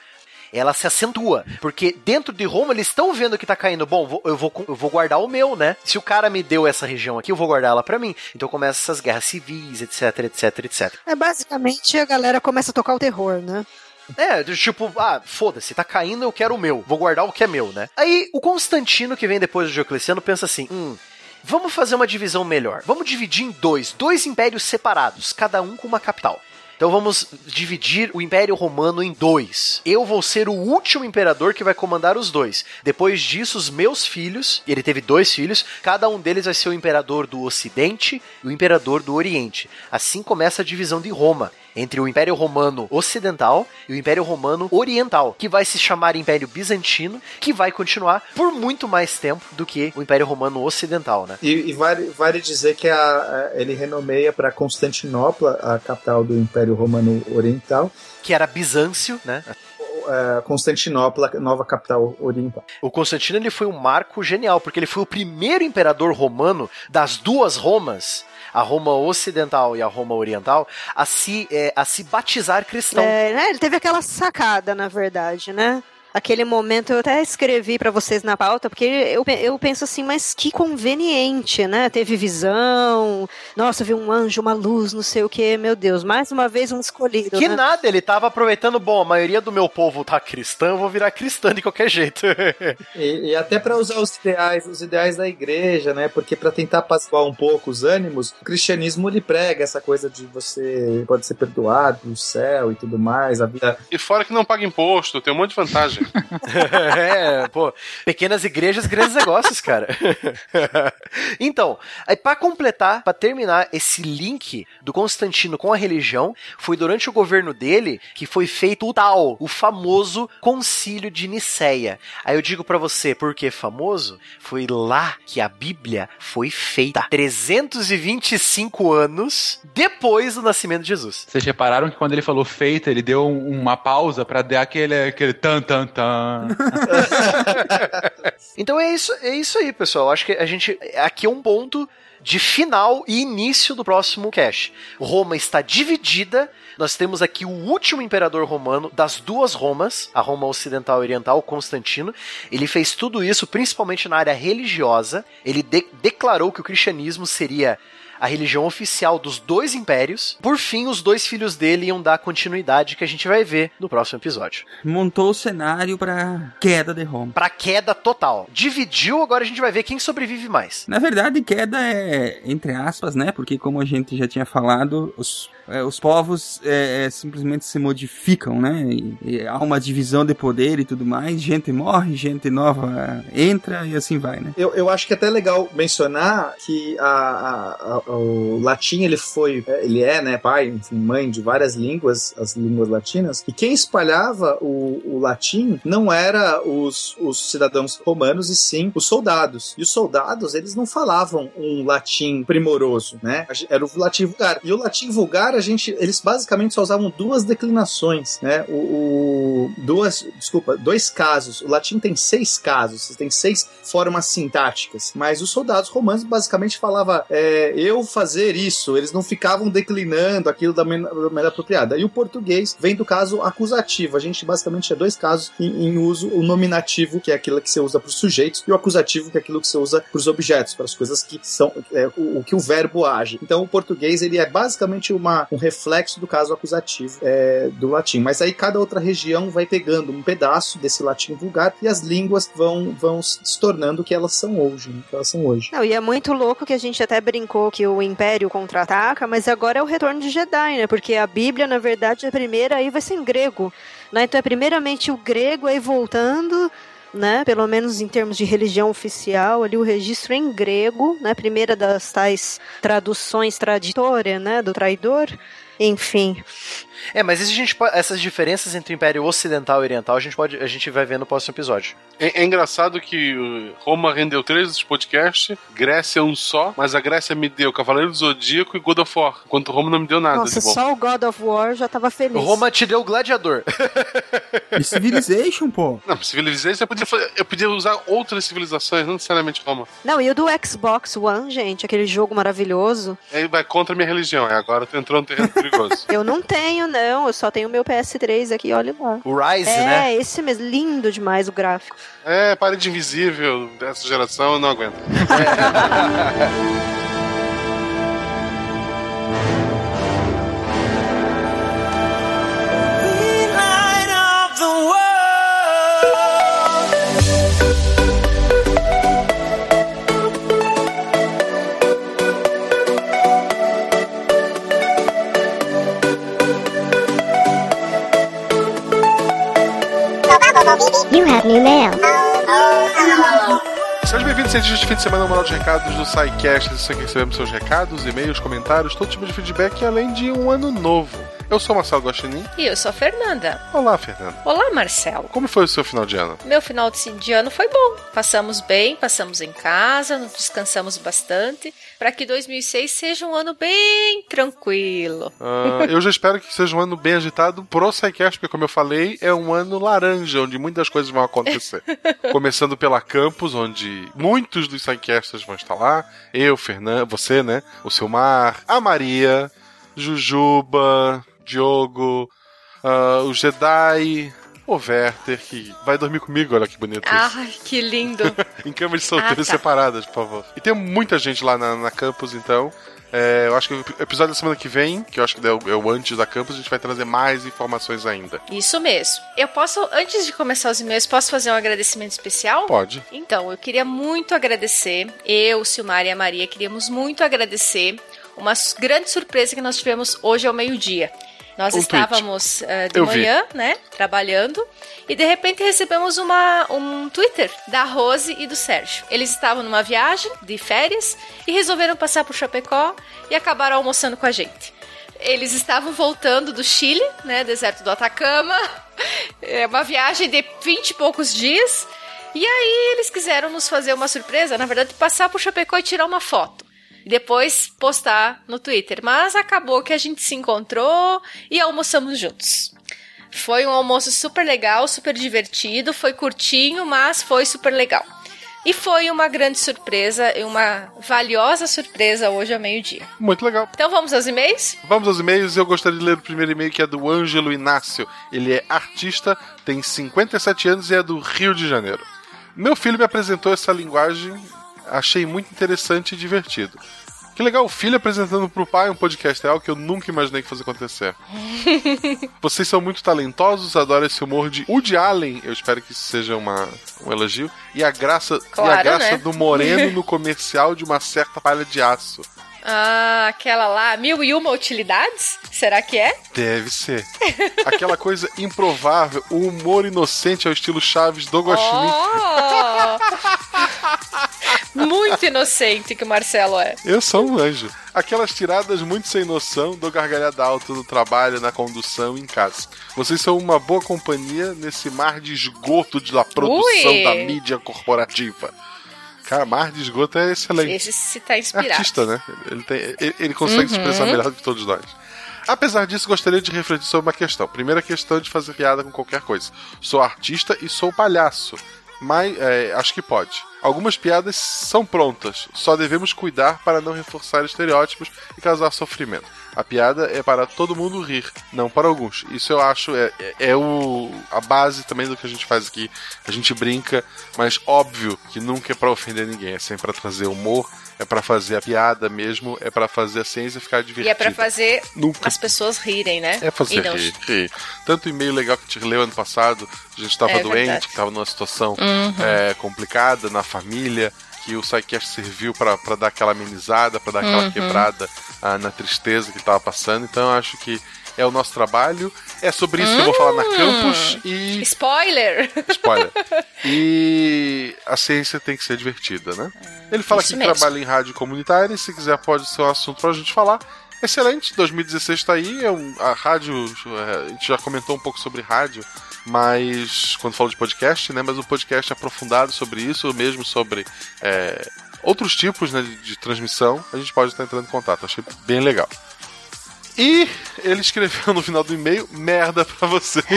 Ela se acentua, porque dentro de Roma eles estão vendo que tá caindo. Bom, eu, vou, eu vou guardar o meu, né? Se o cara me deu essa região aqui, eu vou guardar ela pra mim. Então começam essas guerras civis, etc, etc, etc. É basicamente a galera começa a tocar o terror, né? É, tipo, ah, foda-se, tá caindo, eu quero o meu. Vou guardar o que é meu, né? Aí o Constantino, que vem depois do Diocleciano, pensa assim: hum. Vamos fazer uma divisão melhor. Vamos dividir em dois, dois impérios separados, cada um com uma capital. Então vamos dividir o Império Romano em dois. Eu vou ser o último imperador que vai comandar os dois. Depois disso, os meus filhos, ele teve dois filhos, cada um deles vai ser o imperador do Ocidente e o imperador do Oriente. Assim começa a divisão de Roma entre o Império Romano Ocidental e o Império Romano Oriental, que vai se chamar Império Bizantino, que vai continuar por muito mais tempo do que o Império Romano Ocidental, né? E, e vale, vale dizer que a- a- ele renomeia para Constantinopla, a capital do Império Romano Oriental, Que era Bizâncio, né? é, Constantinopla, nova capital oriental. O Constantino ele foi um marco genial, porque ele foi o primeiro imperador romano das duas Romas, a Roma ocidental e a Roma oriental, a se, é, a se batizar cristão. É, né? Ele teve aquela sacada, na verdade, né? Aquele momento eu até escrevi pra vocês na pauta, porque eu, eu penso assim, mas que conveniente, né? Teve visão, nossa, viu um anjo, uma luz, não sei o que, meu Deus, mais uma vez um escolhido. Que né? nada, ele tava aproveitando, bom, a maioria do meu povo tá cristã, eu vou virar cristã de qualquer jeito. E, e até para usar os ideais, os ideais da igreja, né? Porque para tentar apaziguar um pouco os ânimos, o cristianismo ele prega essa coisa de você pode ser perdoado no céu e tudo mais, a vida. E fora que não paga imposto, tem um monte de vantagem. é, pô, pequenas igrejas, grandes negócios, cara. então, aí para completar, para terminar esse link do Constantino com a religião, foi durante o governo dele que foi feito o tal, o famoso Concílio de Niceia. Aí eu digo para você, por que famoso? Foi lá que a Bíblia foi feita. 325 anos depois do nascimento de Jesus. Vocês repararam que quando ele falou feita, ele deu um- uma pausa pra dar aquele, aquele tan tan Então é isso, é isso aí, pessoal. Acho que a gente aqui é um ponto de final e início do próximo cast. Roma está dividida. Nós temos aqui o último imperador romano das duas Romas, a Roma ocidental e oriental, Constantino. Ele fez tudo isso principalmente na área religiosa. Ele de- declarou que o cristianismo seria a religião oficial dos dois impérios. Por fim, os dois filhos dele iam dar continuidade que a gente vai ver no próximo episódio. Montou o cenário pra queda de Roma. Pra queda total. Dividiu, agora a gente vai ver quem sobrevive mais. Na verdade, queda é entre aspas, né? Porque como a gente já tinha falado, os, é, os povos é, é, simplesmente se modificam, né? E, e há uma divisão de poder e tudo mais. Gente morre, gente nova entra e assim vai, né? Eu, eu acho que é até legal mencionar que a, a- a- o latim ele foi, ele é, né, pai, enfim, mãe de várias línguas, as línguas latinas, e quem espalhava o, o latim não era os, os cidadãos romanos e sim os soldados. E os soldados, eles não falavam um latim primoroso, né? Era o latim vulgar. E o latim vulgar, a gente, eles basicamente só usavam duas declinações, né? O, o- duas, desculpa, dois casos. O latim tem seis casos, tem seis formas sintáticas. Mas os soldados romanos basicamente falavam é, eu fazer isso. Eles não ficavam declinando aquilo da maneira apropriada. E o português vem do caso acusativo. A gente basicamente tinha dois casos em, em uso: o nominativo, que é aquilo que você usa para os sujeitos, e o acusativo, que é aquilo que você usa para os objetos, para as coisas que são é, o, o que o verbo age. Então o português ele é basicamente uma, um reflexo do caso acusativo é, do latim. Mas aí cada outra região vai pegando um pedaço desse latim vulgar e as línguas vão, vão se tornando o que elas são hoje. né? Que elas são hoje. Não, e é muito louco que a gente até brincou que o Império contra-ataca, mas agora é o retorno de Jedi, né? Porque a Bíblia, na verdade, a primeira aí vai ser em grego. Né? Então é primeiramente o grego aí voltando, né? Pelo menos em termos de religião oficial, ali o registro em grego, né? Primeira das tais traduções traditórias, né? Do traidor. Enfim. É, mas isso a gente essas diferenças entre o Império Ocidental e Oriental a gente, pode, a gente vai ver no próximo episódio. É, é engraçado que uh, Roma rendeu três dos podcasts, Grécia um só, mas a Grécia me deu Cavaleiro do Zodíaco e God of War, enquanto Roma não me deu nada Nossa, só o God of War já tava feliz. Roma te deu o Gladiador. E Civilization, pô. Não, Civilization eu podia, eu podia usar outras civilizações, não necessariamente Roma. Não, e o do Xbox One, gente, aquele jogo maravilhoso. Aí vai contra a minha religião, é, agora tu entrou num terreno perigoso. Eu não tenho, não. Eu só tenho o meu PS3 aqui, olha lá. O Rise, é, né? esse mesmo. Lindo demais o gráfico. É, parede invisível dessa geração, eu não aguento. You have new mail. Sejam bem-vindos, cientistas de fim de semana, moral de recados do SciCast. Isso aqui recebemos seus recados, e-mails, comentários, todo tipo de feedback, além de um ano novo. Eu sou Marcelo Guaxinim. E eu sou a Fernanda. Olá, Fernanda. Olá, Marcelo. Como foi o seu final de ano? Meu final de ano foi bom. Passamos bem, passamos em casa, descansamos bastante, para que 2006 seja um ano bem tranquilo. Uh, eu já espero que seja um ano bem agitado pro SciCast, porque como eu falei, é um ano laranja, onde muitas coisas vão acontecer. Começando pela Campus, onde muitos dos SciCasters vão estar lá. Eu, Fernanda, você, né? O Silmar, a Maria, Jujuba, Diogo, uh, o Jedi, o Werther, que vai dormir comigo, olha que bonito Ai, isso. que lindo. em camas de solteiros ah, tá. separadas, por favor. E tem muita gente lá na, na campus, então. É, eu acho que o episódio da semana que vem, que eu acho que é o, é o, antes da campus, a gente vai trazer mais informações ainda. Isso mesmo. Eu posso, antes de começar os e-mails, posso fazer um agradecimento especial? Pode. Então, eu queria muito agradecer, eu, Silmar e a Maria, queríamos muito agradecer uma grande surpresa que nós tivemos hoje ao meio-dia. Nós um estávamos uh, de Eu manhã, vi. né, trabalhando, e de repente recebemos uma, um Twitter da Rose e do Sérgio. Eles estavam numa viagem de férias e resolveram passar por Chapecó e acabaram almoçando com a gente. Eles estavam voltando do Chile, né, deserto do Atacama, é uma viagem de vinte e poucos dias. E aí eles quiseram nos fazer uma surpresa, na verdade, passar por Chapecó e tirar uma foto e depois postar no Twitter. Mas acabou que a gente se encontrou e almoçamos juntos. Foi um almoço super legal, super divertido, foi curtinho, mas foi super legal. E foi uma grande surpresa e uma valiosa surpresa hoje ao meio-dia. Muito legal. Então vamos aos e-mails? Vamos aos e-mails. Eu gostaria de ler o primeiro e-mail que é do Ângelo Inácio. Ele é artista, tem 57 anos e é do Rio de Janeiro. Meu filho me apresentou essa linguagem achei muito interessante e divertido. Que legal, o filho apresentando pro pai um podcast algo que eu nunca imaginei que fosse acontecer. Vocês são muito talentosos, adoro esse humor de Woody Allen. Eu espero que isso seja uma, um elogio. E a graça, claro, e a graça né? do Moreno no comercial de uma certa palha de aço. Ah, aquela lá, mil e uma utilidades? Será que é? Deve ser. Aquela coisa improvável, o humor inocente ao estilo Chaves do Guaxinim. Oh! muito inocente que o Marcelo é. Eu sou um anjo. Aquelas tiradas muito sem noção do gargalhada alto no trabalho, na condução em casa. Vocês são uma boa companhia nesse mar de esgoto da produção Ui. da mídia corporativa. Cara, mar de esgoto é excelente. Esse se tá inspirado. Artista, né? Ele, tem, ele, ele consegue uhum. se expressar melhor do que todos nós. Apesar disso, gostaria de refletir sobre uma questão. Primeira questão de fazer piada com qualquer coisa. Sou artista e sou palhaço mas é, acho que pode. Algumas piadas são prontas, só devemos cuidar para não reforçar estereótipos e causar sofrimento. A piada é para todo mundo rir, não para alguns. Isso eu acho é, é, é o, a base também do que a gente faz aqui. A gente brinca, mas óbvio que nunca é para ofender ninguém, é sempre para trazer humor é para fazer a piada mesmo, é para fazer a ciência ficar divertida. E é para fazer Nunca... as pessoas rirem, né? É fazer não... rir, rir. Tanto e-mail legal que a gente leu ano passado, a gente estava é, doente, verdade. que estava numa situação uhum. é, complicada na família, que o SciCast serviu para dar aquela amenizada, para dar aquela uhum. quebrada ah, na tristeza que estava passando. Então eu acho que é o nosso trabalho. É sobre isso hum, que eu vou falar na hum. campus e. Spoiler! Spoiler. E a ciência tem que ser divertida, né? Ele fala que mesmo. trabalha em rádio comunitária e se quiser pode ser um assunto pra gente falar. Excelente, 2016 está aí, é a rádio, é, a gente já comentou um pouco sobre rádio, mas quando falou de podcast, né? Mas o um podcast aprofundado sobre isso, mesmo sobre é, outros tipos né, de, de, transmissão, a gente pode estar entrando em contato. Achei bem legal. E ele escreveu no final do e-mail: merda pra vocês.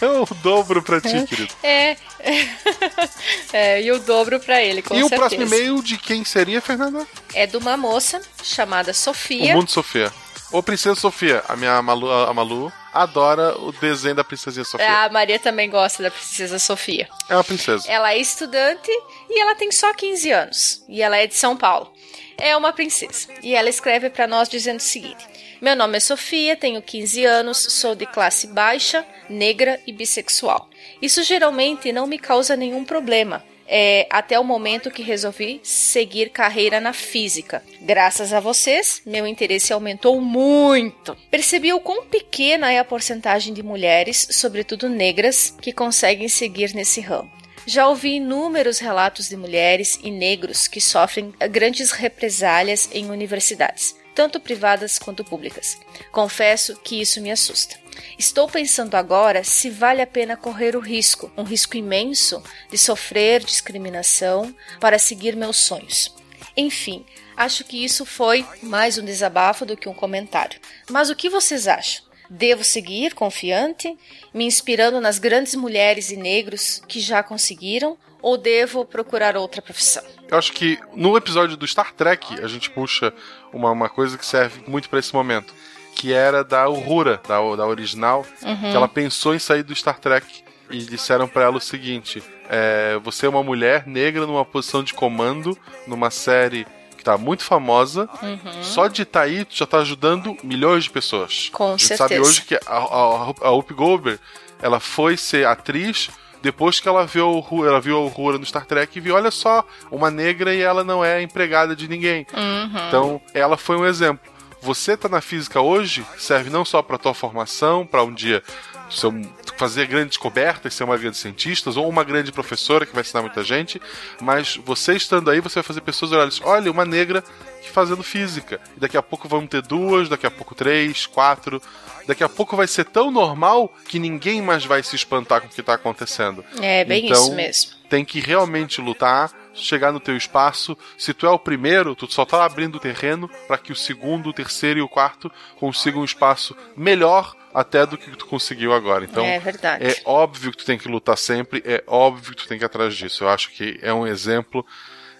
É o dobro pra ti, querido. É. é e o dobro pra ele, com e certeza. E o próximo e-mail de quem seria, Fernanda? É de uma moça chamada Sofia. O Mundo Sofia. Ô, Princesa Sofia, a minha Malu, a Malu adora o desenho da Princesinha Sofia. A Maria também gosta da Princesa Sofia. É uma princesa. Ela é estudante e ela tem só 15 anos. E ela é de São Paulo. É uma princesa. E ela escreve para nós dizendo o seguinte: meu nome é Sofia, tenho 15 anos, sou de classe baixa, negra e bissexual. Isso geralmente não me causa nenhum problema. É, até o momento que resolvi seguir carreira na física. Graças a vocês, meu interesse aumentou muito. Percebi o quão pequena é a porcentagem de mulheres, sobretudo negras, que conseguem seguir nesse ramo. Já ouvi inúmeros relatos de mulheres e negros que sofrem grandes represálias em universidades tanto privadas quanto públicas. Confesso que isso me assusta. Estou pensando agora se vale a pena correr o risco, um risco imenso, de sofrer discriminação para seguir meus sonhos. Enfim, acho que isso foi mais um desabafo do que um comentário. Mas o que vocês acham? Devo seguir confiante, me inspirando nas grandes mulheres e negros que já conseguiram, ou devo procurar outra profissão? Eu acho que no episódio do Star Trek a gente puxa uma, uma coisa que serve muito para esse momento, que era da Uhura, da, da original, uhum. que ela pensou em sair do Star Trek e disseram para ela o seguinte: é, você é uma mulher negra numa posição de comando numa série tá muito famosa. Uhum. Só de estar tá aí, tu já tá ajudando milhões de pessoas. Com a gente certeza. sabe hoje que a, a, a Whoopi Goldberg, ela foi ser atriz depois que ela viu, ela viu a Uhura no Star Trek e viu, olha só, uma negra e ela não é empregada de ninguém. Uhum. Então, ela foi um exemplo. Você tá na física hoje, serve não só para tua formação, para um dia seu, fazer grandes descobertas, ser uma grande cientista ou uma grande professora que vai ensinar muita gente, mas você estando aí, você vai fazer pessoas olharem, olha, uma negra fazendo física. E daqui a pouco vão ter duas, daqui a pouco três, quatro. Daqui a pouco vai ser tão normal que ninguém mais vai se espantar com o que está acontecendo. É, bem então, isso mesmo. Tem que realmente lutar, chegar no teu espaço. Se tu é o primeiro, tu só tá abrindo o terreno para que o segundo, o terceiro e o quarto consigam um espaço melhor até do que tu conseguiu agora. Então, é verdade. É óbvio que tu tem que lutar sempre, é óbvio que tu tem que ir atrás disso. Eu acho que é um exemplo.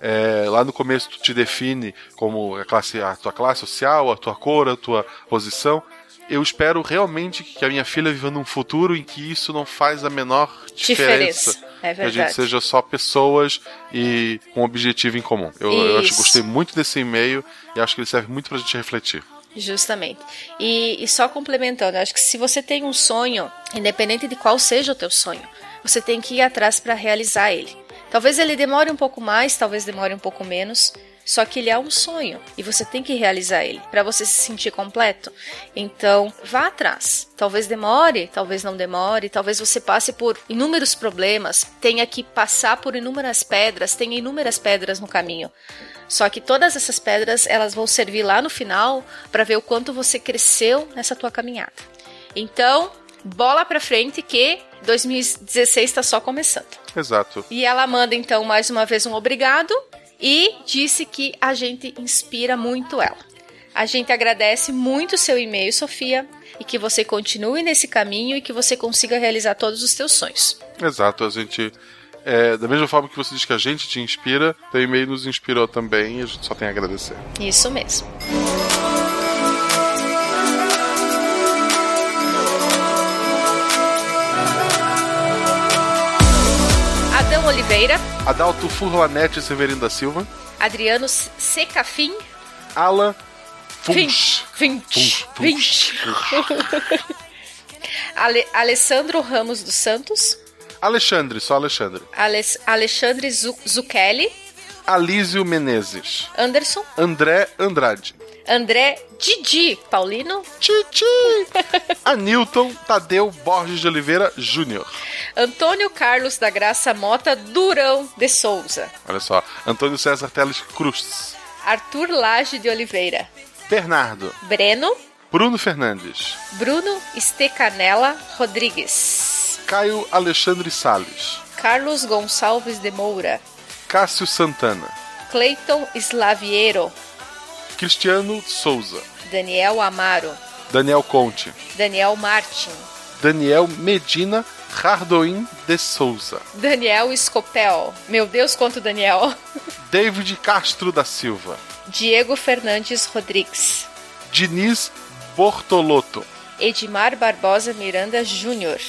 É, lá no começo tu te define como a, classe, a tua classe social, a tua cor, a tua posição. Eu espero realmente que a minha filha viva num futuro em que isso não faz a menor diferença. diferença. É que a gente seja só pessoas e com um objetivo em comum. Eu, eu acho que gostei muito desse e-mail e acho que ele serve muito pra gente refletir. Justamente. E, e só complementando, acho que se você tem um sonho, independente de qual seja o teu sonho, você tem que ir atrás para realizar ele. Talvez ele demore um pouco mais, talvez demore um pouco menos, só que ele é um sonho e você tem que realizar ele para você se sentir completo. Então, vá atrás. Talvez demore, talvez não demore, talvez você passe por inúmeros problemas, tenha que passar por inúmeras pedras, tenha inúmeras pedras no caminho. Só que todas essas pedras, elas vão servir lá no final para ver o quanto você cresceu nessa tua caminhada. Então, bola para frente que 2016 está só começando. Exato. E ela manda então mais uma vez um obrigado e disse que a gente inspira muito ela. A gente agradece muito o seu e-mail, Sofia, e que você continue nesse caminho e que você consiga realizar todos os teus sonhos. Exato, a gente é, da mesma forma que você diz que a gente te inspira, teu e-mail nos inspirou também e a gente só tem a agradecer. Isso mesmo. Adalto Furlanete Severino da Silva. Adriano Secafim. Alan Funch. Funch. Funch. Ale Alessandro Ramos dos Santos. Alexandre, só Alexandre. Ale Alexandre Zucchelli. Alísio Menezes. Anderson. André Andrade. André Didi Paulino. Titi. Anilton Tadeu Borges de Oliveira Júnior. Antônio Carlos da Graça Mota Durão de Souza. Olha só. Antônio César Teles Cruz. Arthur Lage de Oliveira. Bernardo. Breno. Bruno Fernandes. Bruno Estecanela Rodrigues. Caio Alexandre Sales. Carlos Gonçalves de Moura. Cássio Santana. Cleiton Slaviero. Cristiano Souza. Daniel Amaro. Daniel Conte. Daniel Martin. Daniel Medina Hardoin de Souza. Daniel Scopel. Meu Deus, quanto Daniel. David Castro da Silva. Diego Fernandes Rodrigues. Diniz Bortolotto. Edmar Barbosa Miranda Júnior.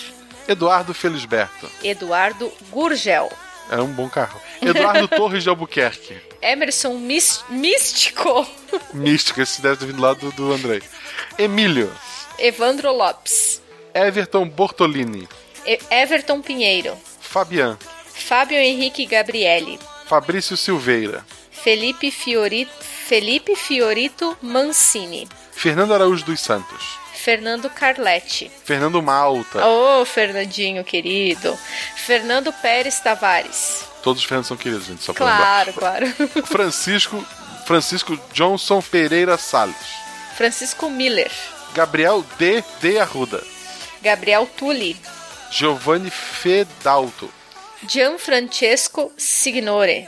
Eduardo Felisberto. Eduardo Gurgel. É um bom carro. Eduardo Torres de Albuquerque. Emerson Místico. Místico, esse deve ter vindo lá do, do Andrei. Emílio. Evandro Lopes. Everton Bortolini. E Everton Pinheiro. Fabian. Fábio Henrique Gabriele. Fabrício Silveira. Felipe Fiorito, Felipe Fiorito Mancini. Fernando Araújo dos Santos. Fernando Carletti. Fernando Malta. Ô, oh, Fernandinho querido. Fernando Pérez Tavares. Todos os Fernandos são queridos, gente, só Claro, claro. Francisco Francisco Johnson Pereira Salles. Francisco Miller. Gabriel D. de Arruda. Gabriel Tulli. Giovanni Fedalto. Gianfrancesco Signore.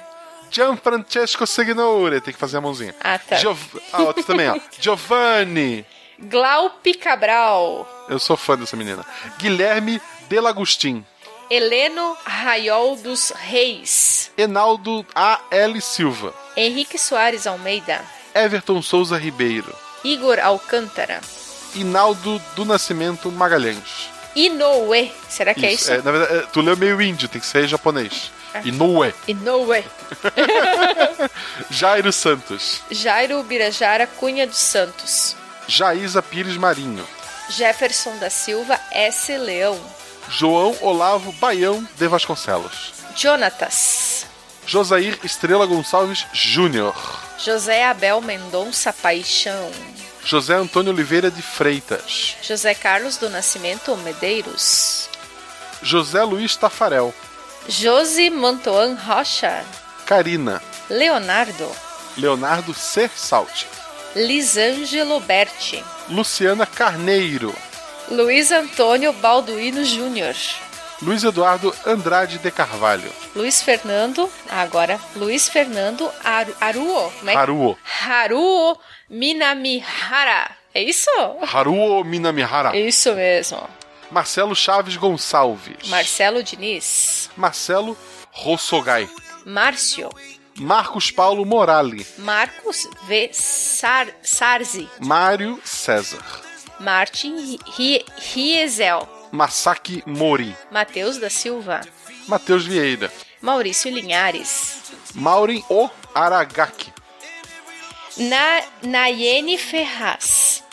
Gianfrancesco Signore. Tem que fazer a mãozinha. Ah, tá. Giov... Ah, outro também, ó. Giovanni. Glaupe Cabral. Eu sou fã dessa menina. Guilherme Delagustin. Heleno Raiol dos Reis. Enaldo A. L. Silva. Henrique Soares Almeida. Everton Souza Ribeiro. Igor Alcântara. Inaldo do Nascimento Magalhães. Inoue. Será que é isso? é isso? É, na verdade, é, tu leu meio índio, tem que ser japonês. Inoue. Inoue. Jairo Santos. Jairo Birajara Cunha dos Santos. Jaísa Pires Marinho. Jefferson da Silva S. Leão. João Olavo Baião de Vasconcelos. Jonatas. Josair Estrela Gonçalves Júnior. José Abel Mendonça Paixão. José Antônio Oliveira de Freitas. José Carlos do Nascimento Medeiros. José Luiz Tafarel. Josi Mantoan Rocha. Carina. Leonardo. Leonardo C. Salt. Lisângelo Berti. Luciana Carneiro. Luiz Antônio Balduino Júnior. Luiz Eduardo Andrade de Carvalho. Luiz Fernando, agora Luiz Fernando Aru, Aruo. Como é? Haruo. Haruo Minamihara. É isso? Haruo Minamihara. Isso mesmo. Marcelo Chaves Gonçalves. Marcelo Diniz. Marcelo Rossogai. Márcio. Marcos Paulo Morali. Marcos V. Sar, Sarzi. Mário César. Martin Riezel. Masaki Mori. Matheus da Silva. Matheus Vieira. Maurício Linhares. Maureen O. Aragaki. Na, Nayene Ferraz.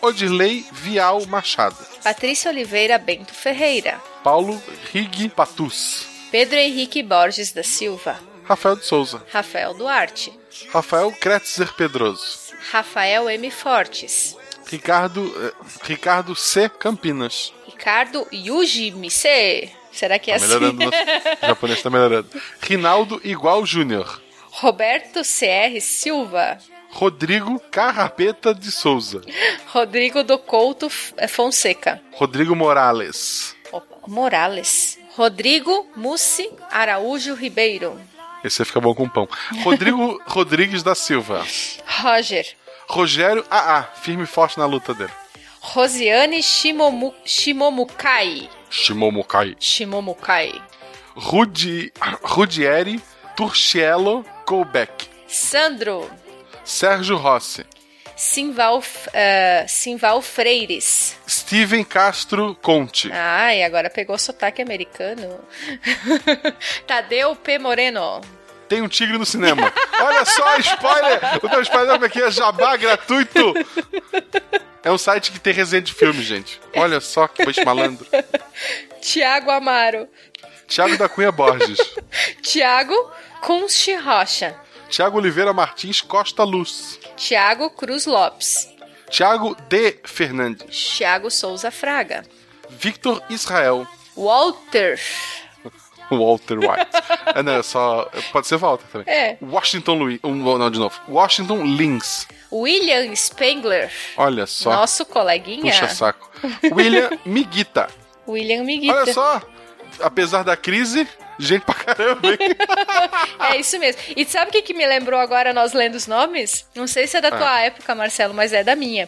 Odirley Vial Machado. Patrícia Oliveira Bento Ferreira. Paulo Rig Patus. Pedro Henrique Borges da Silva. Rafael de Souza. Rafael Duarte. Rafael Kretzer Pedroso. Rafael M. Fortes. Ricardo, eh, Ricardo C. Campinas. Ricardo Yuji Mise. Será que é tá assim? Melhorando, o japonês está melhorando. Rinaldo Igual Júnior. Roberto CR Silva. Rodrigo Carrapeta de Souza. Rodrigo do Couto Fonseca. Rodrigo Morales. Opa, Morales. Rodrigo Mussi Araújo Ribeiro. Esse fica bom com pão. Rodrigo Rodrigues da Silva. Roger. Rogério AA, firme e forte na luta dele. Rosiane Shimomu, Shimomukai. Shimomukai. Shimomukai. Rudi, Rudieri Turciello Colbeck. Sandro. Sérgio Rossi. Simval, uh, Simval Freires. Steven Castro Conte. Ai, agora pegou sotaque americano. Tadeu P. Moreno. Tem um tigre no cinema. Olha só, spoiler! O teu spoiler aqui é jabá gratuito. É um site que tem resenha de filme, gente. Olha só que bicho malandro. Tiago Amaro. Tiago da Cunha Borges. Tiago Kunchi Rocha. Tiago Oliveira Martins Costa Luz. Tiago Cruz Lopes. Tiago D. Fernandes. Tiago Souza Fraga. Victor Israel. Walter. Walter White. é, não, é só. Pode ser Walter também. É. Washington Luiz. Um, não, de novo. Washington Lins. William Spengler. Olha só. Nosso coleguinha. Puxa saco. William Miguita. William Miguita. Olha só. Apesar da crise, gente pra caramba, hein? é isso mesmo. E sabe o que, que me lembrou agora nós lendo os nomes? Não sei se é da tua Ah. época, Marcelo, mas é da minha.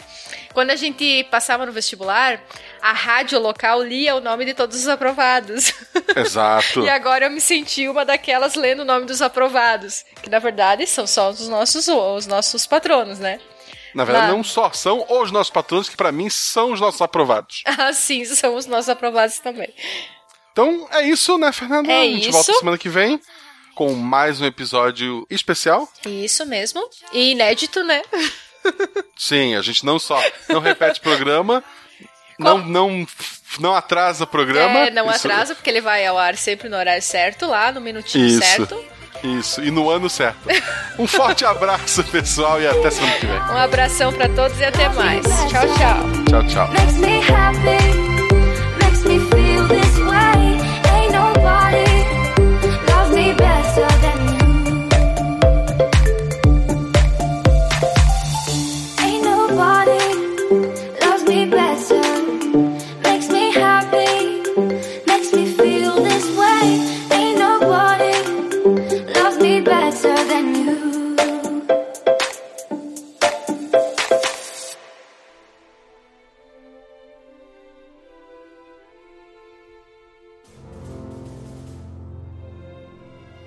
Quando a gente passava no vestibular, a rádio local lia o nome de todos os aprovados. Exato. E agora eu me senti uma daquelas lendo o nome dos aprovados. Que na verdade são só os nossos, os nossos patronos, né? Na verdade, Lá. não só são os nossos patrões, que pra mim são os nossos aprovados. Ah, sim, são os nossos aprovados também. Então é isso, né, Fernanda? É a gente isso. volta semana que vem com mais um episódio especial. Isso mesmo. E inédito, né? Sim, a gente não só não repete programa, não, não, não atrasa programa. É, não Isso- atrasa, porque ele vai ao ar sempre no horário certo, lá no minutinho Isso. certo. Isso, e no ano certo. Um forte abraço, pessoal, e até semana que vem. Um abração pra todos e até mais. Tchau, tchau. Tchau, tchau.